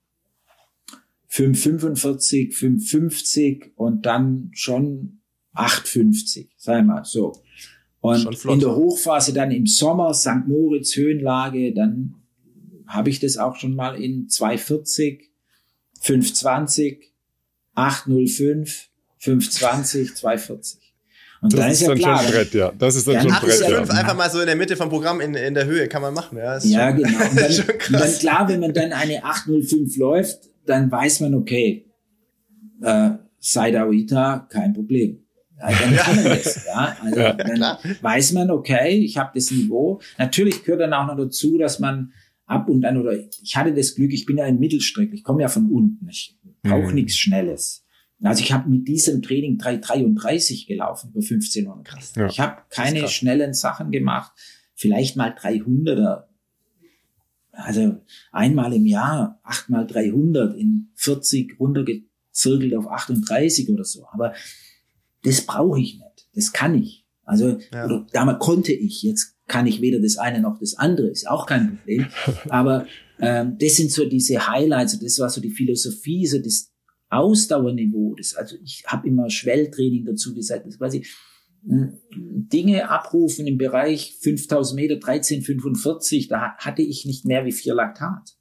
545, 550 und dann schon 850, sei mal so. Und in der Hochphase dann im Sommer, St. Moritz, Höhenlage, dann habe ich das auch schon mal in 240, 520, 805, 520, 240. Und das dann ist, ist ja dann klar, schon ein Brett, ja. Das ist dann, dann schon ein Brett. Ja. Einfach mal so in der Mitte vom Programm in, in der Höhe kann man machen. Ja, ja schon, genau. Und dann, und dann klar, wenn man dann eine 805 läuft, dann weiß man, okay, äh, Saida Oita, kein Problem. Ja, dann kann man das. Ja? Also ja, dann klar. weiß man, okay, ich habe das Niveau. Natürlich gehört dann auch noch dazu, dass man ab und an, oder ich hatte das Glück, ich bin ja ein Mittelstreck, ich komme ja von unten, ich brauche mhm. nichts Schnelles. Also ich habe mit diesem Training 333 gelaufen über 1500. Krass. Ja, ich habe keine schnellen Sachen gemacht, vielleicht mal 300er. Also einmal im Jahr, achtmal 300 in 40 runtergezirkelt auf 38 oder so. Aber das brauche ich nicht. Das kann ich. Also ja. oder damals konnte ich. Jetzt kann ich weder das eine noch das andere. Ist auch kein Problem. Aber ähm, das sind so diese Highlights. Das war so die Philosophie, so das Ausdauerniveau, das, also ich habe immer Schwelltraining dazu gesagt, das quasi hm, Dinge abrufen im Bereich 5000 Meter, 1345, da hatte ich nicht mehr wie vier Laktat.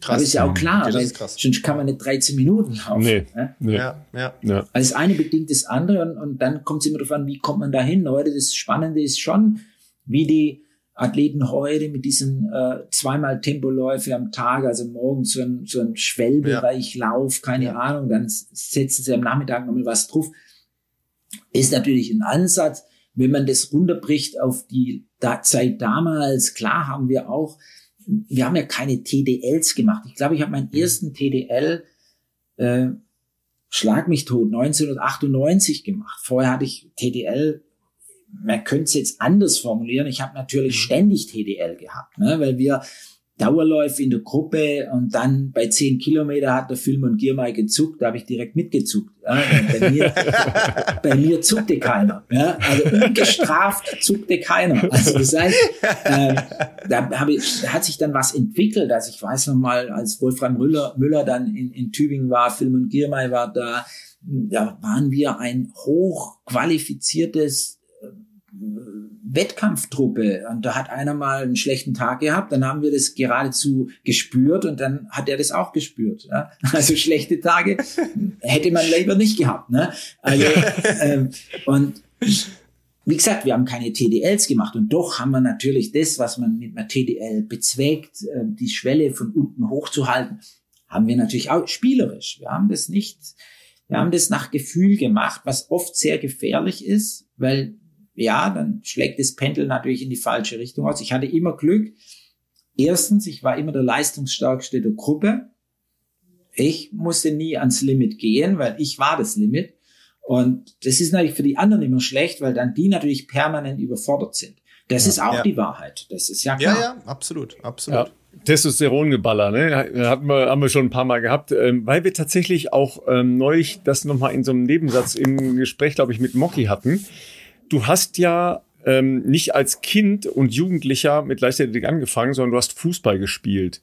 Krass. Aber ist ja auch klar, ja, weil sonst kann man nicht 13 Minuten laufen. Nee, ne? nee. Ja, ja. ja. Also das eine bedingt das andere und, und dann kommt es immer darauf an, wie kommt man da hin. Heute das Spannende ist schon, wie die Athleten heute mit diesen äh, zweimal Tempoläufe am Tag, also morgens so ein, so ein Schwellbereich ja. Lauf, keine ja. Ahnung, dann setzen sie am Nachmittag nochmal was drauf. Ist natürlich ein Ansatz. Wenn man das runterbricht auf die da Zeit damals, klar haben wir auch, wir haben ja keine TDLs gemacht. Ich glaube, ich habe meinen mhm. ersten TDL äh, Schlag mich tot 1998 gemacht. Vorher hatte ich TDL man könnte es jetzt anders formulieren. Ich habe natürlich mhm. ständig TDL gehabt, ne? weil wir Dauerläufe in der Gruppe und dann bei zehn Kilometer hat der Film und Giermai gezuckt, da habe ich direkt mitgezuckt. Ja, bei, mir, bei mir zuckte keiner. Ja, also ungestraft zuckte keiner. Also das heißt, äh, da, habe ich, da hat sich dann was entwickelt. Also ich weiß noch mal, als Wolfram Müller, Müller dann in, in Tübingen war, Film und Giermai war da, da waren wir ein hochqualifiziertes Wettkampftruppe und da hat einer mal einen schlechten Tag gehabt, dann haben wir das geradezu gespürt und dann hat er das auch gespürt. Ja? Also schlechte Tage hätte man lieber nicht gehabt. Ne? Also, ähm, und wie gesagt, wir haben keine TDLs gemacht und doch haben wir natürlich das, was man mit einer TDL bezweckt, äh, die Schwelle von unten hochzuhalten, haben wir natürlich auch spielerisch. Wir haben das nicht, wir haben das nach Gefühl gemacht, was oft sehr gefährlich ist, weil ja, dann schlägt das Pendel natürlich in die falsche Richtung aus. Ich hatte immer Glück. Erstens, ich war immer der leistungsstärkste der Gruppe. Ich musste nie ans Limit gehen, weil ich war das Limit. Und das ist natürlich für die anderen immer schlecht, weil dann die natürlich permanent überfordert sind. Das ja, ist auch ja. die Wahrheit. Das ist ja klar. Ja, ja, absolut, absolut. Ja. Testosterongeballer, ne? Hatten wir, haben wir schon ein paar Mal gehabt, ähm, weil wir tatsächlich auch ähm, neulich das nochmal in so einem Nebensatz im Gespräch, glaube ich, mit Mocky hatten du hast ja ähm, nicht als Kind und Jugendlicher mit Leichtathletik angefangen, sondern du hast Fußball gespielt.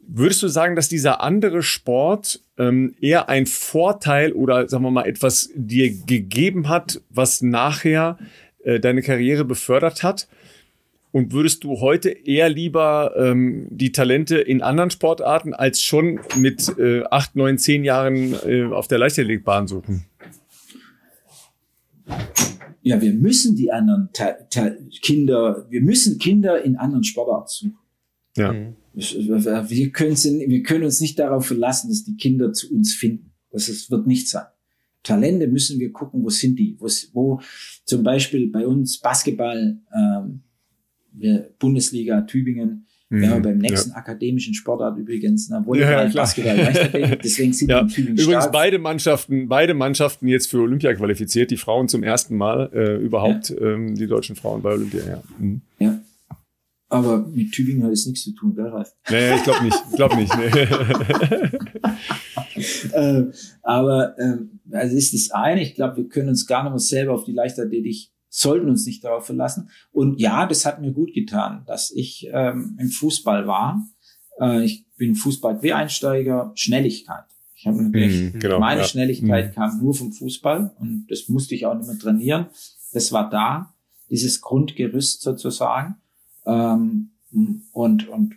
Würdest du sagen, dass dieser andere Sport ähm, eher ein Vorteil oder sagen wir mal etwas dir gegeben hat, was nachher äh, deine Karriere befördert hat? Und würdest du heute eher lieber ähm, die Talente in anderen Sportarten als schon mit äh, acht, neun, zehn Jahren äh, auf der Leichtathletikbahn suchen? Ja, wir müssen die anderen Ta Ta Kinder, wir müssen Kinder in anderen Sportarten suchen. Ja. Mhm. Wir können, wir können uns nicht darauf verlassen, dass die Kinder zu uns finden. Das ist, wird nicht sein. Talente müssen wir gucken, wo sind die? Wo, wo zum Beispiel bei uns Basketball, ähm, Bundesliga Tübingen, Mhm. Ja, beim nächsten ja. akademischen Sportart übrigens, na, Volleyball, ja, Basketball, Leichtathletik, deswegen sind ja. die Übrigens stark. beide Mannschaften, beide Mannschaften jetzt für Olympia qualifiziert, die Frauen zum ersten Mal äh, überhaupt, ähm, die deutschen Frauen bei Olympia, ja. Mhm. Ja. Aber mit Tübingen hat es nichts zu tun, gell, Ralf? Nee, ich glaube nicht, ich glaube nicht. Nee. äh, aber äh, also ist das eine, ich glaube, wir können uns gar nicht mehr selber auf die Leichtathletik sollten uns nicht darauf verlassen. Und ja, das hat mir gut getan, dass ich ähm, im Fußball war. Äh, ich bin Fußball-Quereinsteiger, Schnelligkeit. Ich habe natürlich, mm, genau, meine ja. Schnelligkeit mm. kam nur vom Fußball und das musste ich auch nicht mehr trainieren. Das war da, dieses Grundgerüst sozusagen. Ähm, und, und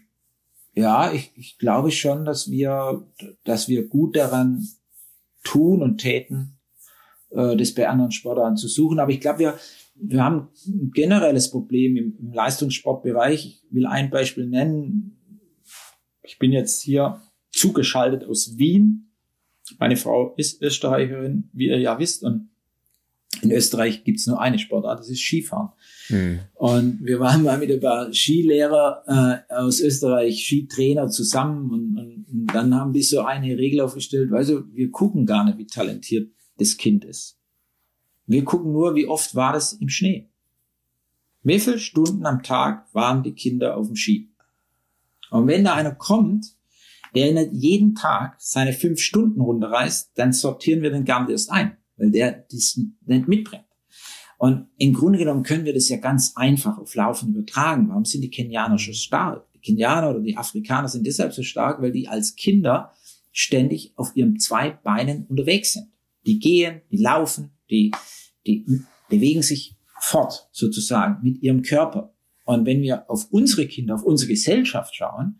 ja, ich, ich glaube schon, dass wir, dass wir gut daran tun und täten, äh, das bei anderen Sportarten zu suchen. Aber ich glaube, wir, wir haben ein generelles Problem im, im Leistungssportbereich. Ich will ein Beispiel nennen. Ich bin jetzt hier zugeschaltet aus Wien. Meine Frau ist Österreicherin, wie ihr ja wisst, und in Österreich gibt's nur eine Sportart, das ist Skifahren. Mhm. Und wir waren mal mit ein paar Skilehrer äh, aus Österreich, Skitrainer zusammen und, und, und dann haben die so eine Regel aufgestellt, also wir gucken gar nicht, wie talentiert das Kind ist. Wir gucken nur, wie oft war das im Schnee. Wie viele Stunden am Tag waren die Kinder auf dem Ski? Und wenn da einer kommt, der nicht jeden Tag seine fünf Stunden runterreißt, dann sortieren wir den gar erst ein, weil der das nicht mitbringt. Und im Grunde genommen können wir das ja ganz einfach auf Laufen übertragen. Warum sind die Kenianer so stark? Die Kenianer oder die Afrikaner sind deshalb so stark, weil die als Kinder ständig auf ihren zwei Beinen unterwegs sind. Die gehen, die laufen, die, die bewegen sich fort sozusagen mit ihrem Körper. Und wenn wir auf unsere Kinder, auf unsere Gesellschaft schauen,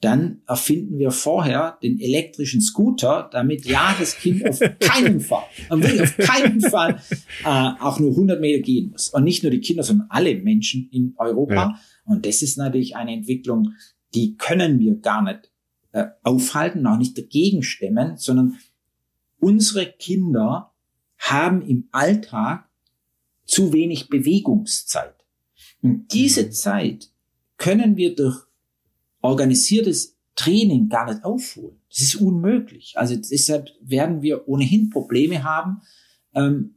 dann erfinden wir vorher den elektrischen Scooter, damit ja das Kind auf keinen Fall, auf keinen Fall äh, auch nur 100 Meter gehen muss. Und nicht nur die Kinder, sondern alle Menschen in Europa. Ja. Und das ist natürlich eine Entwicklung, die können wir gar nicht äh, aufhalten, auch nicht dagegen stemmen, sondern unsere Kinder haben im Alltag zu wenig Bewegungszeit. Und diese mhm. Zeit können wir durch organisiertes Training gar nicht aufholen. Das ist unmöglich. Also deshalb werden wir ohnehin Probleme haben, ähm,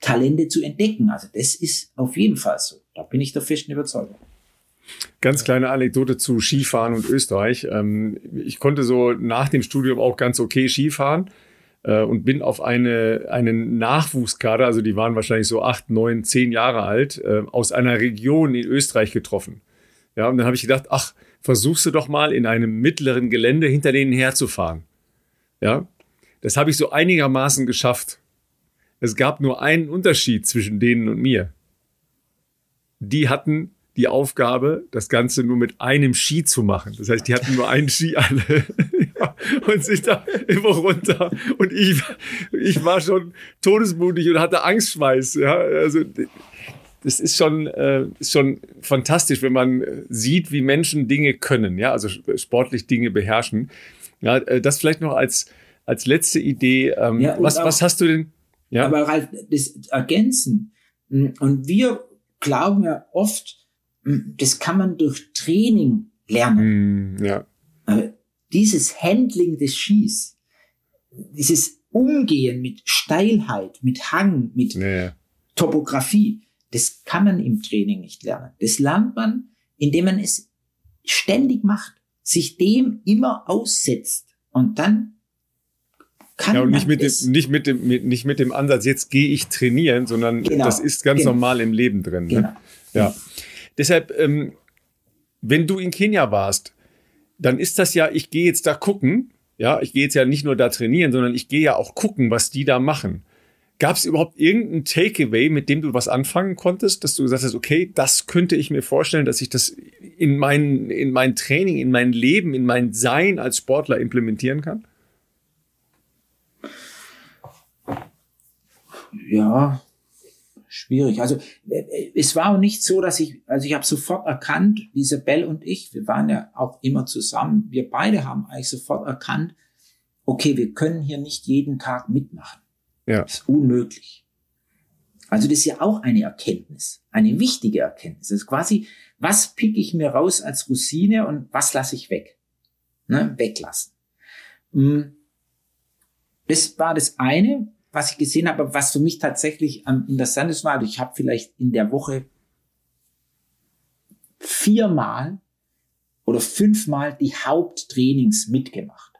Talente zu entdecken. Also das ist auf jeden Fall so. Da bin ich der festen Überzeugung. Ganz kleine Anekdote zu Skifahren und Österreich. Ähm, ich konnte so nach dem Studium auch ganz okay Skifahren und bin auf eine, einen Nachwuchskader, also die waren wahrscheinlich so acht, neun, zehn Jahre alt, äh, aus einer Region in Österreich getroffen. Ja, und dann habe ich gedacht, ach, versuchst du doch mal in einem mittleren Gelände hinter denen herzufahren. Ja, das habe ich so einigermaßen geschafft. Es gab nur einen Unterschied zwischen denen und mir. Die hatten die Aufgabe, das Ganze nur mit einem Ski zu machen. Das heißt, die hatten nur einen Ski alle und sich da immer runter. Und ich, ich war schon todesmutig und hatte Angstschweiß. Ja, also das ist schon, äh, ist schon fantastisch, wenn man sieht, wie Menschen Dinge können. Ja, also sportlich Dinge beherrschen. Ja, äh, das vielleicht noch als als letzte Idee. Ähm, ja, was, auch, was hast du denn? Ja. Aber halt das Ergänzen. Und wir glauben ja oft, das kann man durch Training lernen. Mm, ja. Dieses Handling des Skis, dieses Umgehen mit Steilheit, mit Hang, mit ja. Topografie, das kann man im Training nicht lernen. Das lernt man, indem man es ständig macht, sich dem immer aussetzt und dann kann ja, und nicht mit, dem, nicht, mit dem, mit, nicht mit dem Ansatz, jetzt gehe ich trainieren, sondern genau, das ist ganz genau. normal im Leben drin. Ne? Genau. Ne? Ja. Deshalb, ähm, wenn du in Kenia warst, dann ist das ja, ich gehe jetzt da gucken, ja, ich gehe jetzt ja nicht nur da trainieren, sondern ich gehe ja auch gucken, was die da machen. Gab es überhaupt irgendeinen Takeaway, mit dem du was anfangen konntest, dass du gesagt hast, okay, das könnte ich mir vorstellen, dass ich das in mein, in mein Training, in mein Leben, in mein Sein als Sportler implementieren kann? Ja, schwierig. Also äh, es war auch nicht so, dass ich, also ich habe sofort erkannt, Isabel und ich, wir waren ja auch immer zusammen, wir beide haben eigentlich sofort erkannt, okay, wir können hier nicht jeden Tag mitmachen. Ja. Das ist unmöglich. Also das ist ja auch eine Erkenntnis, eine wichtige Erkenntnis. Das ist quasi, was pick ich mir raus als Rosine und was lasse ich weg? Ne? Weglassen. Hm. Das war das eine was ich gesehen habe, was für mich tatsächlich am interessantesten war. Ich habe vielleicht in der Woche viermal oder fünfmal die Haupttrainings mitgemacht.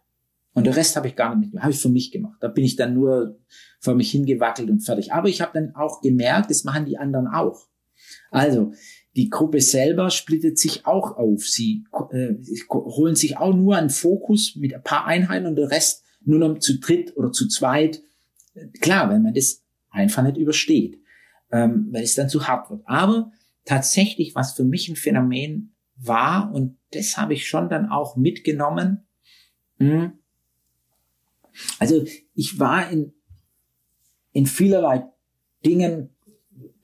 Und der Rest habe ich gar nicht mitgemacht, habe ich für mich gemacht. Da bin ich dann nur vor mich hingewackelt und fertig. Aber ich habe dann auch gemerkt, das machen die anderen auch. Also, die Gruppe selber splittet sich auch auf. Sie äh, holen sich auch nur einen Fokus mit ein paar Einheiten und der Rest nur noch zu dritt oder zu zweit klar, wenn man das einfach nicht übersteht, ähm, wenn es dann zu hart wird. Aber tatsächlich, was für mich ein Phänomen war, und das habe ich schon dann auch mitgenommen, mh, hm, also ich war in, in vielerlei Dingen,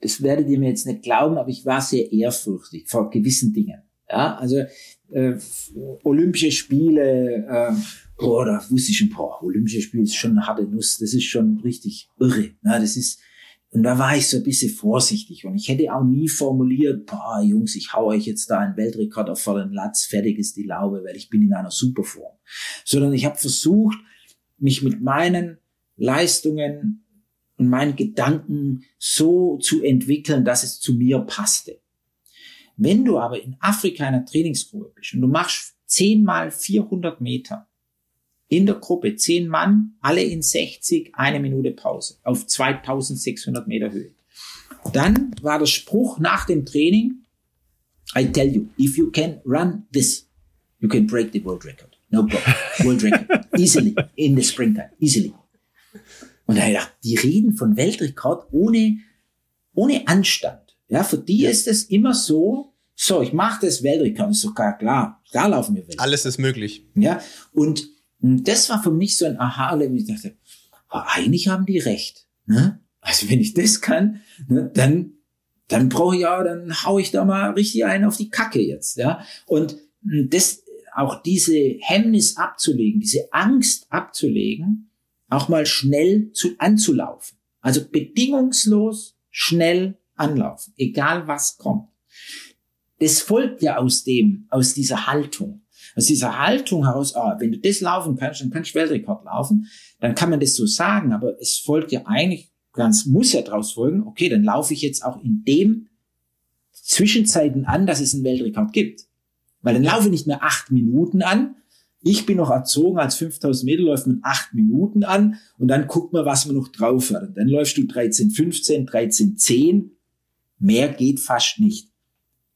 das werdet ihr mir jetzt nicht glauben, aber ich war sehr ehrfürchtig vor gewissen Dingen. Ja, also äh, Olympische Spiele, äh, boah, da wusste ich schon, boah, Olympische Spiele ist schon eine harte Nuss, das ist schon richtig irre. Na, das ist, und da war ich so ein bisschen vorsichtig und ich hätte auch nie formuliert, boah, Jungs, ich hau euch jetzt da einen Weltrekord auf vollen Latz, fertig ist die Laube, weil ich bin in einer Superform. Sondern ich habe versucht, mich mit meinen Leistungen und meinen Gedanken so zu entwickeln, dass es zu mir passte. Wenn du aber in Afrika in einer Trainingsgruppe bist und du machst 10 mal 400 Meter, in der Gruppe zehn Mann, alle in 60, eine Minute Pause auf 2600 Meter Höhe. Dann war der Spruch nach dem Training, I tell you, if you can run this, you can break the world record. No problem. World record. Easily. In the springtime. Easily. Und da gedacht, die reden von Weltrekord ohne, ohne Anstand. Ja, für die ist es immer so, so, ich mache das Weltrekord, ist doch gar klar. Da laufen wir Weltrekord. Alles ist möglich. Ja, und und das war für mich so ein Aha-Erlebnis. Ich dachte, oh, eigentlich haben die recht. Ne? Also wenn ich das kann, ne, dann, dann brauche ich ja, dann hau ich da mal richtig einen auf die Kacke jetzt. Ja? Und hm, das, auch diese Hemmnis abzulegen, diese Angst abzulegen, auch mal schnell zu, anzulaufen. Also bedingungslos schnell anlaufen, egal was kommt. Das folgt ja aus dem, aus dieser Haltung aus dieser Haltung heraus, ah, wenn du das laufen kannst, dann kannst du Weltrekord laufen, dann kann man das so sagen, aber es folgt ja eigentlich ganz, muss ja daraus folgen, okay, dann laufe ich jetzt auch in dem Zwischenzeiten an, dass es einen Weltrekord gibt. Weil dann laufe ich nicht mehr acht Minuten an. Ich bin noch erzogen, als 5000 Meter läuft man acht Minuten an und dann guckt man, was man noch drauf hat. Und dann läufst du 13,15, 13,10. Mehr geht fast nicht.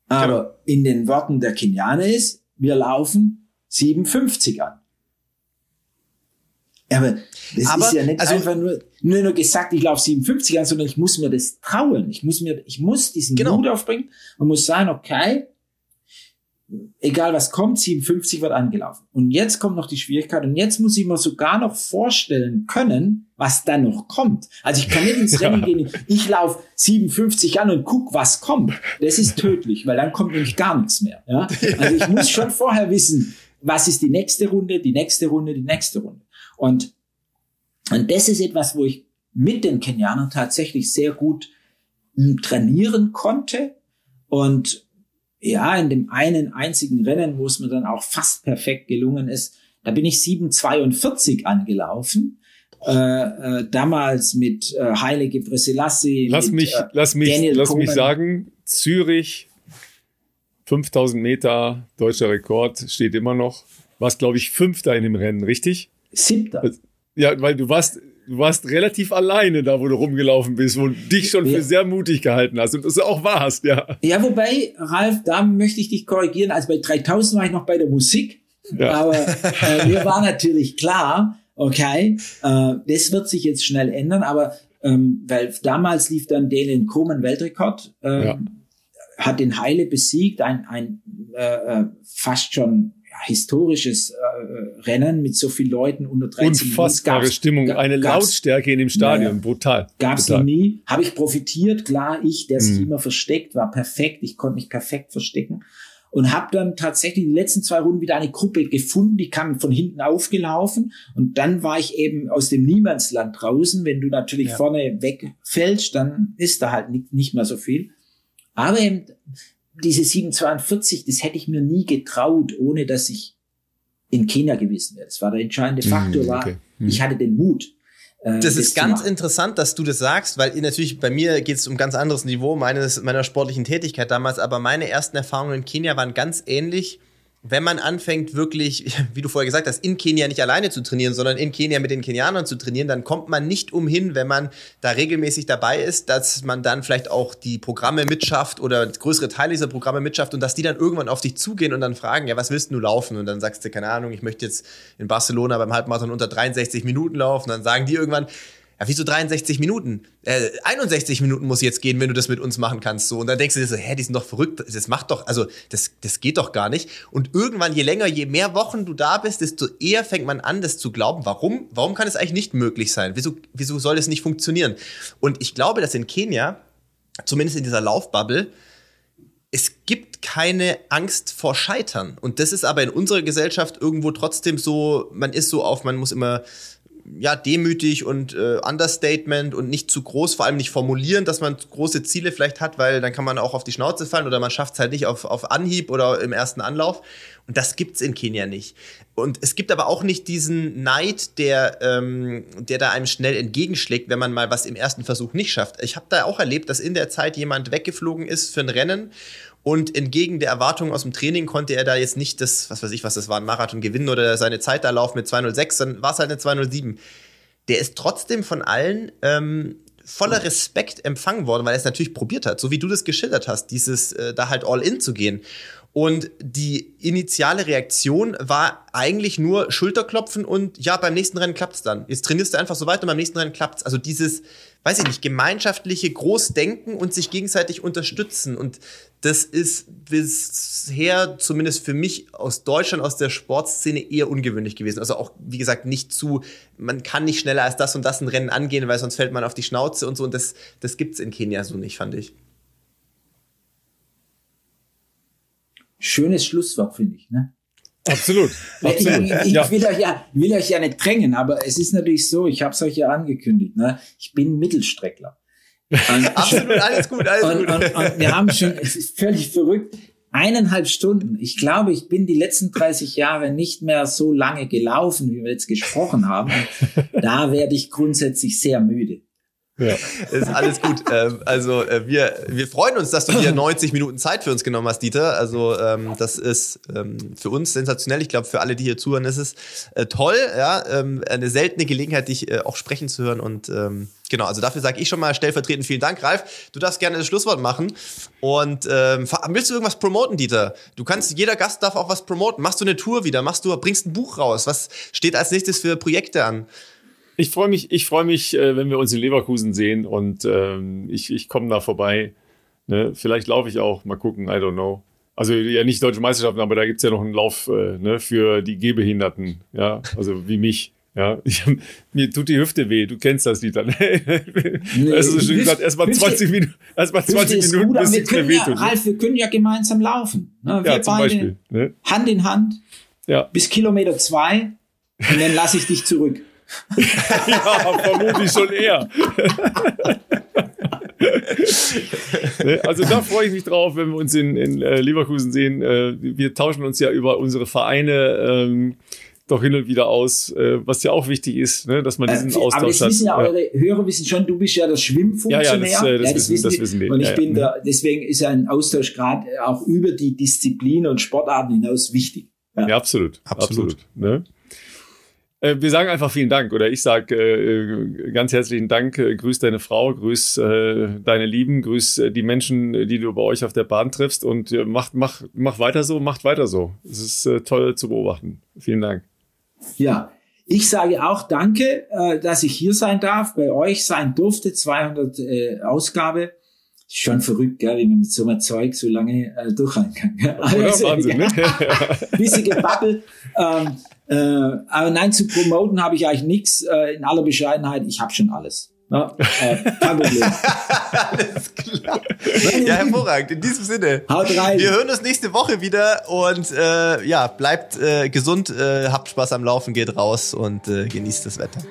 Aber genau. in den Worten der Kenianer ist, wir laufen 57 an. Aber das aber, ist ja nicht also, einfach nur, nur, nur gesagt, ich laufe 57 an, sondern ich muss mir das trauen. Ich muss mir, ich muss diesen genau. Mut aufbringen und muss sagen, okay, egal was kommt, 57 wird angelaufen. Und jetzt kommt noch die Schwierigkeit und jetzt muss ich mir sogar noch vorstellen können, was dann noch kommt. Also ich kann nicht ins Rennen ja. gehen, ich laufe 57 an und guck, was kommt. Das ist tödlich, weil dann kommt nämlich gar nichts mehr. Ja? Also ich muss schon vorher wissen, was ist die nächste Runde, die nächste Runde, die nächste Runde. Und, und das ist etwas, wo ich mit den Kenianern tatsächlich sehr gut hm, trainieren konnte und ja, in dem einen einzigen Rennen, wo es mir dann auch fast perfekt gelungen ist, da bin ich 7,42 angelaufen. Äh, äh, damals mit äh, Heilige Preselassie. Lass mit, mich, äh, lass mich, Daniel lass mich sagen, Zürich, 5000 Meter, deutscher Rekord, steht immer noch. Warst, glaube ich, Fünfter in dem Rennen, richtig? Siebter. Ja, weil du warst du warst relativ alleine da, wo du rumgelaufen bist und dich schon ja. für sehr mutig gehalten hast und das auch warst, ja. Ja, wobei, Ralf, da möchte ich dich korrigieren. Also bei 3000 war ich noch bei der Musik, ja. aber äh, mir war natürlich klar, okay, äh, das wird sich jetzt schnell ändern, aber ähm, weil damals lief dann Dalen Komen Weltrekord, ähm, ja. hat den Heile besiegt, ein, ein äh, äh fast schon historisches äh, Rennen mit so vielen Leuten unter 13 Unfassbare Stimmung, eine Lautstärke in dem Stadion, ja, brutal. Gab's noch nie. Habe ich profitiert, klar, ich, der sich mhm. immer versteckt, war perfekt, ich konnte mich perfekt verstecken und habe dann tatsächlich die letzten zwei Runden wieder eine Gruppe gefunden, die kam von hinten aufgelaufen und dann war ich eben aus dem Niemandsland draußen. Wenn du natürlich ja. vorne wegfällst, dann ist da halt nicht, nicht mehr so viel. Aber eben diese 742, das hätte ich mir nie getraut, ohne dass ich in Kenia gewesen wäre. Das war der entscheidende mhm, Faktor, war, okay. mhm. ich hatte den Mut. Äh, das, das ist ganz interessant, dass du das sagst, weil natürlich bei mir geht es um ganz anderes Niveau meines, meiner sportlichen Tätigkeit damals, aber meine ersten Erfahrungen in Kenia waren ganz ähnlich wenn man anfängt, wirklich, wie du vorher gesagt hast, in Kenia nicht alleine zu trainieren, sondern in Kenia mit den Kenianern zu trainieren, dann kommt man nicht umhin, wenn man da regelmäßig dabei ist, dass man dann vielleicht auch die Programme mitschafft oder größere Teile dieser Programme mitschafft und dass die dann irgendwann auf dich zugehen und dann fragen, ja, was willst du laufen? Und dann sagst du, keine Ahnung, ich möchte jetzt in Barcelona beim Halbmarathon unter 63 Minuten laufen. Und dann sagen die irgendwann, ja, wieso 63 Minuten? Äh, 61 Minuten muss jetzt gehen, wenn du das mit uns machen kannst. So. Und dann denkst du dir so, hä, die sind doch verrückt, das macht doch, also das, das geht doch gar nicht. Und irgendwann, je länger, je mehr Wochen du da bist, desto eher fängt man an, das zu glauben. Warum? Warum kann es eigentlich nicht möglich sein? Wieso, wieso soll es nicht funktionieren? Und ich glaube, dass in Kenia, zumindest in dieser Laufbubble, es gibt keine Angst vor Scheitern. Und das ist aber in unserer Gesellschaft irgendwo trotzdem so, man ist so auf, man muss immer ja, demütig und äh, Understatement und nicht zu groß, vor allem nicht formulieren, dass man große Ziele vielleicht hat, weil dann kann man auch auf die Schnauze fallen oder man schafft es halt nicht auf, auf Anhieb oder im ersten Anlauf. Und das gibt's in Kenia nicht. Und es gibt aber auch nicht diesen Neid, der, ähm, der da einem schnell entgegenschlägt, wenn man mal was im ersten Versuch nicht schafft. Ich habe da auch erlebt, dass in der Zeit jemand weggeflogen ist für ein Rennen und entgegen der Erwartungen aus dem Training konnte er da jetzt nicht das, was weiß ich, was das war, ein Marathon gewinnen oder seine Zeit da laufen mit 206, dann war es halt eine 207. Der ist trotzdem von allen ähm, voller Respekt empfangen worden, weil er es natürlich probiert hat, so wie du das geschildert hast, dieses äh, da halt all in zu gehen. Und die initiale Reaktion war eigentlich nur Schulterklopfen und ja, beim nächsten Rennen klappt's dann. Jetzt trainierst du einfach so weiter und beim nächsten Rennen klappt's. Also dieses, weiß ich nicht, gemeinschaftliche Großdenken und sich gegenseitig unterstützen. Und das ist bisher, zumindest für mich aus Deutschland, aus der Sportszene eher ungewöhnlich gewesen. Also auch, wie gesagt, nicht zu, man kann nicht schneller als das und das ein Rennen angehen, weil sonst fällt man auf die Schnauze und so. Und das, das gibt's in Kenia so nicht, fand ich. Schönes Schlusswort, finde ich. Ne? Absolut. absolut. Ich, ich, ja. will, euch ja, will euch ja nicht drängen, aber es ist natürlich so, ich habe es euch ja angekündigt, ne? ich bin Mittelstreckler. Und Absolut, alles gut, alles und, gut. Und, und wir haben schon, es ist völlig verrückt, eineinhalb Stunden. Ich glaube, ich bin die letzten 30 Jahre nicht mehr so lange gelaufen, wie wir jetzt gesprochen haben. Da werde ich grundsätzlich sehr müde. Ja. Ist alles gut. Ähm, also äh, wir, wir freuen uns, dass du dir 90 Minuten Zeit für uns genommen hast, Dieter. Also ähm, das ist ähm, für uns sensationell. Ich glaube, für alle, die hier zuhören, ist es äh, toll. Ja, ähm, eine seltene Gelegenheit, dich äh, auch sprechen zu hören. Und ähm, genau, also dafür sage ich schon mal stellvertretend vielen Dank, Ralf. Du darfst gerne das Schlusswort machen. Und ähm, willst du irgendwas promoten, Dieter? Du kannst, jeder Gast darf auch was promoten. Machst du eine Tour wieder? Machst du, bringst ein Buch raus? Was steht als nächstes für Projekte an? Ich freue mich, ich freue mich, äh, wenn wir uns in Leverkusen sehen und ähm, ich, ich komme da vorbei. Ne? Vielleicht laufe ich auch, mal gucken, I don't know. Also ja nicht deutsche Meisterschaften, aber da gibt es ja noch einen Lauf äh, ne, für die Gehbehinderten, ja, also wie mich. Ja, ich, mir tut die Hüfte weh, du kennst das Lied dann. nee, hast du schon gesagt, erstmal 20 Minuten, erstmal 20 Minuten, bis es mir wehtut. Ja, Ralf, wir können ja gemeinsam laufen. Ne? Wir ja, zum beide Beispiel. Ne? Hand in Hand ja. bis Kilometer zwei und dann lasse ich dich zurück. ja, vermutlich schon eher. Ne, also da freue ich mich drauf, wenn wir uns in, in äh, Leverkusen sehen. Äh, wir tauschen uns ja über unsere Vereine ähm, doch hin und wieder aus, äh, was ja auch wichtig ist, ne, dass man diesen äh, Austausch aber das hat. Wissen ja, eure Hörer wissen schon, du bist ja der Schwimmfunktionär. Ja, ja, das, äh, das, ja, das, wissen, wissen, das wissen die. Und ich ja, bin ja. da, deswegen ist ja ein Austausch gerade auch über die Disziplin und Sportarten hinaus wichtig. Ja, ja absolut. Absolut. absolut ne? Äh, wir sagen einfach vielen Dank oder ich sage äh, ganz herzlichen Dank. Äh, grüß deine Frau, grüß äh, deine Lieben, grüß äh, die Menschen, die du bei euch auf der Bahn triffst und äh, mach, mach, mach weiter so, macht weiter so. Es ist äh, toll zu beobachten. Vielen Dank. Ja, ich sage auch Danke, äh, dass ich hier sein darf, bei euch sein durfte, 200 äh, Ausgabe. Schon verrückt, gell, wie man mit so einem Zeug so lange äh, durchhalten kann. Gell? Also, Wahnsinn, ja, ne? bisschen gebabbelt. Ähm, äh, aber nein, zu promoten habe ich eigentlich nichts. Äh, in aller Bescheidenheit, ich habe schon alles. Ja, äh, kein Problem. Alles klar. Ja, hervorragend. In diesem Sinne. Haut rein. Wir hören uns nächste Woche wieder und äh, ja, bleibt äh, gesund, äh, habt Spaß am Laufen, geht raus und äh, genießt das Wetter.